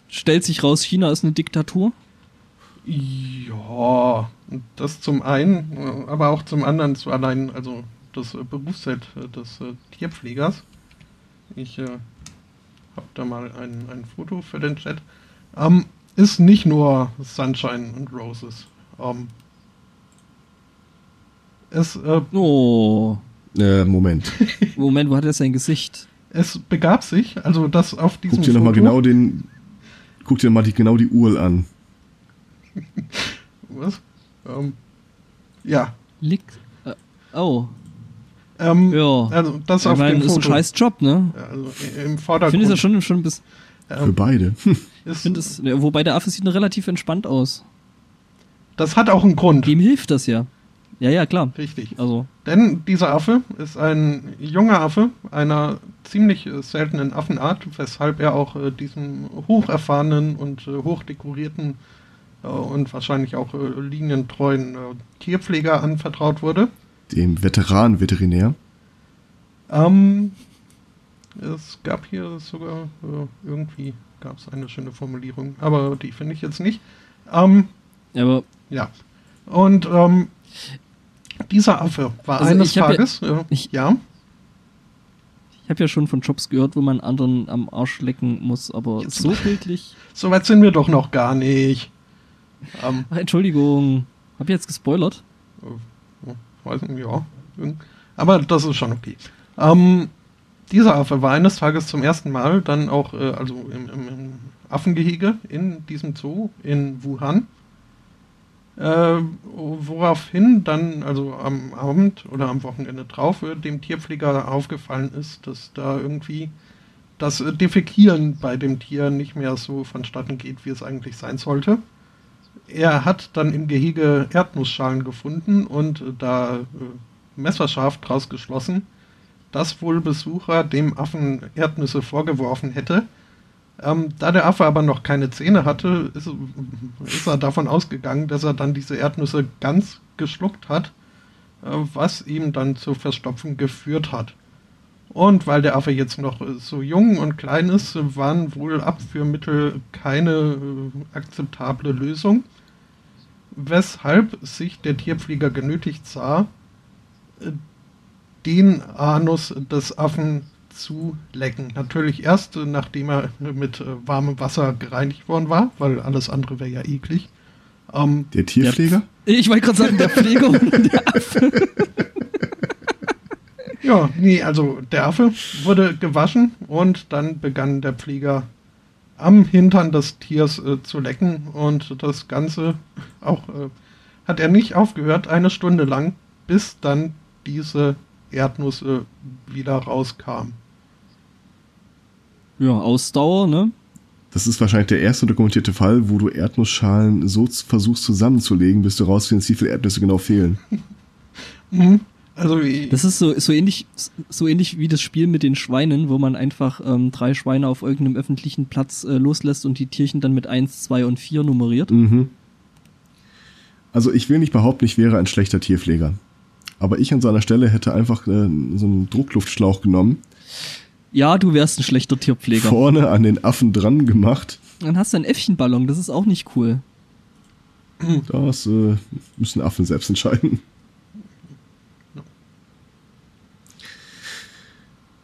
Stellt sich raus, China ist eine Diktatur. Ja, das zum einen, äh, aber auch zum anderen zu allein, also das Berufsfeld äh, des Tierpflegers. Ich äh, habe da mal ein, ein Foto für den Chat. Ähm, ist nicht nur Sunshine und Roses. Ähm, es, äh, Oh. Äh, Moment. Moment, wo hat er sein Gesicht? es begab sich, also das auf diesem Guck dir nochmal genau den. Guck dir mal die, genau die Uhr an. Was? Ähm, ja. Liegt. Äh, oh. Ähm, Ja. Also das ich auf meine, dem ist ein Foto. scheiß Job, ne? Also im Ich Vordergrund. finde es ja schon, schon ein bisschen. Für ähm, beide. Ich finde es, wobei der Affe sieht noch relativ entspannt aus. das hat auch einen Grund. Ihm hilft das ja. Ja, ja, klar. Richtig. Also, Denn dieser Affe ist ein junger Affe einer ziemlich äh, seltenen Affenart, weshalb er auch äh, diesem hocherfahrenen und äh, hochdekorierten äh, und wahrscheinlich auch äh, linientreuen äh, Tierpfleger anvertraut wurde. Dem Veteran-Veterinär. Ähm, es gab hier sogar äh, irgendwie gab es eine schöne Formulierung, aber die finde ich jetzt nicht. Ähm, aber ja. Und ähm, dieser Affe war Also eines ich hab ja- Tages, äh, ich- ja, ich habe ja schon von Jobs gehört, wo man anderen am Arsch lecken muss, aber Jetzt- so bildlich. so weit sind wir doch noch gar nicht. Ähm, Ach, Entschuldigung. Hab ich jetzt gespoilert? Weiß nicht, ja. Aber das ist schon okay. Ähm, dieser Affe war eines Tages zum ersten Mal dann auch, äh, also im, im, im Affengehege in diesem Zoo in Wuhan. Äh, woraufhin dann, also am Abend oder am Wochenende drauf, äh, dem Tierpfleger aufgefallen ist, dass da irgendwie das äh, Defekieren bei dem Tier nicht mehr so vonstatten geht, wie es eigentlich sein sollte. Er hat dann im Gehege Erdnussschalen gefunden und da äh, messerscharf draus geschlossen, dass wohl Besucher dem Affen Erdnüsse vorgeworfen hätte. Ähm, da der Affe aber noch keine Zähne hatte, ist, ist er davon ausgegangen, dass er dann diese Erdnüsse ganz geschluckt hat, äh, was ihm dann zur Verstopfung geführt hat. Und weil der Affe jetzt noch so jung und klein ist, waren wohl Abführmittel keine äh, akzeptable Lösung, weshalb sich der Tierpfleger genötigt sah, den Anus des Affen zu lecken. Natürlich erst, nachdem er mit äh, warmem Wasser gereinigt worden war, weil alles andere wäre ja eklig. Ähm, Der Tierpfleger? Ich wollte gerade sagen, der Pfleger und der Affe. ja, nee, also der Affe wurde gewaschen und dann begann der Pfleger am Hintern des Tiers äh, zu lecken und das Ganze auch äh, hat er nicht aufgehört, eine Stunde lang, bis dann diese Erdnuss äh, wieder rauskam. Ja, Ausdauer, ne? Das ist wahrscheinlich der erste dokumentierte Fall, wo du Erdnussschalen so versuchst zusammenzulegen, bis du rausfindest, wie viele Erdnüsse genau fehlen. Mhm. Also das ist so, so ähnlich so ähnlich wie das Spiel mit den Schweinen, wo man einfach ähm, drei Schweine auf irgendeinem öffentlichen Platz äh, loslässt und die Tierchen dann mit eins, zwei und vier nummeriert. Mhm. Also ich will nicht behaupten, ich wäre ein schlechter Tierpfleger. Aber ich an seiner Stelle hätte einfach äh, so einen Druckluftschlauch genommen. Ja, du wärst ein schlechter Tierpfleger. Vorne an den Affen dran gemacht. Dann hast du einen Äffchenballon, das ist auch nicht cool. Das äh, müssen Affen selbst entscheiden.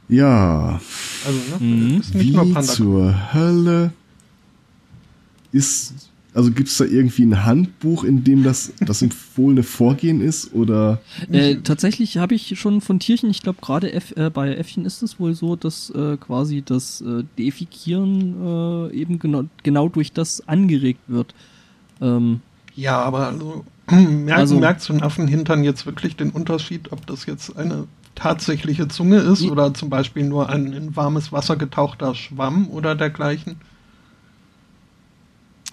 Ja. Also, ne? Mhm. Wie zur Hölle ist. Also gibt es da irgendwie ein Handbuch, in dem das, das empfohlene Vorgehen ist? Oder? Äh, tatsächlich habe ich schon von Tierchen, ich glaube gerade äh, bei Äffchen ist es wohl so, dass äh, quasi das äh, Defikieren äh, eben genau, genau durch das angeregt wird. Ähm, ja, aber also, merken, also, merkst du in Affenhintern jetzt wirklich den Unterschied, ob das jetzt eine tatsächliche Zunge ist ja. oder zum Beispiel nur ein in warmes Wasser getauchter Schwamm oder dergleichen?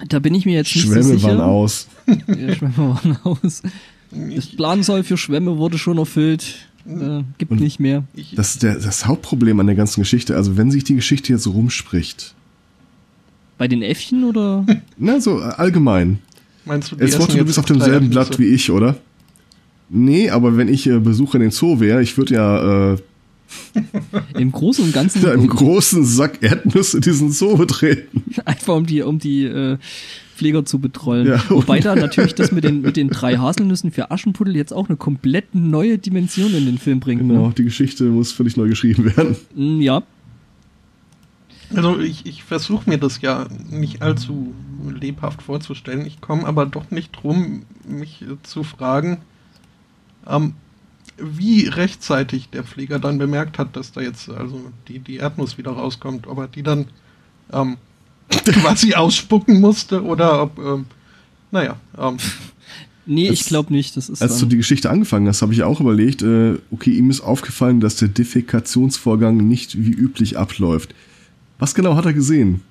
Da bin ich mir jetzt nicht Schwämme so sicher. waren aus. Ja, Schwämme waren aus. Das Plansoll für Schwämme wurde schon erfüllt. Äh, gibt Und nicht mehr. Das ist der, das Hauptproblem an der ganzen Geschichte. Also wenn sich die Geschichte jetzt rumspricht. Bei den Äffchen oder? Na, so allgemein. Meinst du, jetzt Worte, du bist auf demselben Blatt wie ich, oder? Nee, aber wenn ich äh, Besucher in den Zoo wäre, ich würde ja äh, im Großen und Ganzen ja, im großen Sack Erdnüsse diesen Zoo betreten. Einfach um die um die äh, Pfleger zu betreuen. Ja, Wobei da natürlich das mit den mit den drei Haselnüssen für Aschenputtel jetzt auch eine komplett neue Dimension in den Film bringt. Genau, ne? die Geschichte muss völlig neu geschrieben werden. Mm, ja. Also ich, ich versuche mir das ja nicht allzu lebhaft vorzustellen. Ich komme aber doch nicht drum, mich äh, zu fragen, ähm, wie rechtzeitig der Pfleger dann bemerkt hat, dass da jetzt also die, die Erdnuss wieder rauskommt, ob er die dann ähm, quasi ausspucken musste oder ob, ähm, naja. Ähm, nee, Als, ich glaube nicht. Das ist als du die Geschichte angefangen hast, habe ich auch überlegt, äh, okay, ihm ist aufgefallen, dass der Defekationsvorgang nicht wie üblich abläuft. Was genau hat er gesehen?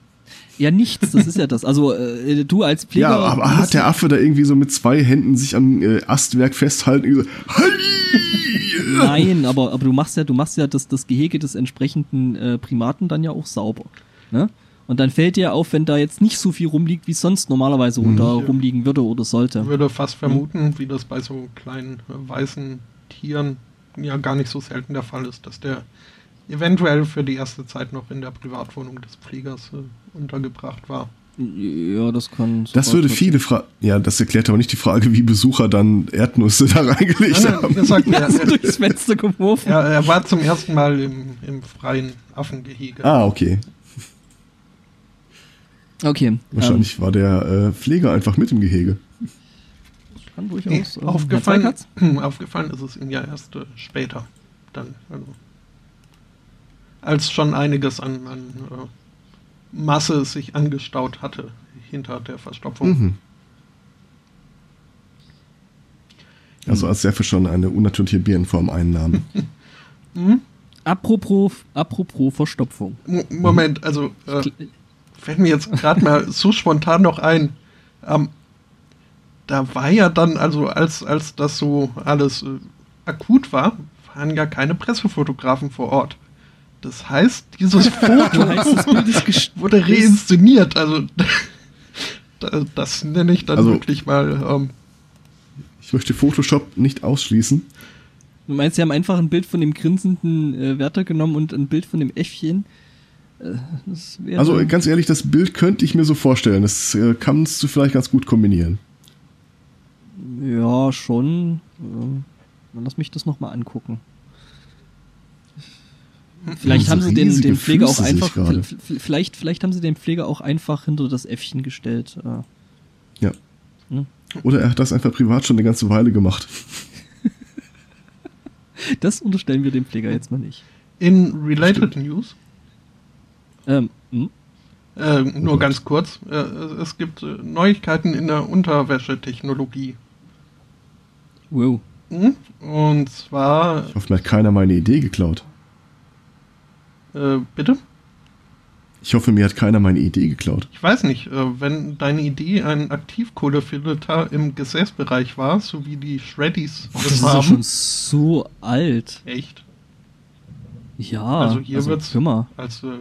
Ja, nichts, das ist ja das. Also äh, du als Pfleger. Ja, aber hat der Affe da irgendwie so mit zwei Händen sich am äh, Astwerk festhalten? So, Nein, aber, aber du machst ja, du machst ja das, das Gehege des entsprechenden äh, Primaten dann ja auch sauber. Ne? Und dann fällt dir auf, wenn da jetzt nicht so viel rumliegt, wie sonst normalerweise mhm. da rumliegen würde oder sollte. Ich würde fast vermuten, mhm. wie das bei so kleinen äh, weißen Tieren ja gar nicht so selten der Fall ist, dass der eventuell für die erste Zeit noch in der Privatwohnung des Pflegers äh, untergebracht war. Ja, das kann. Das würde viele Fragen. Ja, das erklärt aber nicht die Frage, wie Besucher dann Erdnüsse da reingelegt nein, haben. Sagt, er, er, durchs Fenster geworfen. Ja, er war zum ersten Mal im, im freien Affengehege. Ah, okay. Okay. Wahrscheinlich ähm, war der äh, Pfleger einfach mit im Gehege. Das kann durchaus. Nee, aufgefallen, aufgefallen ist es ihm ja erst äh, später. Dann, also als schon einiges an, an äh, Masse sich angestaut hatte hinter der Verstopfung. Mhm. Also als Seffe schon eine unnatürliche Bierenform einnahm. mhm. Apropos, apropos Verstopfung. Moment, also äh, fällt mir jetzt gerade mal so spontan noch ein. Ähm, da war ja dann, also als, als das so alles äh, akut war, waren ja keine Pressefotografen vor Ort. Das heißt, dieses Foto heißt, wurde reinszeniert. Also das nenne ich dann also, wirklich mal. Ähm, ich möchte Photoshop nicht ausschließen. Du meinst, sie haben einfach ein Bild von dem grinsenden äh, Wärter genommen und ein Bild von dem Äffchen? Äh, also ganz ehrlich, das Bild könnte ich mir so vorstellen. Das äh, kannst du vielleicht ganz gut kombinieren. Ja, schon. Äh, lass mich das nochmal angucken. Vielleicht haben sie den, den Pfleger auch einfach, vielleicht, vielleicht haben sie den Pfleger auch einfach hinter das Äffchen gestellt. Äh. Ja. Hm? Oder er hat das einfach privat schon eine ganze Weile gemacht. das unterstellen wir dem Pfleger jetzt mal nicht. In Related Stimmt. News. Ähm, hm? äh, nur oh ganz kurz. Äh, es gibt äh, Neuigkeiten in der Unterwäschetechnologie. Wow. Hm? Und zwar. Ich hoffe, mir hat keiner meine Idee geklaut. Äh, bitte? Ich hoffe, mir hat keiner meine Idee geklaut. Ich weiß nicht, äh, wenn deine Idee ein Aktivkohlefilter im Gesäßbereich war, so wie die Shreddies das ist ja schon so alt. Echt? Ja, Also hier also, wird's mal. als äh,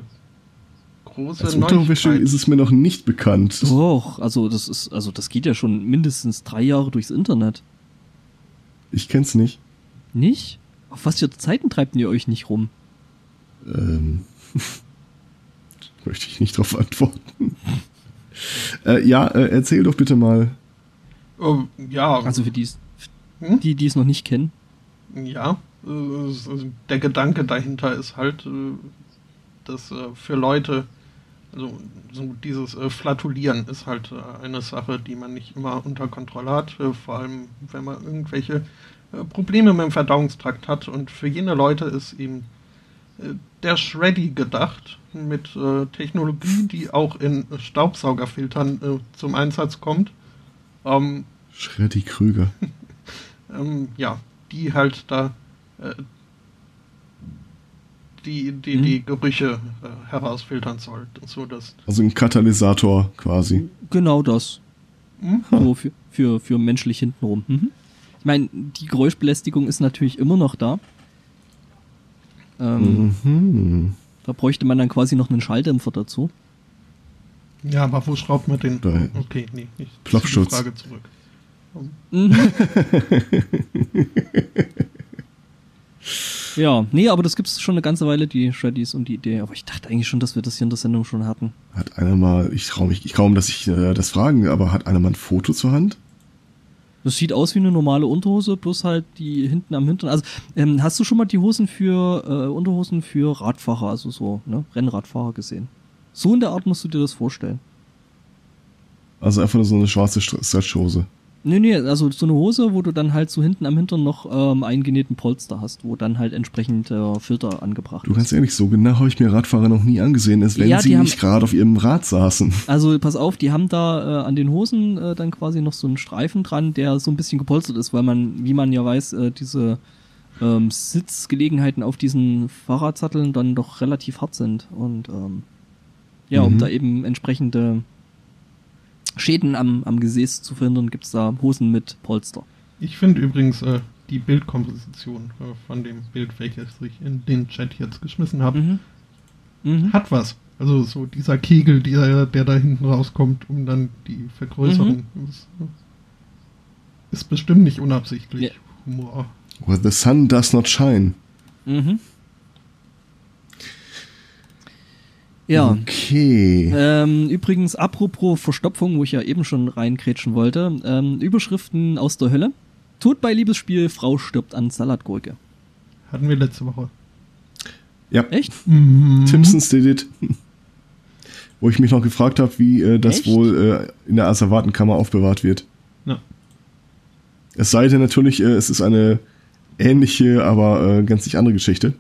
große Als Unterwäsche ist es mir noch nicht bekannt. Doch, also das ist, also das geht ja schon mindestens drei Jahre durchs Internet. Ich kenn's nicht. Nicht? Auf was für Zeiten treibt ihr euch nicht rum? Ähm, möchte ich nicht drauf antworten. äh, ja, äh, erzähl doch bitte mal. Oh, ja, Also für die, Hm? die, die es noch nicht kennen. ja. äh, also der Gedanke dahinter ist halt, äh, dass äh, für Leute, also so dieses äh, Flatulieren ist halt äh, eine Sache, die man nicht immer unter Kontrolle hat, äh, vor allem wenn man irgendwelche äh, Probleme mit dem Verdauungstrakt hat. Und für jene Leute ist eben der Shreddy gedacht mit äh, Technologie, die auch in Staubsaugerfiltern äh, zum Einsatz kommt. Ähm, Schreddy Krüger. ähm, ja, die halt da äh, die, die, Mhm. die Gerüche äh, herausfiltern soll, so dass Also ein Katalysator quasi. Genau das. Hm? So für, für, für menschlich hintenrum. Mhm. Ich meine, die Geräuschbelästigung ist natürlich immer noch da. Ähm, Mhm. Da bräuchte man dann quasi noch einen Schalldämpfer dazu. ja, aber wo schraubt man den? Da- Okay, nee, nicht. Plopschutz. Die Frage zurück. Mhm. ja, nee, aber das gibt's schon eine ganze Weile, die Shreddies und die Idee. Aber ich dachte eigentlich schon, dass wir das hier in der Sendung schon hatten. Hat einer mal, ich traue mich, ich kaum, dass ich äh, das fragen, aber hat einer mal ein Foto zur Hand? Das sieht aus wie eine normale Unterhose, bloß halt die hinten am Hintern. Also, ähm, hast du schon mal die Hosen für, äh, Unterhosen für Radfahrer, also so, ne, Rennradfahrer gesehen? So in der Art musst du dir das vorstellen. Also einfach nur so eine schwarze Str- Stretchhose. Nee, nee, also so eine Hose, wo du dann halt so hinten am Hintern noch ähm, eingenähten Polster hast, wo dann halt entsprechend äh, Filter angebracht Du ganz ehrlich, so genau habe ich mir Radfahrer noch nie angesehen, als wenn Ja, sie haben- nicht gerade auf ihrem Rad saßen. Also pass auf, die haben da äh, an den Hosen äh, dann quasi noch so einen Streifen dran, der so ein bisschen gepolstert ist, weil man, wie man ja weiß, äh, diese ähm, Sitzgelegenheiten auf diesen Fahrradsatteln dann doch relativ hart sind. Und ähm, ja, um Mhm. da eben entsprechende Schäden am, am Gesäß zu verhindern, gibt's da Hosen mit Polster. Ich finde übrigens äh, die Bildkomposition äh, von dem Bild, welches ich in den Chat jetzt geschmissen habe, Mhm. Mhm. hat was. Also so dieser Kegel, der, der da hinten rauskommt, um dann die Vergrößerung. Ist, ist bestimmt nicht unabsichtlich. Ja. Humor. Where the sun does not shine. Mhm. Ja. Okay. Ähm, übrigens, apropos Verstopfung, wo ich ja eben schon reinkrätschen wollte, ähm, Überschriften aus der Hölle. Tod bei Liebesspiel, Frau stirbt an Salatgurke. Hatten wir letzte Woche. Ja, Echt? Mhm. Simpsons did it. Wo ich mich noch gefragt habe, wie äh, das Echt? wohl äh, in der Asservatenkammer aufbewahrt wird. Ja. Es sei denn natürlich, äh, es ist eine ähnliche, aber äh, ganz nicht andere Geschichte.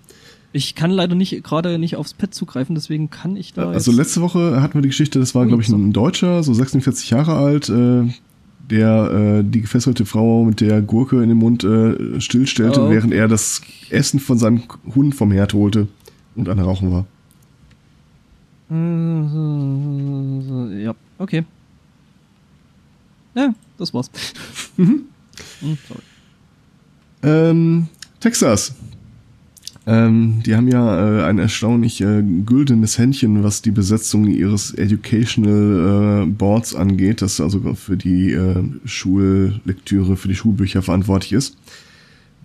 Ich kann leider nicht gerade nicht aufs Pad zugreifen, deswegen kann ich da. Also letzte Woche hatten wir die Geschichte, das war, glaube ich, ein Deutscher, so 46 Jahre alt, äh, der äh, die gefesselte Frau mit der Gurke in den Mund äh, stillstellte, Oh. während er das Essen von seinem Hund vom Herd holte und an Rauchen war. Ja, okay. Ja, das war's. Hm, sorry. Ähm, Texas. Ähm, die haben ja äh, ein erstaunlich äh, güldenes Händchen, was die Besetzung ihres Educational äh, Boards angeht, das also für die äh, Schullektüre, für die Schulbücher verantwortlich ist.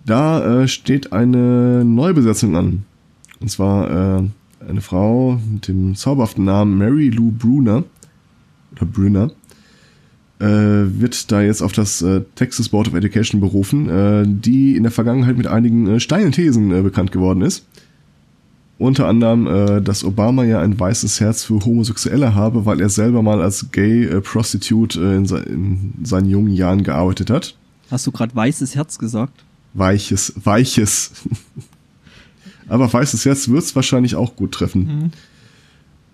Da äh, steht eine Neubesetzung an. Und zwar äh, eine Frau mit dem zauberhaften Namen Mary Lou Bruner oder Brunner wird da jetzt auf das äh, Texas Board of Education berufen, äh, die in der Vergangenheit mit einigen äh, steilen Thesen äh, bekannt geworden ist. Unter anderem, äh, dass Obama ja ein weißes Herz für Homosexuelle habe, weil er selber mal als Gay äh, Prostitute äh, in, se in seinen jungen Jahren gearbeitet hat. Hast du gerade weißes Herz gesagt? Weiches, weiches. Aber weißes Herz wird's wahrscheinlich auch gut treffen. Mhm.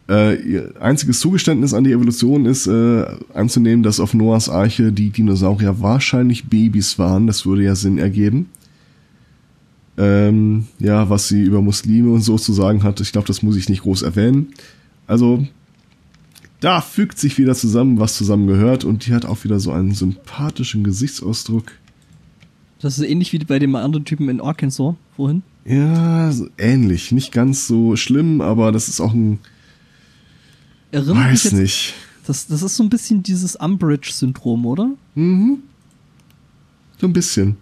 Äh, ihr einziges Zugeständnis an die Evolution ist äh, anzunehmen, dass auf Noahs Arche die Dinosaurier wahrscheinlich Babys waren. Das würde ja Sinn ergeben. Ähm, ja, was sie über Muslime und so zu sagen hat, ich glaube, das muss ich nicht groß erwähnen. Also, da fügt sich wieder zusammen, was zusammengehört und die hat auch wieder so einen sympathischen Gesichtsausdruck. Das ist ähnlich wie bei dem anderen Typen in Arkansas vorhin. Ja, so ähnlich. Nicht ganz so schlimm, aber das ist auch ein. Erinnert weiß mich jetzt, nicht. Das, das ist so ein bisschen dieses Umbridge-Syndrom, oder? Mhm. So ein bisschen.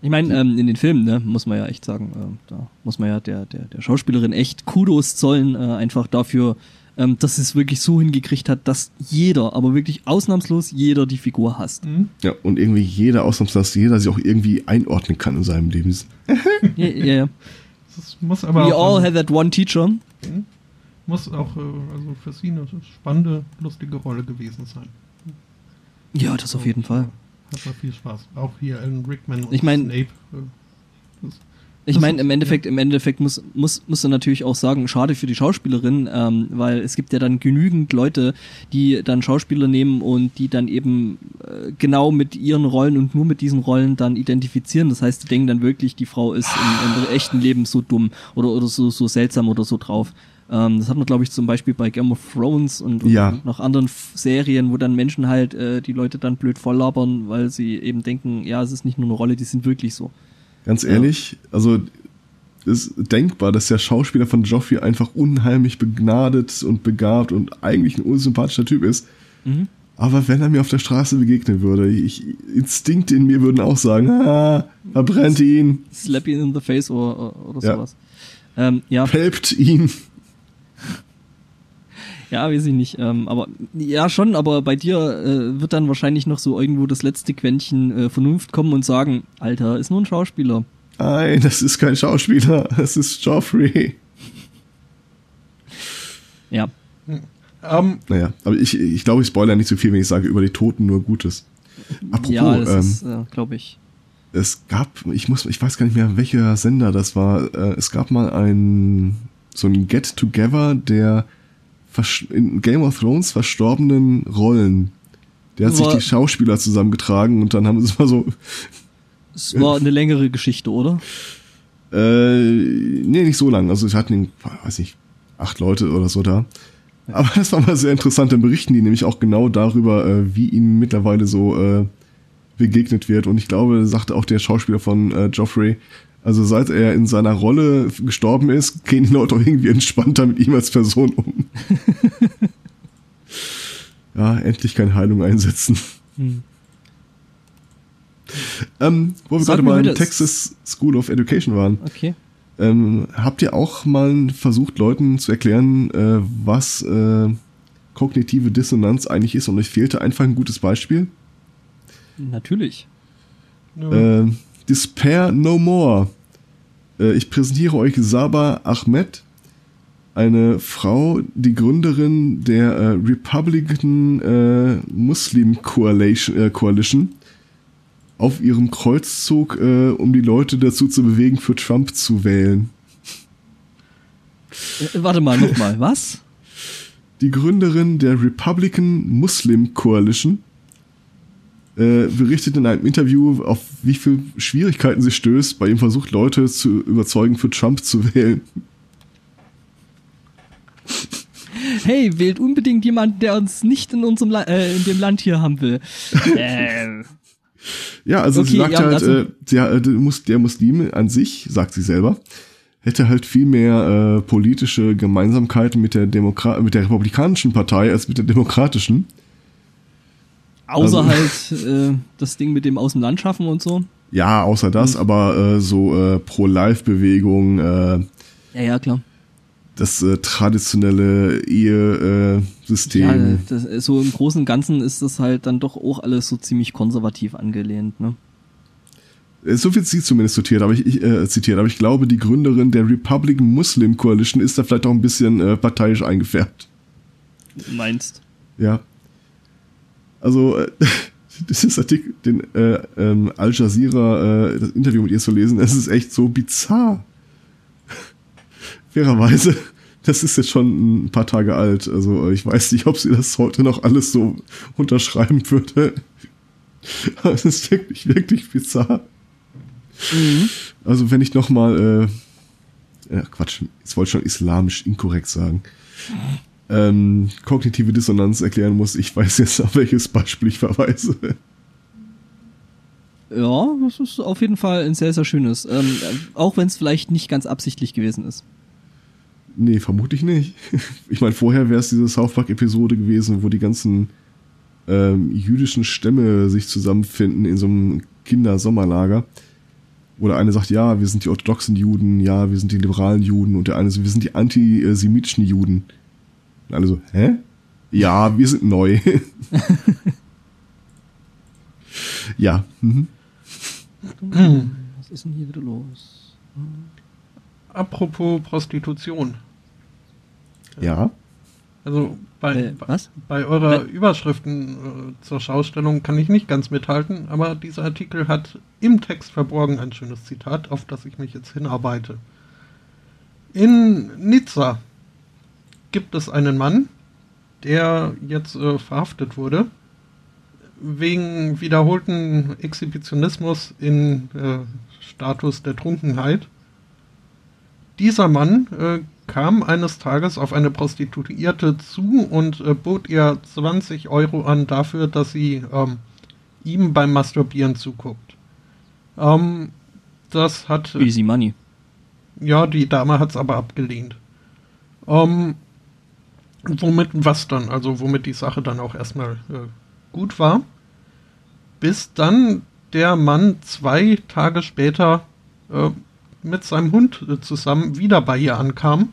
Ich meine, ähm, in den Filmen, ne, muss man ja echt sagen, äh, da muss man ja der, der, der Schauspielerin echt Kudos zollen, äh, einfach dafür, ähm, dass sie es wirklich so hingekriegt hat, dass jeder, aber wirklich ausnahmslos jeder die Figur hasst. Mhm. Ja, und irgendwie jeder ausnahmslos, jeder sich auch irgendwie einordnen kann in seinem Leben. ja, ja, ja. Das muss aber We auch, all had that one teacher. Muss auch äh, also für sie eine spannende, lustige Rolle gewesen sein. Ja, das auf jeden Fall. Hat mal viel Spaß. Auch hier Alan Rickman und Ich mein- Snape. Äh, das, Ich meine, im Endeffekt, im Endeffekt muss, muss, muss er natürlich auch sagen, schade für die Schauspielerin, ähm, weil es gibt ja dann genügend Leute, die dann Schauspieler nehmen und die dann eben äh, genau mit ihren Rollen und nur mit diesen Rollen dann identifizieren. Das heißt, die denken dann wirklich, die Frau ist im, im echten Leben so dumm oder, oder so, so seltsam oder so drauf. Ähm, das hat man, glaube ich, zum Beispiel bei Game of Thrones und, und Ja. noch anderen F Serien, wo dann Menschen halt äh, die Leute dann blöd voll labern, weil sie eben denken, ja, es ist nicht nur eine Rolle, die sind wirklich so. Ganz Ja. ehrlich, also ist denkbar, dass der Schauspieler von Joffrey einfach unheimlich begnadet und begabt und eigentlich ein unsympathischer Typ ist. Mhm. Aber wenn er mir auf der Straße begegnen würde, ich, Instinkte in mir würden auch sagen, ah, verbrennt ihn, slap ihn in the face oder, oder Ja. sowas. Ähm, ja, pelpt ihn. Ja, weiß ich nicht. Ähm, aber ja, schon, aber bei dir äh, wird dann wahrscheinlich noch so irgendwo das letzte Quäntchen äh, Vernunft kommen und sagen, Alter, ist nur ein Schauspieler. Nein, das ist kein Schauspieler, das ist Joffrey. Ja. ähm, Naja, aber ich, ich glaube, ich spoilere nicht so viel, wenn ich sage, über die Toten nur Gutes. Apropos, ja, das ähm, ist, äh, glaube ich. es gab, ich muss, ich weiß gar nicht mehr, welcher Sender das war. Äh, es gab mal ein so ein Get Together der in Game of Thrones verstorbenen Rollen. Der hat sich War- die Schauspieler zusammengetragen und dann haben sie es mal so, Es war eine längere Geschichte, oder? äh, nee, nicht so lang. Also es hatten, weiß nicht, acht Leute oder so da. Aber das war mal sehr interessant. Dann berichten die nämlich auch genau darüber, äh, wie ihnen mittlerweile so äh, begegnet wird. Und ich glaube, sagte auch der Schauspieler von äh, Joffrey, also seit er in seiner Rolle gestorben ist, gehen die Leute auch irgendwie entspannter mit ihm als Person um. ja, endlich keine Heilung einsetzen. Hm. Ähm, wo wir gerade mal in Texas School of Education waren. Okay. Ähm, habt ihr auch mal versucht, Leuten zu erklären, äh, was äh, kognitive Dissonanz eigentlich ist? Und euch fehlte einfach ein gutes Beispiel. Natürlich. ja, Äh, Despair No More. Äh, ich präsentiere euch Saba Ahmed, eine Frau, die Gründerin der äh, Republican äh, Muslim Coalition, äh, Coalition auf ihrem Kreuzzug, äh, um die Leute dazu zu bewegen, für Trump zu wählen. Äh, warte mal, nochmal. Was? Die Gründerin der Republican Muslim Coalition äh, berichtet in einem Interview, auf wie viele Schwierigkeiten sie stößt bei ihrem Versuch, Leute zu überzeugen, für Trump zu wählen. Hey, wählt unbedingt jemanden, der uns nicht in unserem La äh, in dem Land hier haben will. äh, Ja, also sie Okay, sagt ja, halt, also- äh, der, äh, der Muslim an sich, sagt sie selber, hätte halt viel mehr äh, politische Gemeinsamkeiten mit der, Demokra mit der republikanischen Partei als mit der demokratischen. Außer Also- halt äh, das Ding mit dem aus dem Land schaffen und so. Ja, außer das, aber äh, so äh, Pro-Life-Bewegung, äh, Ja, ja, klar. das äh, traditionelle Ehesystem. Äh. Ja, das, so im Großen und Ganzen ist das halt dann doch auch alles so ziemlich konservativ angelehnt, ne? Äh, So wird sie zumindest zitiert, aber ich, ich, äh, zitiert, aber ich glaube, die Gründerin der Republican Muslim Coalition ist da vielleicht auch ein bisschen äh, parteiisch eingefärbt. Du meinst. Ja. Also, äh, das ist Artikel, den äh, ähm, Al Jazeera, äh, das Interview mit ihr zu lesen, das ist echt so bizarr. Fairerweise, das ist jetzt schon ein paar Tage alt. Also, äh, ich weiß nicht, ob sie das heute noch alles so unterschreiben würde. Aber es ist wirklich, wirklich bizarr. Mhm. Also wenn ich nochmal ja, Quatsch, jetzt wollte ich schon islamisch inkorrekt sagen, ähm, kognitive Dissonanz erklären muss, ich weiß jetzt, auf welches Beispiel ich verweise. Ja, das ist auf jeden Fall ein sehr, sehr schönes. Ähm, auch wenn es vielleicht nicht ganz absichtlich gewesen ist. Nee, vermutlich nicht. Ich meine, vorher wäre es diese South Park-Episode gewesen, wo die ganzen ähm, jüdischen Stämme sich zusammenfinden in so einem Kindersommerlager. Oder eine sagt, ja, wir sind die orthodoxen Juden, ja, wir sind die liberalen Juden und der eine so, wir sind die antisemitischen Juden. Und alle so, hä? Ja, wir sind neu. ja. Mhm. Was ist denn hier wieder los? Apropos Prostitution. Ja. Also bei, Äh, was? bei eurer Äh. Überschriften äh, zur Schaustellung kann ich nicht ganz mithalten, aber dieser Artikel hat im Text verborgen ein schönes Zitat, auf das ich mich jetzt hinarbeite. In Nizza gibt es einen Mann, der jetzt äh, verhaftet wurde wegen wiederholten Exhibitionismus in äh, Status der Trunkenheit. Dieser Mann äh, kam eines Tages auf eine Prostituierte zu und äh, bot ihr 20 Euro an dafür, dass sie ähm, ihm beim Masturbieren zuguckt. Ähm, das hat Easy Money. ja, die Dame hat es aber abgelehnt. Ähm, womit, was dann, also womit die Sache dann auch erstmal äh, gut war. Bis dann der Mann zwei Tage später äh, mit seinem Hund äh, zusammen wieder bei ihr ankam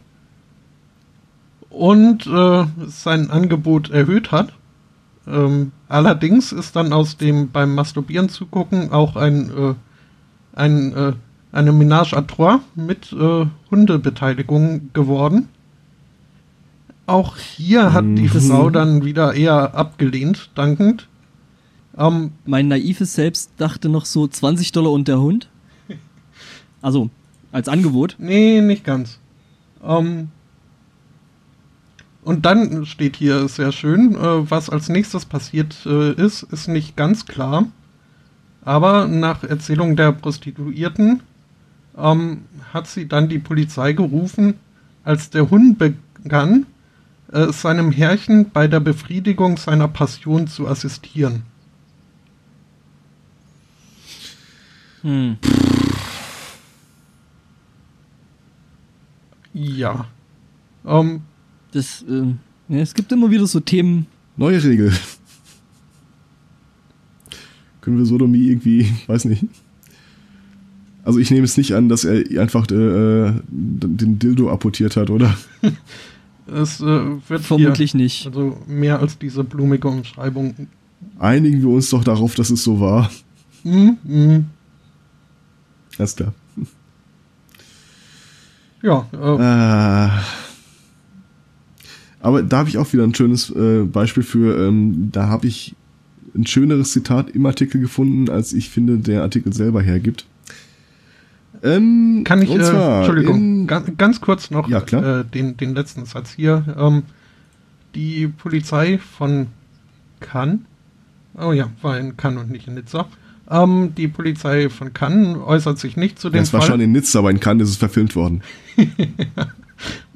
und äh, sein Angebot erhöht hat. Ähm, allerdings ist dann aus dem beim Masturbieren zugucken auch ein, äh, ein eine Ménage à trois mit Hundebeteiligung geworden. Auch hier hat die Mhm. Frau dann wieder eher abgelehnt, dankend. Ähm, Mein naives Selbst dachte noch so 20 Dollar und der Hund. Also, als Angebot. nee, nicht ganz. Ähm, und dann steht hier sehr schön, äh, was als nächstes passiert äh, ist, ist nicht ganz klar. Aber nach Erzählung der Prostituierten ähm, hat sie dann die Polizei gerufen, als der Hund begann, äh, seinem Herrchen bei der Befriedigung seiner Passion zu assistieren. Hm. Ja. Ähm, Das, ähm, ja, es gibt immer wieder so Themen. Neue Regel. Können wir Sodomie irgendwie, weiß nicht. Also ich nehme es nicht an, dass er einfach äh, den Dildo apportiert hat, oder? es äh, wird Vermutlich hier, nicht. also mehr als diese blumige Umschreibung. Einigen wir uns doch darauf, dass es so war. Mhm, mhm. Alles klar. Ja, äh, Äh, aber da habe ich auch wieder ein schönes äh, Beispiel für, ähm, da habe ich ein schöneres Zitat im Artikel gefunden, als ich finde, der Artikel selber hergibt. Ähm, kann ich, äh, Entschuldigung, in- ganz, ganz kurz noch Ja, klar. Äh, den, den letzten Satz hier. Ähm, die Polizei von Cannes, oh ja, war in Cannes und nicht in Nizza. Ähm, die Polizei von Cannes äußert sich nicht zu dem Das war Fall. schon in Nizza, aber in Cannes ist es verfilmt worden.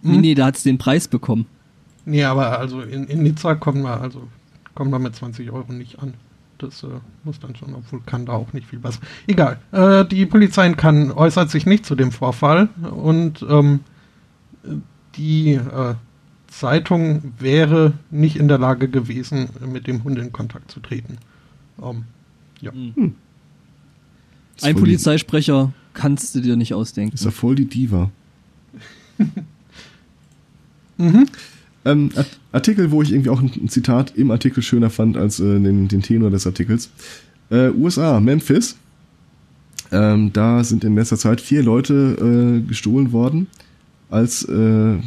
Nee, nee, da hat's den Preis bekommen. Nee, aber also in, in Nizza kommen wir, also kommen wir mit 20 Euro nicht an. Das äh, muss dann schon, obwohl kann da auch nicht viel besser. Egal. Äh, die Polizei in Cannes äußert sich nicht zu dem Vorfall und ähm, die äh, Zeitung wäre nicht in der Lage gewesen, mit dem Hund in Kontakt zu treten. Ähm, ja. Ist Ein voll die- Polizeisprecher kannst du dir nicht ausdenken. Ist ja voll die Diva. Mhm. Ähm, Art- Artikel, wo ich irgendwie auch ein, Zitat im Artikel schöner fand als äh, den, den Tenor des Artikels. Äh, USA, Memphis. Ähm, da sind in letzter Zeit vier Leute äh, gestohlen worden, als äh,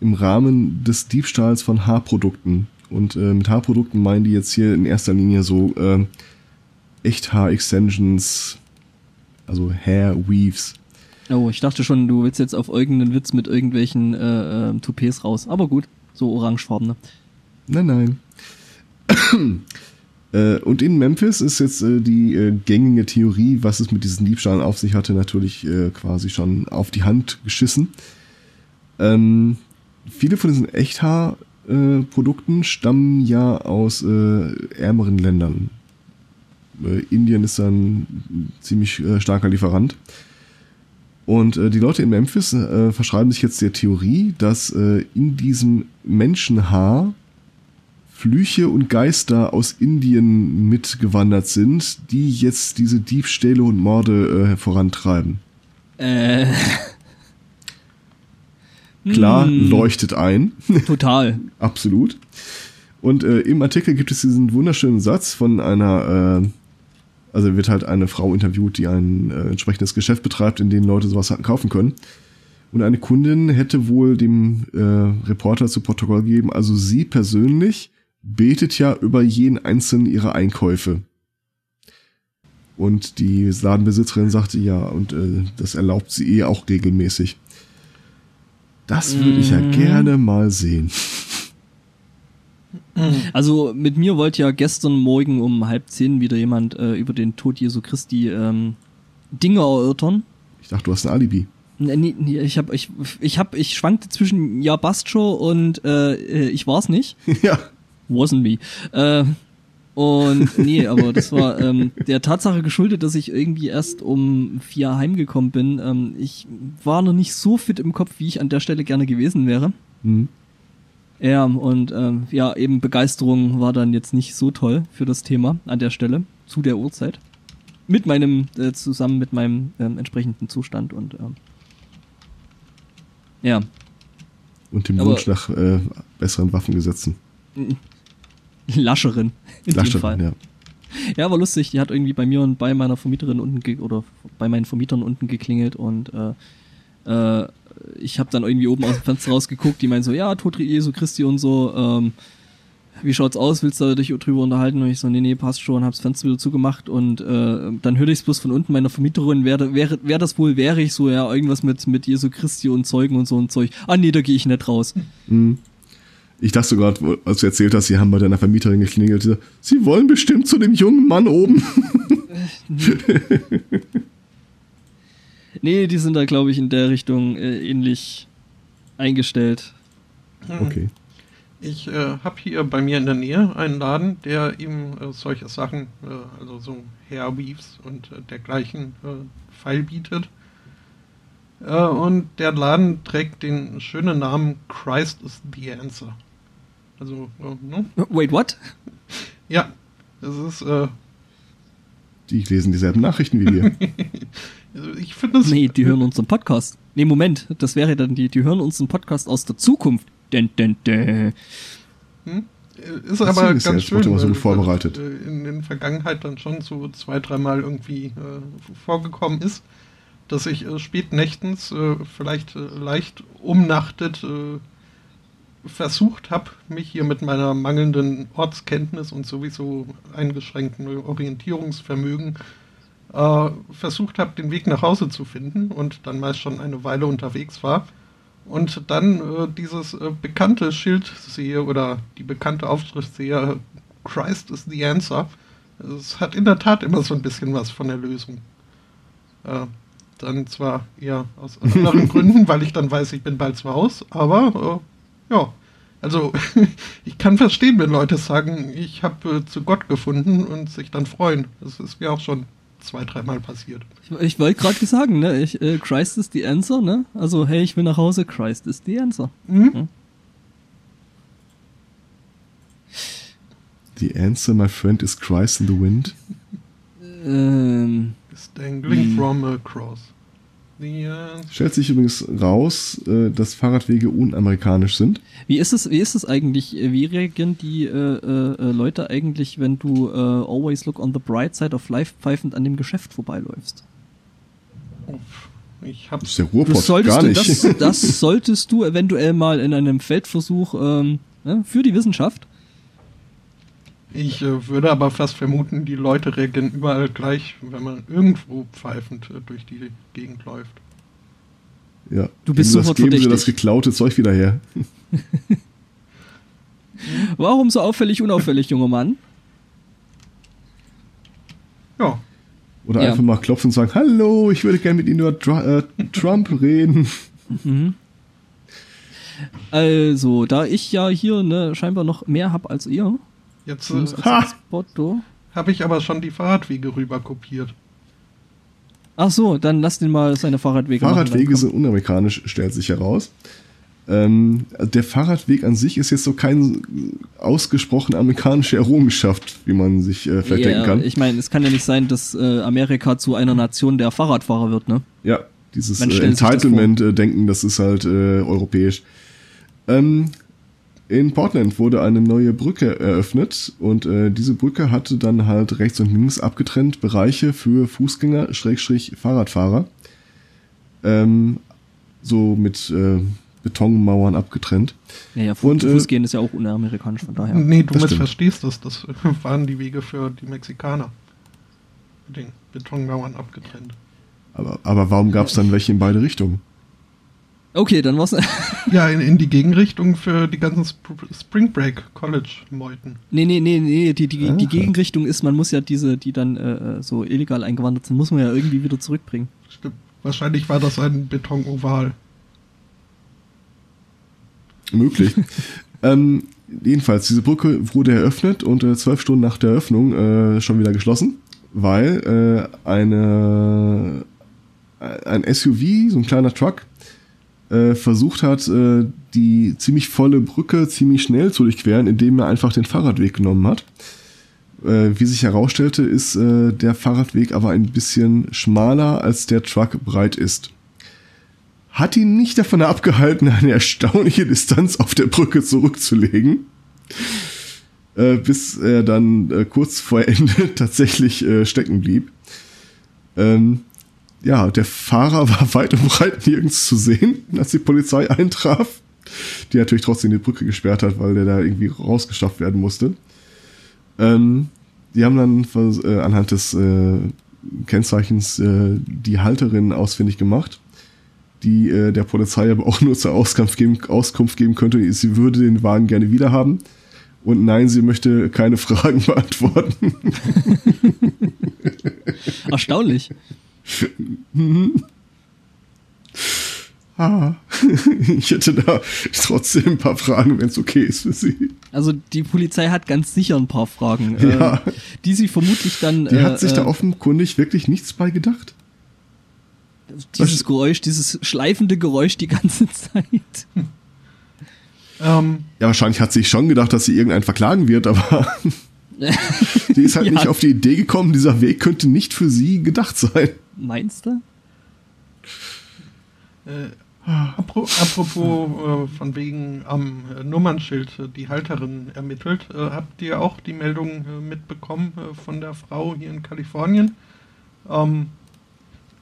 im Rahmen des Diebstahls von Haarprodukten. Und äh, mit Haarprodukten meinen die jetzt hier in erster Linie so äh, Echt-Haar-Extensions, also Hair Weaves. Oh, ich dachte schon, du willst jetzt auf irgendeinen Witz mit irgendwelchen äh, äh, Toupets raus. Aber gut, so orangefarbene. Nein, nein. äh, und in Memphis ist jetzt äh, die äh, gängige Theorie, was es mit diesen Diebstahlen auf sich hatte, natürlich äh, quasi schon auf die Hand geschissen. Ähm, viele von diesen Echthaar-Produkten stammen ja aus äh, ärmeren Ländern. Äh, Indien ist ein ziemlich äh, starker Lieferant. Und äh, die Leute in Memphis äh, verschreiben sich jetzt der Theorie, dass äh, in diesem Menschenhaar Flüche und Geister aus Indien mitgewandert sind, die jetzt diese Diebstähle und Morde äh, vorantreiben. Äh. Klar, Hm. leuchtet ein. Total. Absolut. Und äh, im Artikel gibt es diesen wunderschönen Satz von einer, äh, also wird halt eine Frau interviewt, die ein äh, entsprechendes Geschäft betreibt, in dem Leute sowas hatten kaufen können. Und eine Kundin hätte wohl dem äh, Reporter zu Protokoll gegeben, also sie persönlich betet ja über jeden einzelnen ihrer Einkäufe. Und die Ladenbesitzerin sagte ja, und äh, das erlaubt sie eh auch regelmäßig. Das würde ich ja Mhm. gerne mal sehen. Also mit mir wollte ja gestern Morgen um halb zehn wieder jemand äh, über den Tod Jesu Christi ähm, Dinge erörtern. Ich dachte, du hast ein Alibi. Nee, nee, ich hab, ich, ich hab, ich schwankte zwischen ja passt schon und äh, äh, ich war's nicht. ja. Wasn't me. Äh, und nee, aber das war ähm, der Tatsache geschuldet, dass ich irgendwie erst um vier heimgekommen bin. Ähm, ich war noch nicht so fit im Kopf, wie ich an der Stelle gerne gewesen wäre. Hm. Ja, und ähm, ja, eben Begeisterung war dann jetzt nicht so toll für das Thema an der Stelle, zu der Uhrzeit. Mit meinem, äh, zusammen mit meinem ähm, entsprechenden Zustand und ähm, ja, Und dem Aber- Wunsch nach äh, besseren Waffengesetzen. lascheren in dem Lascheren, Fall. ja. Ja, war lustig. Die hat irgendwie bei mir und bei meiner Vermieterin unten ge oder bei meinen Vermietern unten geklingelt und äh, äh, ich habe dann irgendwie oben aus dem Fenster rausgeguckt. Die meinen so, ja, Tod Jesu Christi und so. Ähm, wie schaut's aus? Willst du dich drüber unterhalten? Und ich so, nee, nee, passt schon. Hab's Fenster wieder zugemacht und äh, dann hörte ich's bloß von unten meiner Vermieterin. Wer, wer, wer das wohl wäre, ich so, ja, irgendwas mit mit Jesu Christi und Zeugen und so ein Zeug. Ah, nee, da gehe ich nicht raus. Hm. Ich dachte sogar, als du erzählt hast, sie haben bei deiner Vermieterin geklingelt. sie wollen bestimmt zu dem jungen Mann oben. Nee, die sind da, glaube ich, in der Richtung äh, ähnlich eingestellt. Okay. Ich äh, habe hier bei mir in der Nähe einen Laden, der eben äh, solche Sachen, äh, also so Hairweaves und äh, dergleichen äh, Pfeil bietet. Äh, und der Laden trägt den schönen Namen Christ is the Answer. Also, äh, ne? Wait, what? Ja, das ist, äh, Die lesen dieselben Nachrichten wie wir. also ich finde es. Nee, die hören unseren Podcast. Nee, Moment, das wäre dann die, die hören unseren Podcast aus der Zukunft. Dun, dun, dun. Hm? Ist Das aber ist ganz das wurde schön. immer so gut vorbereitet. das, äh, In der Vergangenheit dann schon so zwei, dreimal irgendwie äh, vorgekommen ist, dass ich äh, spät nächtens äh, vielleicht äh, leicht umnachtet äh, versucht habe, mich hier mit meiner mangelnden Ortskenntnis und sowieso eingeschränkten Orientierungsvermögen äh, versucht habe, den Weg nach Hause zu finden und dann meist schon eine Weile unterwegs war und dann äh, dieses äh, bekannte Schild sehe oder die bekannte Aufschrift sehe, Christ is the answer. Es hat in der Tat immer so ein bisschen was von der Lösung. Äh, dann zwar eher aus anderen Gründen, weil ich dann weiß, ich bin bald zu Hause, aber äh, ja. Also ich kann verstehen, wenn Leute sagen, ich habe äh, zu Gott gefunden und sich dann freuen. Das ist mir auch schon zwei, dreimal passiert. Ich, ich wollte gerade sagen, ne? Ich, äh, Christ is the answer, ne? Also, hey, ich will nach Hause, Christ is the answer. Mhm. The answer, my friend, is Christ in the wind. Ähm, Is dangling Mhm. from a cross. Äh, Stellt sich übrigens raus, äh, dass Fahrradwege unamerikanisch sind. wie ist es, wie ist es eigentlich? äh, Wie reagieren die äh, äh, äh, Leute eigentlich, wenn du äh, always look on the bright side of life pfeifend an dem Geschäft vorbeiläufst? ich Das habe ist der Du Ruhrpott, solltest gar du, nicht. das, das solltest du eventuell mal in einem Feldversuch ähm, ne, für die Wissenschaft. Ich äh, würde aber fast vermuten, die Leute reagieren überall gleich, wenn man irgendwo pfeifend äh, durch die Gegend läuft. ja. Du bist geben sofort das, geben Sie das verdächtig. geklaute Zeug wieder her. Warum so auffällig, unauffällig, junger Mann? Ja, Oder Ja. einfach mal klopfen und sagen, hallo, ich würde gerne mit Ihnen über Dr äh, Trump reden. Mhm. Also, da ich ja hier ne, scheinbar noch mehr habe als ihr. Jetzt äh, habe ich aber schon die Fahrradwege rüber kopiert. Ach so, dann lass den mal seine Fahrradwege machen, Fahrradwege dann sind unamerikanisch, stellt sich heraus. Ähm, der Fahrradweg an sich ist jetzt so kein ausgesprochen amerikanische Errungenschaft, wie man sich äh, vielleicht Ja, denken kann. Ich meine, es kann ja nicht sein, dass äh, Amerika zu einer Nation der Fahrradfahrer wird, ne? Ja, dieses äh, sich das Entitlement-Denken, das ist halt äh, europäisch. Ähm, in Portland wurde eine neue Brücke eröffnet und äh, diese Brücke hatte dann halt rechts und links abgetrennt Bereiche für Fußgänger, Schrägstrich Fahrradfahrer. Ähm, so mit äh, Betonmauern abgetrennt. Ja, ja, Fu Und, äh, Fußgehen ist ja auch unamerikanisch, von daher. Nee, du das mit stimmt. verstehst das. Das waren die Wege für die Mexikaner. Mit den Betonmauern abgetrennt. Aber, aber warum gab es dann welche in beide Richtungen? Okay, dann war's. Ja, in, in die Gegenrichtung für die ganzen Sp Spring Break College Meuten. nee, nee, nee, nee, die, die, Ah. die Gegenrichtung ist, man muss ja diese, die dann äh, so illegal eingewandert sind, muss man ja irgendwie wieder zurückbringen. Stimmt. Wahrscheinlich war das ein Betonoval. Möglich. ähm, jedenfalls, diese Brücke wurde eröffnet und äh, zwölf Stunden nach der Eröffnung äh, schon wieder geschlossen, weil äh, eine, äh, ein SUV, so ein kleiner Truck, äh, versucht hat, äh, die ziemlich volle Brücke ziemlich schnell zu durchqueren, indem er einfach den Fahrradweg genommen hat. Äh, wie sich herausstellte, ist äh, der Fahrradweg aber ein bisschen schmaler, als der Truck breit ist hat ihn nicht davon abgehalten, eine erstaunliche Distanz auf der Brücke zurückzulegen, äh, bis er dann äh, kurz vor Ende tatsächlich äh, stecken blieb. Ähm, ja, der Fahrer war weit und breit nirgends zu sehen, als die Polizei eintraf, die natürlich trotzdem die Brücke gesperrt hat, weil der da irgendwie rausgeschafft werden musste. Ähm, die haben dann äh, anhand des äh, Kennzeichens äh, die Halterin ausfindig gemacht die äh, der Polizei aber auch nur zur Auskunft geben, Auskunft geben könnte, sie würde den Wagen gerne wiederhaben. Und nein, sie möchte keine Fragen beantworten. Erstaunlich. Ah, ich hätte da trotzdem ein paar Fragen, wenn es okay ist für sie. Also die Polizei hat ganz sicher ein paar Fragen, Ja. äh, die sie vermutlich dann. Die äh, hat sich da äh, offenkundig wirklich nichts bei gedacht. dieses Geräusch, dieses schleifende Geräusch die ganze Zeit. Ähm, Ja, wahrscheinlich hat sie sich schon gedacht, dass sie irgendeinen verklagen wird, aber die ist halt Ja. nicht auf die Idee gekommen, dieser Weg könnte nicht für sie gedacht sein. Meinst du? äh, apro apropos äh, von wegen am äh, Nummernschild äh, die Halterin ermittelt, äh, habt ihr auch die Meldung äh, mitbekommen von der Frau hier in Kalifornien, ähm,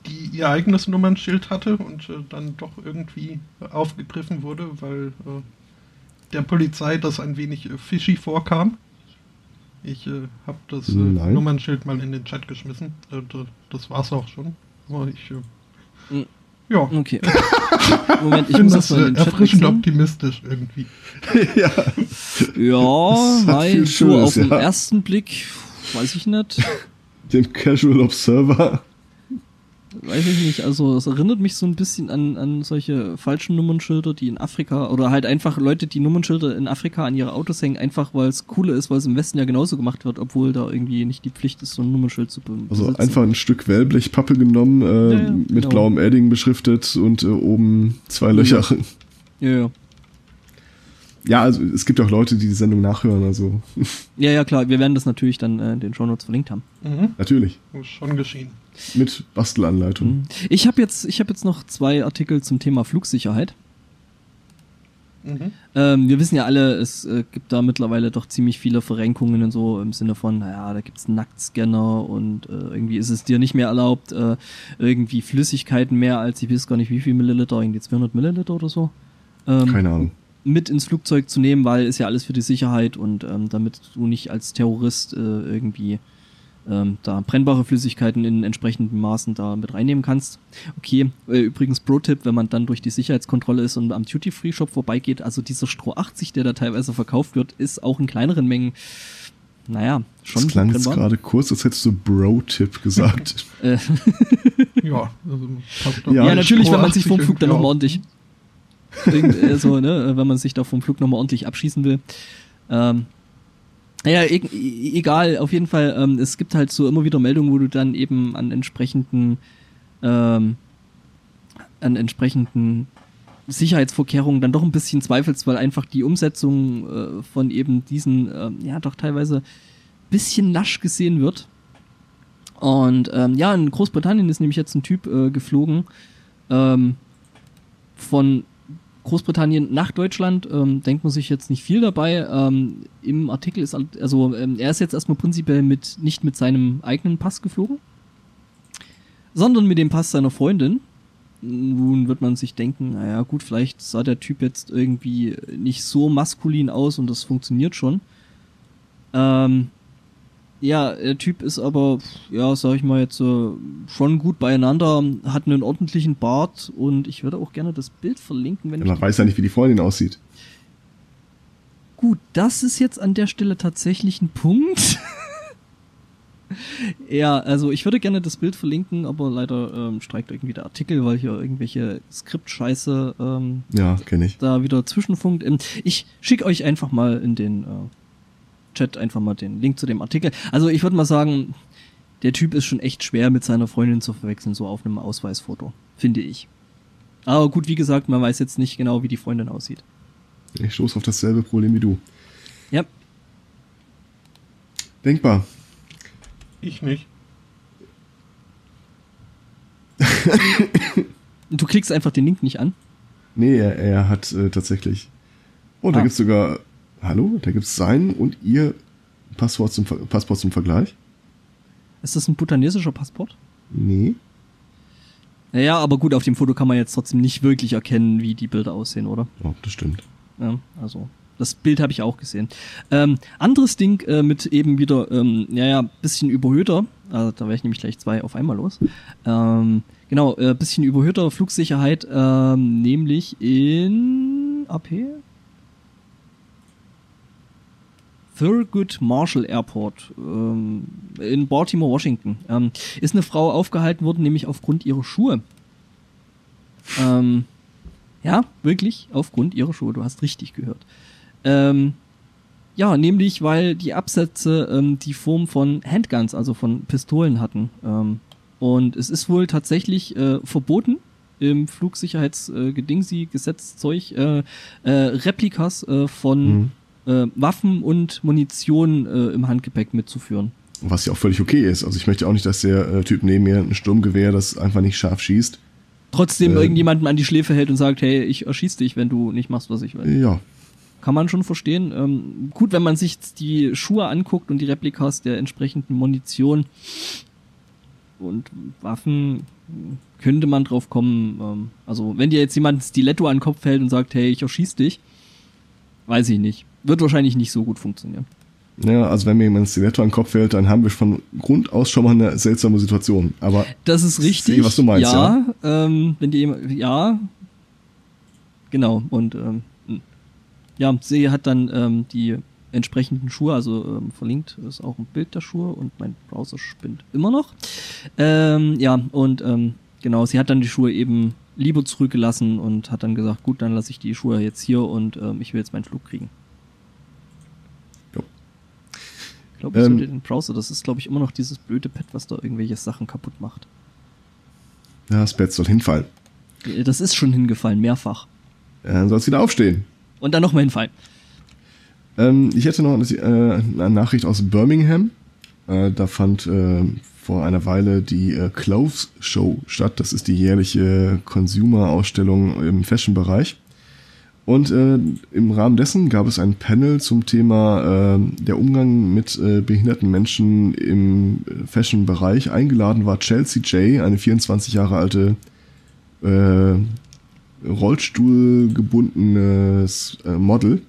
die ihr eigenes Nummernschild hatte und dann doch irgendwie aufgegriffen wurde, weil der Polizei das ein wenig fishy vorkam. Ich äh, habe das äh. Nummernschild mal in den Chat geschmissen. Äh, das war's auch schon. Aber ich, äh, Mhm. ja, Okay. Moment, ich ich muss das mal in den Chat erfrischend wechseln. optimistisch irgendwie. ja. Ja, weil so Schönes, auf den ja. ersten Blick, weiß ich nicht. Dem Casual Observer. Weiß ich nicht, also es erinnert mich so ein bisschen an, an solche falschen Nummernschilder, die in Afrika, oder halt einfach Leute, die Nummernschilder in Afrika an ihre Autos hängen, einfach weil es cooler ist, weil es im Westen ja genauso gemacht wird, obwohl da irgendwie nicht die Pflicht ist, so ein Nummernschild zu be Also besitzen. einfach ein Stück Wellblechpappe genommen, äh, Ja, ja, mit genau. blauem Edding beschriftet und äh, oben zwei Löcher. Ja, ja. Ja, also es gibt auch Leute, die die Sendung nachhören, also ja, ja, klar, wir werden das natürlich dann äh, in den Shownotes verlinkt haben. Mhm. natürlich. Ist schon geschehen. Mit Bastelanleitung. Mhm. Ich habe jetzt, ich habe jetzt noch zwei Artikel zum Thema Flugsicherheit. Mhm. Ähm, wir wissen ja alle, es äh, gibt da mittlerweile doch ziemlich viele Verrenkungen und so im Sinne von, naja, da gibt's Nacktscanner und äh, irgendwie ist es dir nicht mehr erlaubt, äh, irgendwie Flüssigkeiten mehr als, ich weiß gar nicht wie viel Milliliter, irgendwie 200 Milliliter oder so. Ähm, Keine Ahnung. mit ins Flugzeug zu nehmen, weil ist ja alles für die Sicherheit und ähm, damit du nicht als Terrorist äh, irgendwie ähm, da brennbare Flüssigkeiten in entsprechenden Maßen da mit reinnehmen kannst. Okay, äh, übrigens Pro-Tipp, wenn man dann durch die Sicherheitskontrolle ist und am Duty-Free-Shop vorbeigeht, also dieser Stroh 80, der da teilweise verkauft wird, ist auch in kleineren Mengen, naja, schon Das klang jetzt brennbar. gerade kurz, als hättest du Bro-Tipp gesagt. Äh, Ja, also Ja, ja, natürlich, Stroh wenn man sich 80 vom Flug dann nochmal ordentlich äh, so, ne, wenn man sich da vom Flug nochmal ordentlich abschießen will. Ähm, ja, e egal, auf jeden Fall, ähm, es gibt halt so immer wieder Meldungen, wo du dann eben an entsprechenden ähm, an entsprechenden Sicherheitsvorkehrungen dann doch ein bisschen zweifelst, weil einfach die Umsetzung äh, von eben diesen, äh, ja, doch teilweise bisschen lasch gesehen wird. Und ähm, ja, in Großbritannien ist nämlich jetzt ein Typ äh, geflogen ähm, von Großbritannien nach Deutschland. Ähm, denkt man sich jetzt nicht viel dabei. Ähm, Im Artikel ist also ähm, er ist jetzt erstmal prinzipiell mit nicht mit seinem eigenen Pass geflogen, sondern mit dem Pass seiner Freundin. Nun wird man sich denken, naja gut, vielleicht sah der Typ jetzt irgendwie nicht so maskulin aus und das funktioniert schon. Ähm, ja, der Typ ist aber, ja, sag ich mal jetzt äh, schon gut beieinander, hat einen ordentlichen Bart und ich würde auch gerne das Bild verlinken, wenn ja, Man weiß ja nicht, wie die Freundin aussieht. Gut, das ist jetzt an der Stelle tatsächlich ein Punkt. ja, also ich würde gerne das Bild verlinken, aber leider ähm, streikt irgendwie der Artikel, weil hier irgendwelche Skriptscheiße ähm, ja, kenne ich. da wieder zwischenfunkt. Ähm, ich schicke euch einfach mal in den äh, Chat einfach mal den Link zu dem Artikel. Also ich würde mal sagen, der Typ ist schon echt schwer mit seiner Freundin zu verwechseln, so auf einem Ausweisfoto, finde ich. Aber gut, wie gesagt, man weiß jetzt nicht genau, wie die Freundin aussieht. Ich stoße auf dasselbe Problem wie du. Ja. Denkbar. Ich nicht. du klickst einfach den Link nicht an? Nee, er, er hat äh, tatsächlich. Oh, da ah. gibt's sogar Hallo? Da gibt es sein und ihr Passwort zum, Passport zum Vergleich? Ist das ein butanesischer Passport? Nee. Naja, aber gut, auf dem Foto kann man jetzt trotzdem nicht wirklich erkennen, wie die Bilder aussehen, oder? Oh, das stimmt. Ja, also das Bild habe ich auch gesehen. Ähm, anderes Ding äh, mit eben wieder, ähm, ja, ja, bisschen überhöhter, also da wäre ich nämlich gleich zwei auf einmal los. Ähm, genau, äh, bisschen überhöhter Flugsicherheit, ähm, nämlich in AP, Thurgood Marshall Airport ähm, in Baltimore, Washington, ähm, ist eine Frau aufgehalten worden, nämlich aufgrund ihrer Schuhe. Ähm, ja, wirklich aufgrund ihrer Schuhe. Du hast richtig gehört. Ähm, ja, nämlich weil die Absätze ähm, die Form von Handguns, also von Pistolen hatten. Ähm, und es ist wohl tatsächlich äh, verboten, im Flugsicherheitsgedingsi, äh, Gesetzzeug, äh, äh, Replikas äh, von mhm äh, Waffen und Munition äh, im Handgepäck mitzuführen. Was ja auch völlig okay ist. Also ich möchte auch nicht, dass der äh, Typ neben mir ein Sturmgewehr, das einfach nicht scharf schießt. Trotzdem äh, irgendjemandem an die Schläfe hält und sagt, hey, ich erschieß dich, wenn du nicht machst, was ich will. Ja. Kann man schon verstehen. Ähm, gut, wenn man sich die Schuhe anguckt und die Replikas der entsprechenden Munition und Waffen, könnte man drauf kommen. Ähm, also wenn dir jetzt jemand ein Stiletto an den Kopf hält und sagt, hey, ich erschieß dich, weiß ich nicht wird wahrscheinlich nicht so gut funktionieren. Ja, also wenn mir jemand ein Stiletto an den Kopf fällt, dann haben wir von Grund aus schon mal eine seltsame Situation. Aber das ist richtig. Sehe, was du meinst, ja. ja. Ähm, wenn die jemand, ja, genau. Und ähm, ja, sie hat dann ähm, die entsprechenden Schuhe, also ähm, verlinkt ist auch ein Bild der Schuhe und mein Browser spinnt immer noch. Ähm, ja, und ähm, genau, sie hat dann die Schuhe eben lieber zurückgelassen und hat dann gesagt, gut, dann lasse ich die Schuhe jetzt hier und ähm, ich will jetzt meinen Flug kriegen. Ich glaube, ich ähm, den Browser, das ist, glaube ich, immer noch dieses blöde Pad, was da irgendwelche Sachen kaputt macht. Ja, das Pad soll hinfallen. Äh, das ist schon hingefallen, mehrfach. Ja, dann soll es wieder aufstehen. Und dann nochmal hinfallen. Ähm, ich hätte noch eine, äh, eine Nachricht aus Birmingham. Äh, da fand äh, vor einer Weile die äh, Clothes Show statt. Das ist die jährliche Consumer-Ausstellung im Fashion-Bereich. Und äh, im Rahmen dessen gab es ein Panel zum Thema äh, der Umgang mit äh, behinderten Menschen im Fashion-Bereich. Eingeladen war Chelsea J, eine 24 Jahre alte äh, Rollstuhlgebundenes äh, Model.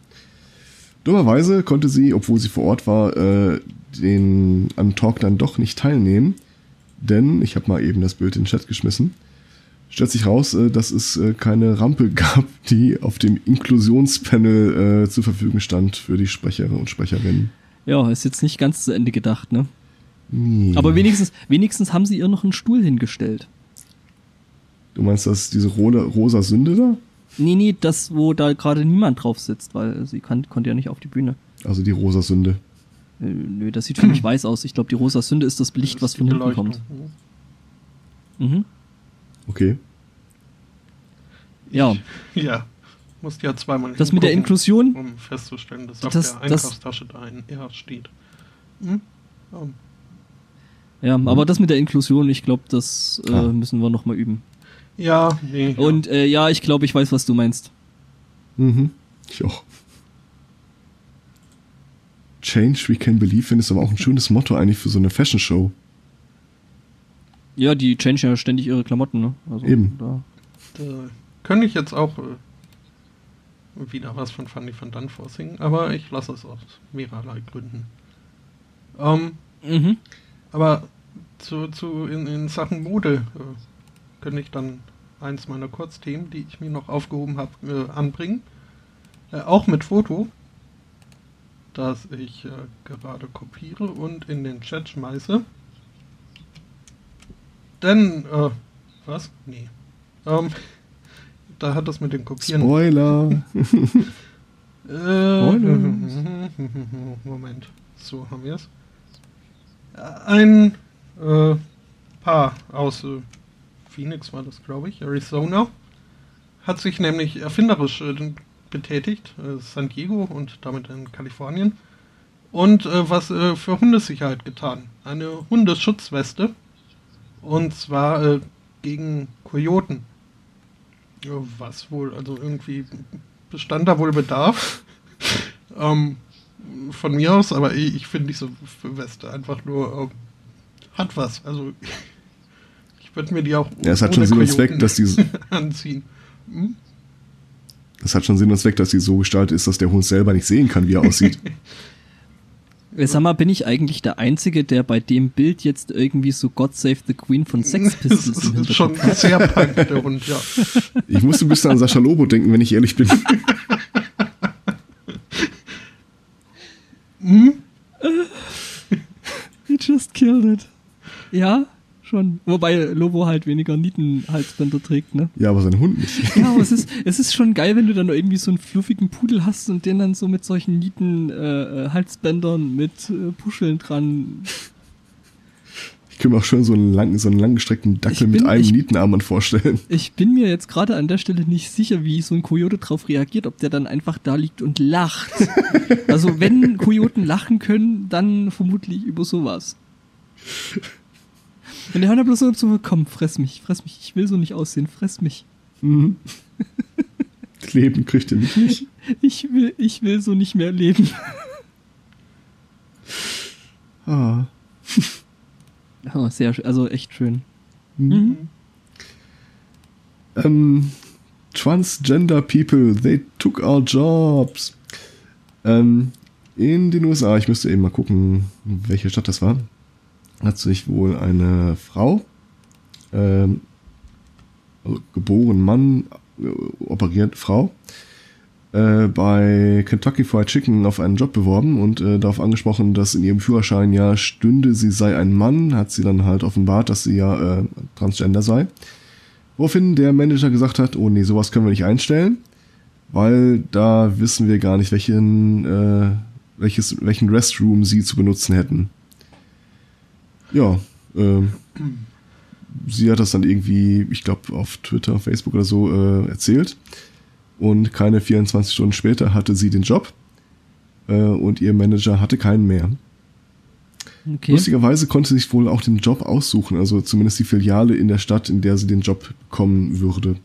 Dummerweise konnte sie, obwohl sie vor Ort war, äh, den am Talk dann doch nicht teilnehmen, denn ich habe mal eben das Bild in den Chat geschmissen stellt sich raus, äh, dass es äh, keine Rampe gab, die auf dem Inklusionspanel äh, zur Verfügung stand für die Sprecher und Sprecherinnen. Ja, ist jetzt nicht ganz zu Ende gedacht, ne? Nee. Aber wenigstens, wenigstens haben sie ihr noch einen Stuhl hingestellt. Du meinst das diese rosa, rosa Sünde da? Nee, nee, das, wo da gerade niemand drauf sitzt, weil sie kann, konnte ja nicht auf die Bühne. Also die rosa Sünde. Äh, nö, das sieht für mich weiß aus. Ich glaube, die rosa Sünde ist das Licht, Das was von hinten kommt. Mhm. Okay. Ja, Ja. Musst ja zweimal das mit der Inklusion, Um festzustellen, dass auf Das- der das- Einkaufstasche da ein R steht. Hm? Um, ja, aber das mit der Inklusion, ich glaube, das äh, Ah. müssen wir nochmal üben. ja, nee. ja. Und äh, ja, ich glaube, ich weiß, was du meinst. Mhm. Ich auch. Change we can believe in ist aber auch ein schönes Motto eigentlich für so eine Fashion Show. Ja, die changen ja ständig ihre Klamotten, ne? Also, Eben. Da. Da könnte ich jetzt auch äh, wieder was von Fanny van Dunn vorsingen, aber ich lasse es aus mehrerlei Gründen. Ähm, Mhm. aber zu, zu in, in Sachen Mode äh, könnte ich dann eins meiner Kurzthemen, die ich mir noch aufgehoben habe, äh, anbringen. Äh, auch mit Foto, das ich äh, gerade kopiere und in den Chat schmeiße. Denn, äh, was? Nee. Ähm, da hat das mit dem Kopieren. Spoiler. Äh, Moment. So haben wir es. Ein äh, Paar aus äh, Phoenix war das, glaube ich, Arizona, hat sich nämlich erfinderisch äh, betätigt, äh, San Diego und damit in Kalifornien, und was für Hundesicherheit getan. Eine Hundeschutzweste. Und zwar äh, gegen Kojoten. Was wohl, also irgendwie bestand da wohl Bedarf. ähm, von mir aus, aber ich, ich finde diese Weste einfach nur ähm, hat was. Also ich würde mir die auch Ja, es hat schon Sinn und Zweck, dass die, anziehen. Hm? das hat schon Sinn und Zweck, dass die so gestaltet ist, dass der Hund selber nicht sehen kann, wie er aussieht. Sag mal, bin ich eigentlich der Einzige, der bei dem Bild jetzt irgendwie so God Save the Queen von Sex Das Pistols ist, im ist schon hat? sehr punk, der Hund, ja. Ich musste ein bisschen an Sascha Lobo denken, wenn ich ehrlich bin. He just killed it. Ja, schon. Wobei Lobo halt weniger Nietenhalsbänder trägt, ne? Ja, aber sein Hund nicht. Ja, aber es ist, es ist schon geil, wenn du dann irgendwie so einen fluffigen Pudel hast und den dann so mit solchen Nieten-Halsbändern äh, Halsbändern mit äh, Puscheln dran. Ich kann mir auch schon so einen, lang, so einen langgestreckten Dackel Ich mit bin- einem ich- Nietenarmband vorstellen. Ich bin mir jetzt gerade an der Stelle nicht sicher, wie so ein Kojote drauf reagiert, ob der dann einfach da liegt und lacht. also wenn Kojoten lachen können, dann vermutlich über sowas. Und der hat bloß so, komm, fress mich, fress mich, ich will so nicht aussehen, fress mich. Mhm. Leben kriegt er mich nicht. Ich will, ich will so nicht mehr leben. Ah. Oh, sehr schön, also echt schön. Mhm. Ähm, Transgender people, they took our jobs. Ähm, in den USA, ich müsste eben mal gucken, welche Stadt das war, hat sich wohl eine Frau, ähm, also geboren Mann, äh, operiert Frau, äh, bei Kentucky Fried Chicken auf einen Job beworben und äh, darauf angesprochen, dass in ihrem Führerschein ja stünde, sie sei ein Mann, hat sie dann halt offenbart, dass sie ja äh, Transgender sei. Woraufhin der Manager gesagt hat, oh nee, sowas können wir nicht einstellen, weil da wissen wir gar nicht, welchen, äh, welches, welchen Restroom sie zu benutzen hätten. Ja, ähm, sie hat das dann irgendwie, ich glaube, auf Twitter, Facebook oder so äh, erzählt. Und keine 24 Stunden später hatte sie den Job äh, und ihr Manager hatte keinen mehr. Okay. Lustigerweise konnte sie sich wohl auch den Job aussuchen, also zumindest die Filiale in der Stadt, in der sie den Job bekommen würde.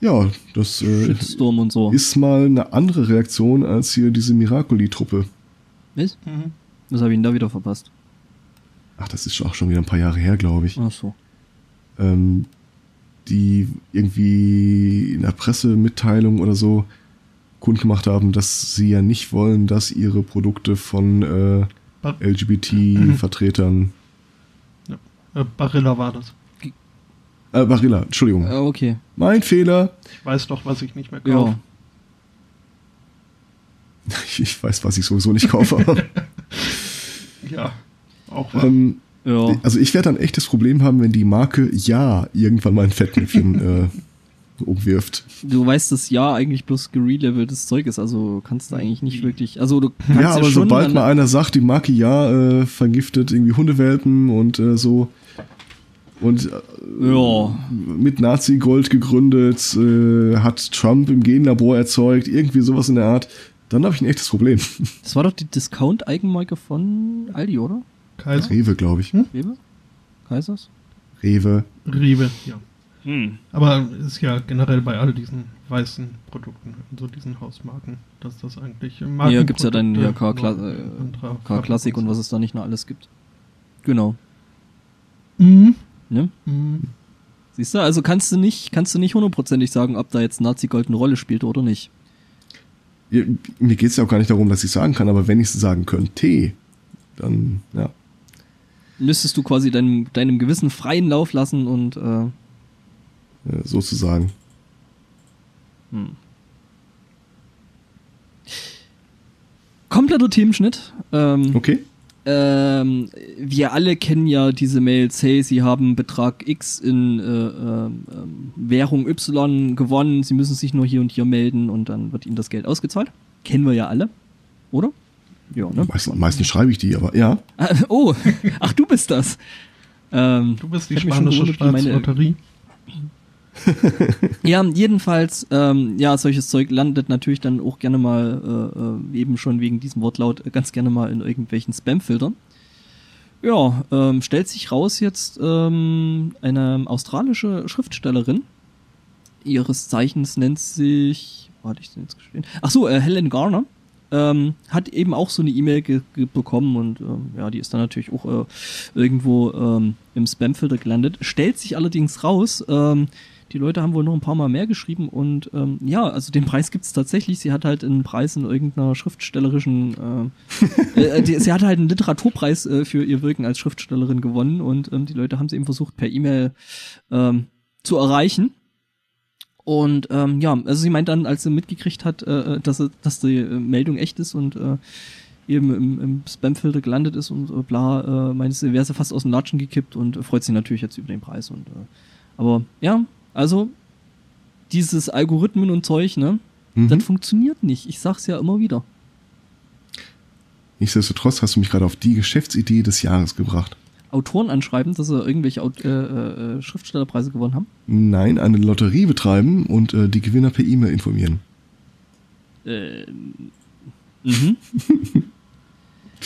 Ja, das äh, so. ist mal eine andere Reaktion als hier diese Miracoli-Truppe. Was? Mhm. Was habe ich denn da wieder verpasst? Ach, das ist auch schon wieder ein paar Jahre her, glaube ich. Ach so. ähm, die irgendwie in der Pressemitteilung oder so kundgemacht haben, dass sie ja nicht wollen, dass ihre Produkte von äh, LGBT-Vertretern. äh, Barilla war das. Äh, Barilla, Entschuldigung. Äh, okay. Mein Fehler. Ich weiß doch, was ich nicht mehr Ja. kaufe. Ich weiß, was ich sowieso nicht kaufe. Ja, auch wahr. ähm, Ja. also ich werde dann echt das Problem haben, wenn die Marke Ja irgendwann mal ein Fettnäpfchen äh, umwirft. Du weißt, dass ja eigentlich bloß gereleveltes Zeug ist, also kannst du eigentlich nicht wirklich. Also du kannst Ja, aber schon sobald mal einer sagt, die Maki ja äh, vergiftet irgendwie Hundewelpen und äh, so und äh, Ja. mit Nazi-Gold gegründet, äh, hat Trump im Genlabor erzeugt, irgendwie sowas in der Art, dann habe ich ein echtes Problem. Das war doch die Discount-Eigenmarke von Aldi, oder? Kaiser. Rewe, glaube ich. Rewe? Kaisers? Rewe. Rewe, ja. Hm. Aber ist ja generell bei all diesen weißen Produkten, also diesen Hausmarken, dass das eigentlich Marken Ja, gibt's ja dann ja äh, anderer K Classic und was es da nicht noch alles gibt. Genau. Mhm. Ne? Mhm. Siehst du, also kannst du nicht, kannst du nicht hundertprozentig sagen, ob da jetzt Nazi-Gold eine Rolle spielt oder nicht. Ja, Mir geht es ja auch gar nicht darum, dass ich sagen kann, aber wenn ich es sagen könnte, dann, ja. Müsstest du quasi deinem, deinem Gewissen freien Lauf lassen und äh, äh, sozusagen. hm. kompletter Themenschnitt. Ähm, Okay? Ähm, wir alle kennen ja diese Mails, hey, Sie haben Betrag X in äh, ähm, Währung Y gewonnen, Sie müssen sich nur hier und hier melden und dann wird Ihnen das Geld ausgezahlt. Kennen wir ja alle, oder? Ja, ne? Meist, meistens schreibe ich die, aber ja. Ah, oh, ach, du bist das. Ähm, Du bist die spanische Staatslotterie. Ja, jedenfalls, ähm, ja, solches Zeug landet natürlich dann auch gerne mal, äh, äh, eben schon wegen diesem Wortlaut, äh, ganz gerne mal in irgendwelchen Spam-Filtern. Ja, ähm, stellt sich raus jetzt ähm, eine australische Schriftstellerin. Ihres Zeichens nennt sich, wo hatte ich denn jetzt gestehen? Ach so, äh, Helen Garner. Ähm, hat eben auch so eine E-Mail ge ge bekommen und ähm, ja, die ist dann natürlich auch äh, irgendwo ähm, im Spam-Filter gelandet. Stellt sich allerdings raus, ähm, die Leute haben wohl noch ein paar Mal mehr geschrieben und ähm, ja, also den Preis gibt's tatsächlich. Sie hat halt einen Preis in irgendeiner schriftstellerischen, äh, äh, die, sie hat halt einen Literaturpreis äh, für ihr Wirken als Schriftstellerin gewonnen und ähm, die Leute haben sie eben versucht per E-Mail ähm, zu erreichen. Und ähm, ja, also sie meint dann, als sie mitgekriegt hat, äh, dass, sie, dass die äh, Meldung echt ist und äh, eben im, im Spamfilter gelandet ist und äh, bla, äh, meint sie, wäre sie fast aus dem Latschen gekippt und äh, freut sich natürlich jetzt über den Preis. Und, äh, aber ja, also dieses Algorithmen und Zeug, ne, Mhm. das funktioniert nicht. Ich sag's ja immer wieder. Nichtsdestotrotz hast du mich gerade auf die Geschäftsidee des Jahres gebracht. Autoren anschreiben, dass sie irgendwelche Aut äh, äh, Schriftstellerpreise gewonnen haben. Nein, eine Lotterie betreiben und äh, die Gewinner per E-Mail informieren. Ähm, mhm.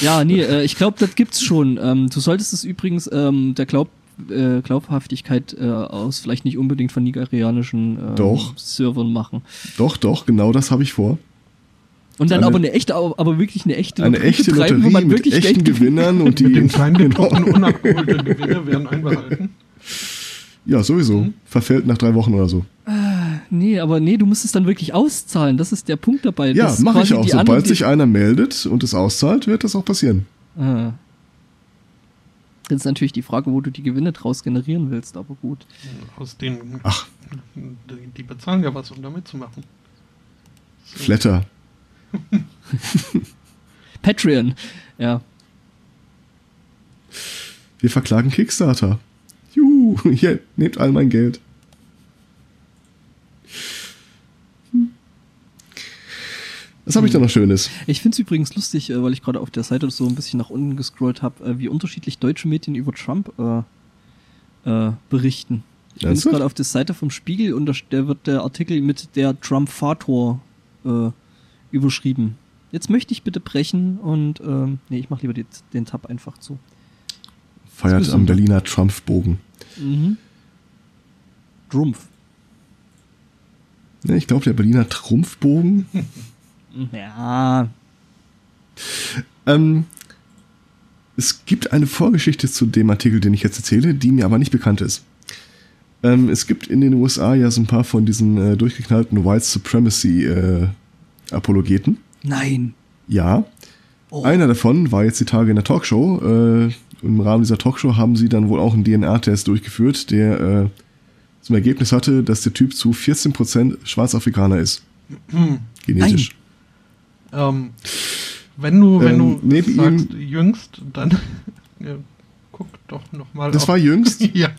ja, nee, äh, ich glaube, das gibt's schon. Ähm, du solltest es übrigens ähm, der Glaub, äh, Glaubhaftigkeit äh, aus vielleicht nicht unbedingt von nigerianischen ähm, Doch. Servern machen. Doch, doch, genau das habe ich vor. Und dann Eine- aber eine echte, aber wirklich eine echte Eine echte Lotterie wo man mit wirklich echten Geld. Gewinnern und die Mit dem kleinen genau. unabgeholte Gewinne werden einbehalten. Ja, sowieso. Verfällt nach drei Wochen oder so. Nee, aber nee, du musst es dann wirklich auszahlen. Das ist der Punkt dabei. Ja, mache ich auch. Sobald sich einer meldet und es auszahlt, wird das auch passieren. Ah. Das ist natürlich die Frage, wo du die Gewinne draus generieren willst, aber gut. Aus den. Ach. Die, die bezahlen ja was, um da mitzumachen. Flatter. Patreon. Ja. Wir verklagen Kickstarter. Juhu, hier, nehmt all mein Geld. Hm. Was habe ich da noch Schönes? Ich finde es übrigens lustig, äh, weil ich gerade auf der Seite so ein bisschen nach unten gescrollt habe, äh, wie unterschiedlich deutsche Medien über Trump äh, äh, berichten. Ich bin gerade auf der Seite vom Spiegel und da wird der Artikel mit der Trump-Fator äh, überschrieben. Jetzt möchte ich bitte brechen und ähm, nee, ich mache lieber die, den Tab einfach zu. Feiert am. Berliner Trump-Bogen. Mhm. Drumpf. Ne, ich glaube, der Berliner Trumpfbogen. Ja, ähm, es gibt eine Vorgeschichte zu dem Artikel, den ich jetzt erzähle, die mir aber nicht bekannt ist. Ähm, es gibt in den USA ja so ein paar von diesen äh, durchgeknallten White Supremacy äh, Apologeten. nein. Ja. Oh. Einer davon war jetzt die Tage in der Talkshow. Äh, Im Rahmen dieser Talkshow haben sie dann wohl auch einen DNA-Test durchgeführt, der äh, zum Ergebnis hatte, dass der Typ zu 14% Schwarzafrikaner ist. Genetisch. Ähm, wenn du, wenn Ähm, du neben sagst jüngst, dann ja, guck doch noch mal. Das auf- war jüngst. ja.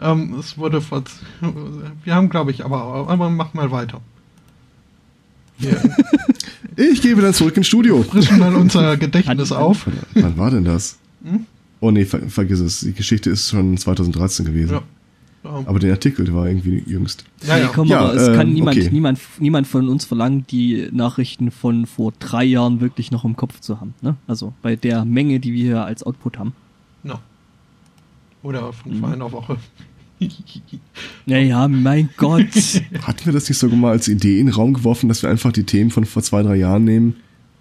Ähm, es wurde vor. Wir haben, glaube ich, aber, aber mach mal weiter. Ich gehe wieder zurück ins Studio. Frischen mal unser Gedächtnis auf. Wann war denn das? Hm? Oh nee, ver vergiss es. Die Geschichte ist schon 2013 gewesen. Ja. Aber der Artikel der war irgendwie jüngst. Ja, ja. Nee, komm, ja, aber es äh, kann niemand, okay. niemand, niemand von uns verlangen, die Nachrichten von vor drei Jahren wirklich noch im Kopf zu haben. Ne? Also bei der Menge, die wir hier als Output haben. No. Oder von mhm. vor einer Woche. Naja, mein Gott. Hatten wir das nicht sogar mal als Idee in den Raum geworfen, dass wir einfach die Themen von vor zwei, drei Jahren nehmen,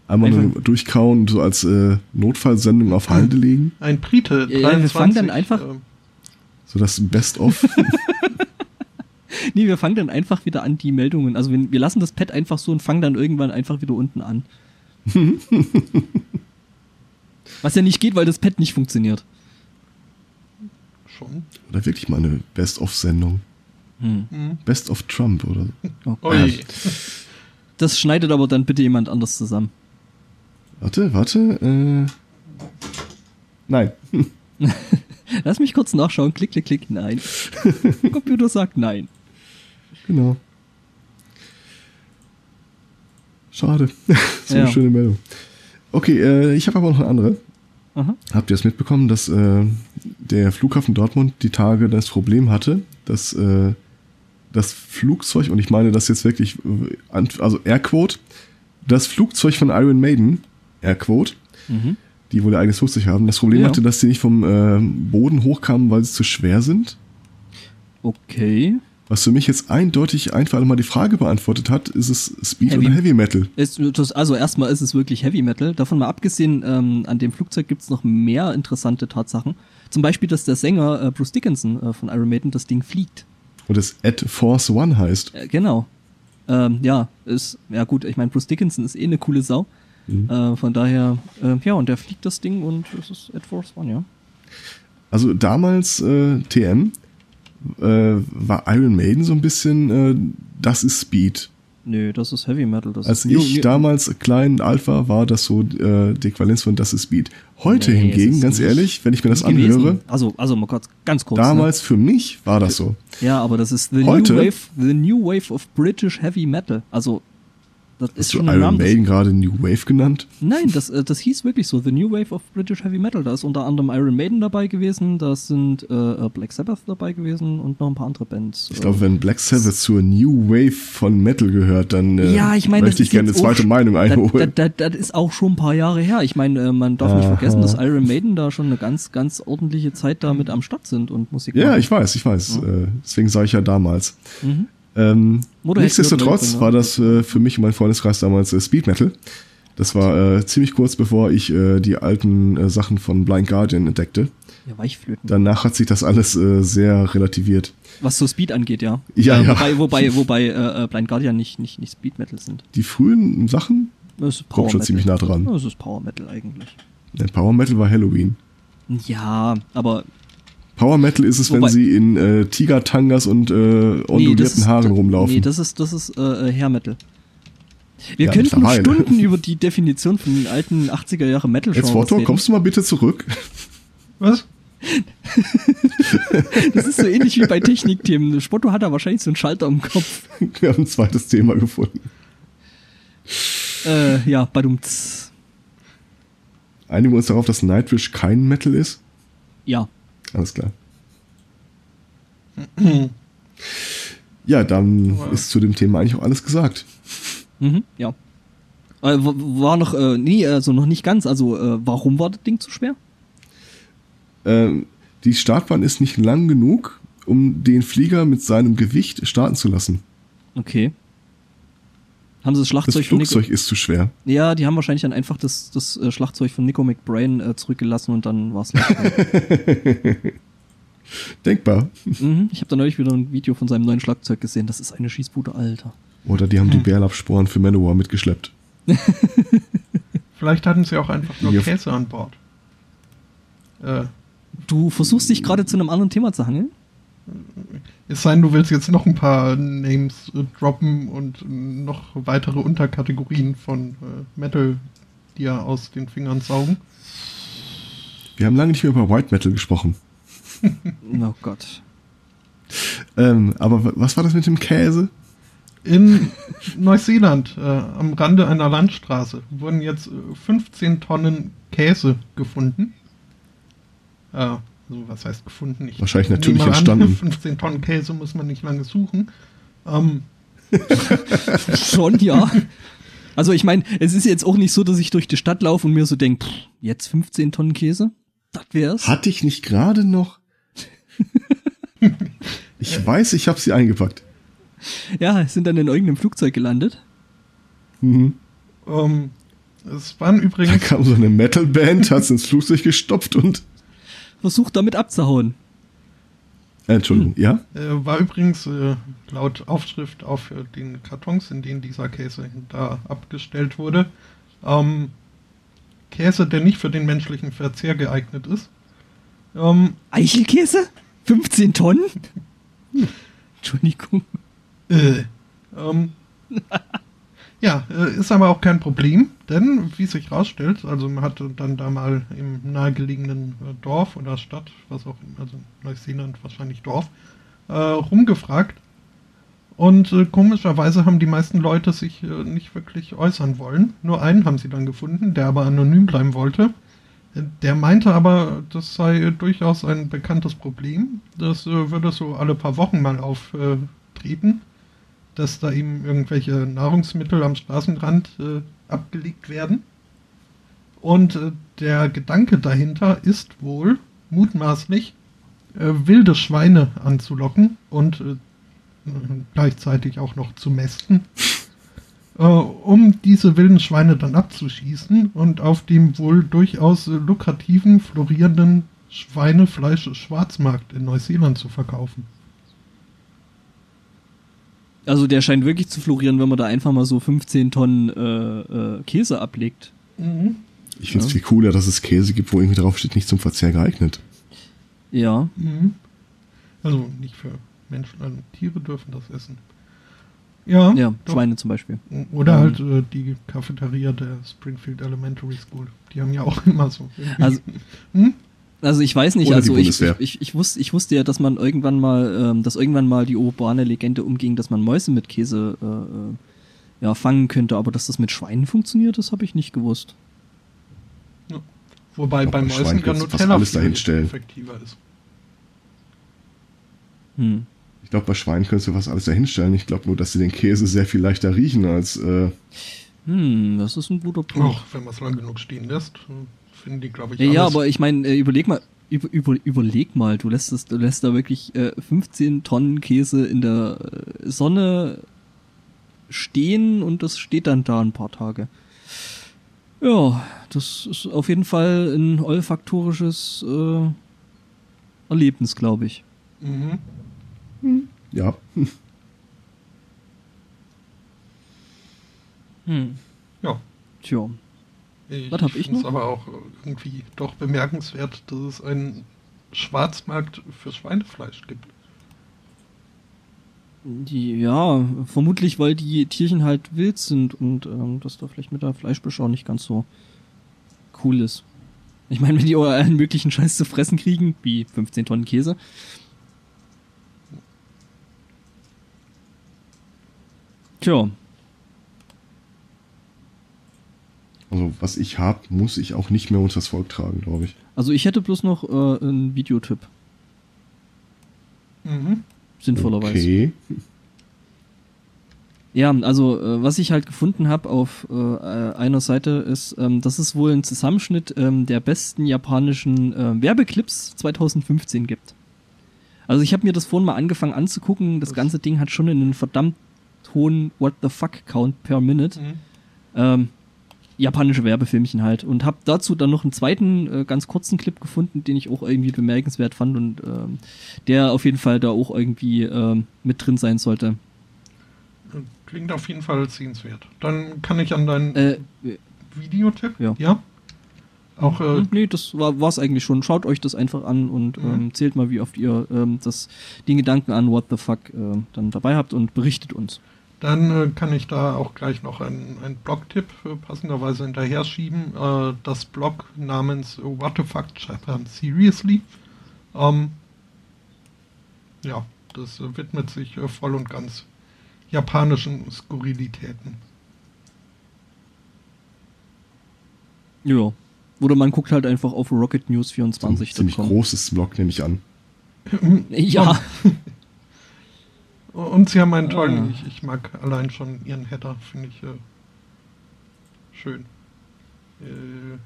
einmal einfach. durchkauen und so als äh, Notfallsendung auf Halde legen? Ein Brite, 23, ja, wir fangen dann einfach... Äh, so das Best-of. nee, wir fangen dann einfach wieder an, die Meldungen. Also wir, wir lassen das Pad einfach so und fangen dann irgendwann einfach wieder unten an. Was ja nicht geht, weil das Pad nicht funktioniert. Schon. Oder wirklich mal eine Best-of-Sendung. Hm. hm. Best of Trump, oder? Oh, das schneidet aber dann bitte jemand anders zusammen. Warte, warte. Äh. Nein. Lass mich kurz nachschauen. Klick, klick, klick. Nein. Computer sagt nein. Genau. Schade. so ja. eine schöne Meldung. Okay, äh, ich habe aber noch eine andere. Aha. Habt ihr es mitbekommen, dass äh, der Flughafen Dortmund die Tage das Problem hatte, dass äh, das Flugzeug, und ich meine das jetzt wirklich, äh, also Airquote, das Flugzeug von Iron Maiden, Airquote, mhm. die wohl ihr eigenes Flugzeug haben, das Problem ja. hatte, dass sie nicht vom äh, Boden hochkamen, weil sie zu schwer sind. Okay. Was für mich jetzt eindeutig einfach mal die Frage beantwortet hat, ist es Speed Heavy, oder Heavy Metal? Ist, also erstmal ist es wirklich Heavy Metal. Davon mal abgesehen, ähm, an dem Flugzeug gibt es noch mehr interessante Tatsachen. Zum Beispiel, dass der Sänger äh, Bruce Dickinson äh, von Iron Maiden das Ding fliegt. Und es Ed Force One heißt. Äh, genau. Ähm, ja, ist, ja gut, ich meine, Bruce Dickinson ist eh eine coole Sau. Mhm. Äh, von daher, äh, ja, und der fliegt das Ding und es ist Ed Force One, ja. Also damals äh, TM war Iron Maiden so ein bisschen, äh, das ist Speed. Nö, das ist Heavy Metal. Das Als ich damals klein alt war, war das so äh, die Äquivalenz von Das ist Speed. Heute nee, hingegen, ganz ehrlich, wenn ich mir das anhöre. Also, also mal kurz, ganz kurz. Damals ne? für mich war das so. Ja, aber das ist the Heute, new wave, the new wave of British Heavy Metal. Also das Hast ist du schon Iron Namen, Maiden gerade New Wave genannt? Nein, das, äh, das hieß wirklich so, The New Wave of British Heavy Metal. Da ist unter anderem Iron Maiden dabei gewesen, da sind äh, äh Black Sabbath dabei gewesen und noch ein paar andere Bands. Ich glaube, wenn Black Sabbath zur New Wave von Metal gehört, dann äh, ja, ich mein, möchte ich gerne eine zweite Meinung einholen. Das, das, das, ist auch schon ein paar Jahre her. Ich meine, äh, man darf Aha. nicht vergessen, dass Iron Maiden da schon eine ganz, ganz ordentliche Zeit damit am Start sind und Musik Ja, machen. ich weiß, ich weiß. Ja. Äh, deswegen sage ich ja damals. Mhm. Ähm, nichtsdestotrotz war das äh, für mich und mein Freundeskreis damals äh, Speed Metal. Das war äh, ziemlich kurz bevor ich äh, die alten äh, Sachen von Blind Guardian entdeckte. Ja, Weichflöten. Danach hat sich das alles äh, sehr relativiert. Was so Speed angeht, ja. Ja, äh, ja. Wobei, wobei, wobei äh, äh Blind Guardian nicht, nicht, nicht Speed Metal sind. Die frühen Sachen das ist Power kommt schon Metal. ziemlich nah dran. Das ist Power Metal eigentlich. Ja, Power Metal war Halloween. Ja, aber Power Metal ist es, Wobei, wenn sie in äh, Tiger-Tangas und äh, ondulierten nee, Haaren rumlaufen. Nee, das ist, das ist äh, Hair Metal. Wir ja, könnten Stunden über die Definition von den alten 80er Jahre metal Jetzt Worto, kommst du mal bitte zurück? Was? das ist so ähnlich wie bei Technikthemen. Spotto hat da wahrscheinlich so einen Schalter im Kopf. Wir haben ein zweites Thema gefunden. Äh, ja, badumts. Einigen wir uns darauf, dass Nightwish kein Metal ist? Ja. Alles klar. ja, dann ist zu dem Thema eigentlich auch alles gesagt. Mhm, ja. Äh, war noch, äh, nee, also noch nicht ganz. Also, äh, warum war das Ding zu schwer? Ähm, die Startbahn ist nicht lang genug, um den Flieger mit seinem Gewicht starten zu lassen. Okay. Haben sie das Schlagzeug Das Flugzeug ist zu schwer. Ja, die haben wahrscheinlich dann einfach das, das äh, Schlagzeug von Nico McBrain äh, zurückgelassen und dann war es Denkbar. Mhm, ich habe da neulich wieder ein Video von seinem neuen Schlagzeug gesehen. Das ist eine Schießbude, Alter. Oder die haben die Bärlapfsporen für Manowar mitgeschleppt. Vielleicht hatten sie auch einfach nur ja. Käse an Bord. Äh. Du versuchst dich gerade zu einem anderen Thema zu hangeln? Es sei denn, du willst jetzt noch ein paar Names äh, droppen und noch weitere Unterkategorien von äh, Metal dir aus den Fingern saugen. Wir haben lange nicht mehr über White Metal gesprochen. oh Gott. Ähm, aber was war das mit dem Käse? In Neuseeland, äh, am Rande einer Landstraße, wurden jetzt äh, 15 Tonnen Käse gefunden. Äh, also was heißt gefunden? Ich Wahrscheinlich natürlich nehme an, entstanden. 15 Tonnen Käse muss man nicht lange suchen. Ähm, Schon, ja. Also ich meine, es ist jetzt auch nicht so, dass ich durch die Stadt laufe und mir so denke, jetzt 15 Tonnen Käse? Das wär's. Hatte ich nicht gerade noch? ich weiß, ich habe sie eingepackt. Ja, sind dann in irgendeinem Flugzeug gelandet. Mhm. ähm, es waren Da übrigens kam so eine Metalband, hat's ins Flugzeug gestopft und. Versucht damit abzuhauen. Äh, Entschuldigung, ja? Äh, war übrigens äh, laut Aufschrift auf den Kartons, in denen dieser Käse da abgestellt wurde, ähm, Käse, der nicht für den menschlichen Verzehr geeignet ist. Ähm, Eichelkäse? 15 Tonnen? Entschuldigung. äh, ähm, ja, äh, ist aber auch kein Problem, denn wie sich rausstellt, also man hatte dann da mal im nahegelegenen äh, Dorf oder Stadt, was auch immer, also Neuseeland wahrscheinlich Dorf, äh, rumgefragt. Und äh, komischerweise haben die meisten Leute sich äh, nicht wirklich äußern wollen. Nur einen haben sie dann gefunden, der aber anonym bleiben wollte. Äh, Der meinte aber, das sei durchaus ein bekanntes Problem. Das würde so alle paar Wochen mal auftreten, dass da eben irgendwelche Nahrungsmittel am Straßenrand äh, abgelegt werden. Und äh, der Gedanke dahinter ist wohl mutmaßlich, äh, wilde Schweine anzulocken und äh, gleichzeitig auch noch zu mästen, äh, um diese wilden Schweine dann abzuschießen und auf dem wohl durchaus äh, lukrativen, florierenden Schweinefleisch-Schwarzmarkt in Neuseeland zu verkaufen. Also der scheint wirklich zu florieren, wenn man da einfach mal so 15 Tonnen äh, äh, Käse ablegt. Ich finde es Ja. viel cooler, dass es Käse gibt, wo irgendwie drauf steht, nicht zum Verzehr geeignet. Ja. Mhm. Also nicht für Menschen, also Tiere dürfen das essen. Ja, Ja, doch. Schweine zum Beispiel. Oder Mhm. halt äh, die Cafeteria der Springfield Elementary School. Die haben ja auch immer so. irgendwie- Also- hm? Also ich weiß nicht, Oder also ich, ich, ich, wusste, ich wusste ja, dass man irgendwann mal, ähm, dass irgendwann mal die urbane Legende umging, dass man Mäuse mit Käse äh, äh, ja, fangen könnte, aber dass das mit Schweinen funktioniert, das habe ich nicht gewusst. Wobei Auch bei Mäusen ja fast Nutella alles dahinstellen. effektiver ist. Hm. Ich glaube, bei Schweinen könntest du fast alles dahinstellen. Ich glaube nur, dass sie den Käse sehr viel leichter riechen als. Äh, Hm, das ist ein guter Punkt. Och, wenn man es lang genug stehen lässt, äh, finden die, glaube ich, Ja, ja, aber ich meine, äh, überleg mal, über, über, überleg mal, du lässt das, du lässt da wirklich äh, 15 Tonnen Käse in der äh, Sonne stehen und das steht dann da ein paar Tage. Ja, das ist auf jeden Fall ein olfaktorisches äh, Erlebnis, glaube ich. Mhm. ja. Hm. Ja. Tja. Ich Was hab ich find's noch? aber auch irgendwie doch bemerkenswert, dass es einen Schwarzmarkt für Schweinefleisch gibt. Die, ja, vermutlich, weil die Tierchen halt wild sind und ähm, das da vielleicht mit der Fleischbeschau nicht ganz so cool ist. Ich meine, wenn die auch allen möglichen Scheiß zu fressen kriegen, wie 15 Tonnen Käse. Tja, Also, was ich habe, muss ich auch nicht mehr unters Volk tragen, glaube ich. also ich hätte bloß noch äh, einen Videotipp, Mhm. sinnvollerweise. Okay. Ja, also äh, was ich halt gefunden habe auf äh, einer Seite ist, ähm, dass es wohl einen Zusammenschnitt ähm, der besten japanischen äh, Werbeclips 2015 gibt. Also ich habe mir das vorhin mal angefangen anzugucken. Das Das- ganze Ding hat schon einen verdammt hohen What the fuck Count per Minute. Mhm. Ähm, japanische Werbefilmchen halt. Und habe dazu dann noch einen zweiten äh, ganz kurzen Clip gefunden, den ich auch irgendwie bemerkenswert fand und ähm, der auf jeden Fall da auch irgendwie ähm, mit drin sein sollte. Klingt auf jeden Fall sehenswert. Dann kann ich an deinen Äh, Videotipp, ja. Auch äh, Hm, nee, das war war's eigentlich schon. Schaut euch das einfach an und Mhm. ähm, zählt mal, wie oft ihr ähm, das, den Gedanken an What the fuck äh, dann dabei habt und berichtet uns. Dann äh, kann ich da auch gleich noch einen, einen Blog-Tipp äh, passenderweise hinterher schieben. Äh, das Blog namens What the Fuck Japan Seriously. Ähm, ja, das äh, widmet sich äh, voll und ganz japanischen Skurrilitäten. Ja. Oder man guckt halt einfach auf Rocket News 24. Ziemlich großes Blog, nehme ich an. Ja. Und sie haben einen tollen, ah. ich, ich, mag allein schon ihren Header, finde ich äh, schön. Äh,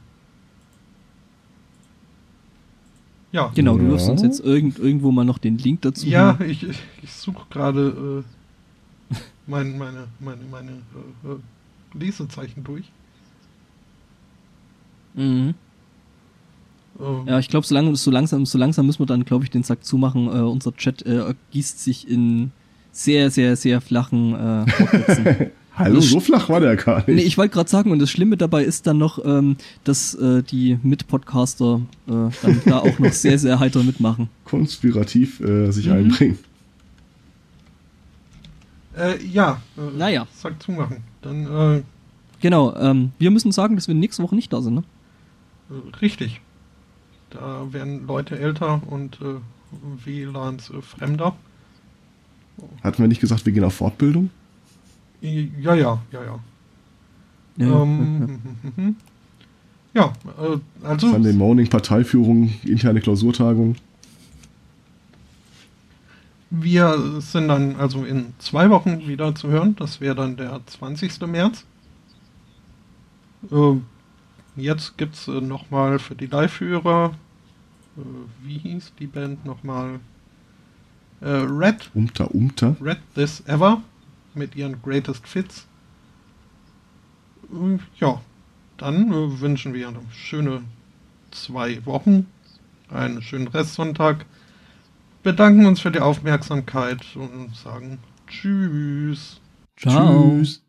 ja. Genau, du wirfst uns jetzt irgend, irgendwo mal noch den Link dazu. Ja, hin. ich, ich suche gerade äh, mein, meine, meine, meine äh, äh, Lesezeichen durch. Mhm. Ähm. Ja, ich glaube, so, lang, so, langsam, so langsam müssen wir dann, glaube ich, den Sack zumachen. Äh, unser Chat äh, gießt sich in sehr, sehr, sehr flachen äh, Hallo, das so flach war der gar nicht. Nee, ich wollte gerade sagen, und das Schlimme dabei ist dann noch, ähm, dass äh, die Mitpodcaster äh, dann da auch noch sehr, sehr heiter mitmachen. Konspirativ äh, sich mhm. einbringen. Äh, ja. Äh, naja. Sag zumachen. Dann, äh, Genau, ähm, wir müssen sagen, dass wir nächste Woche nicht da sind, ne? Richtig. Da werden Leute älter und äh, WLANs äh, fremder. Hatten wir nicht gesagt, wir gehen auf Fortbildung? Ja, ja, ja, ja. Ja, ähm, ja äh, also. Sunday Morning, Parteiführung, interne Klausurtagung. Wir sind dann also in zwei Wochen wieder zu hören. Das wäre dann der 20. März. Äh, jetzt gibt es äh, nochmal für die Live-Hörer, äh, wie hieß die Band nochmal? Äh, Red. Umta Umta. Red This Ever mit ihren Greatest Fits. Äh, ja, dann äh, wünschen wir eine schöne zwei Wochen, einen schönen Restsonntag, bedanken uns für die Aufmerksamkeit und sagen Tschüss. Ciao. Tschüss.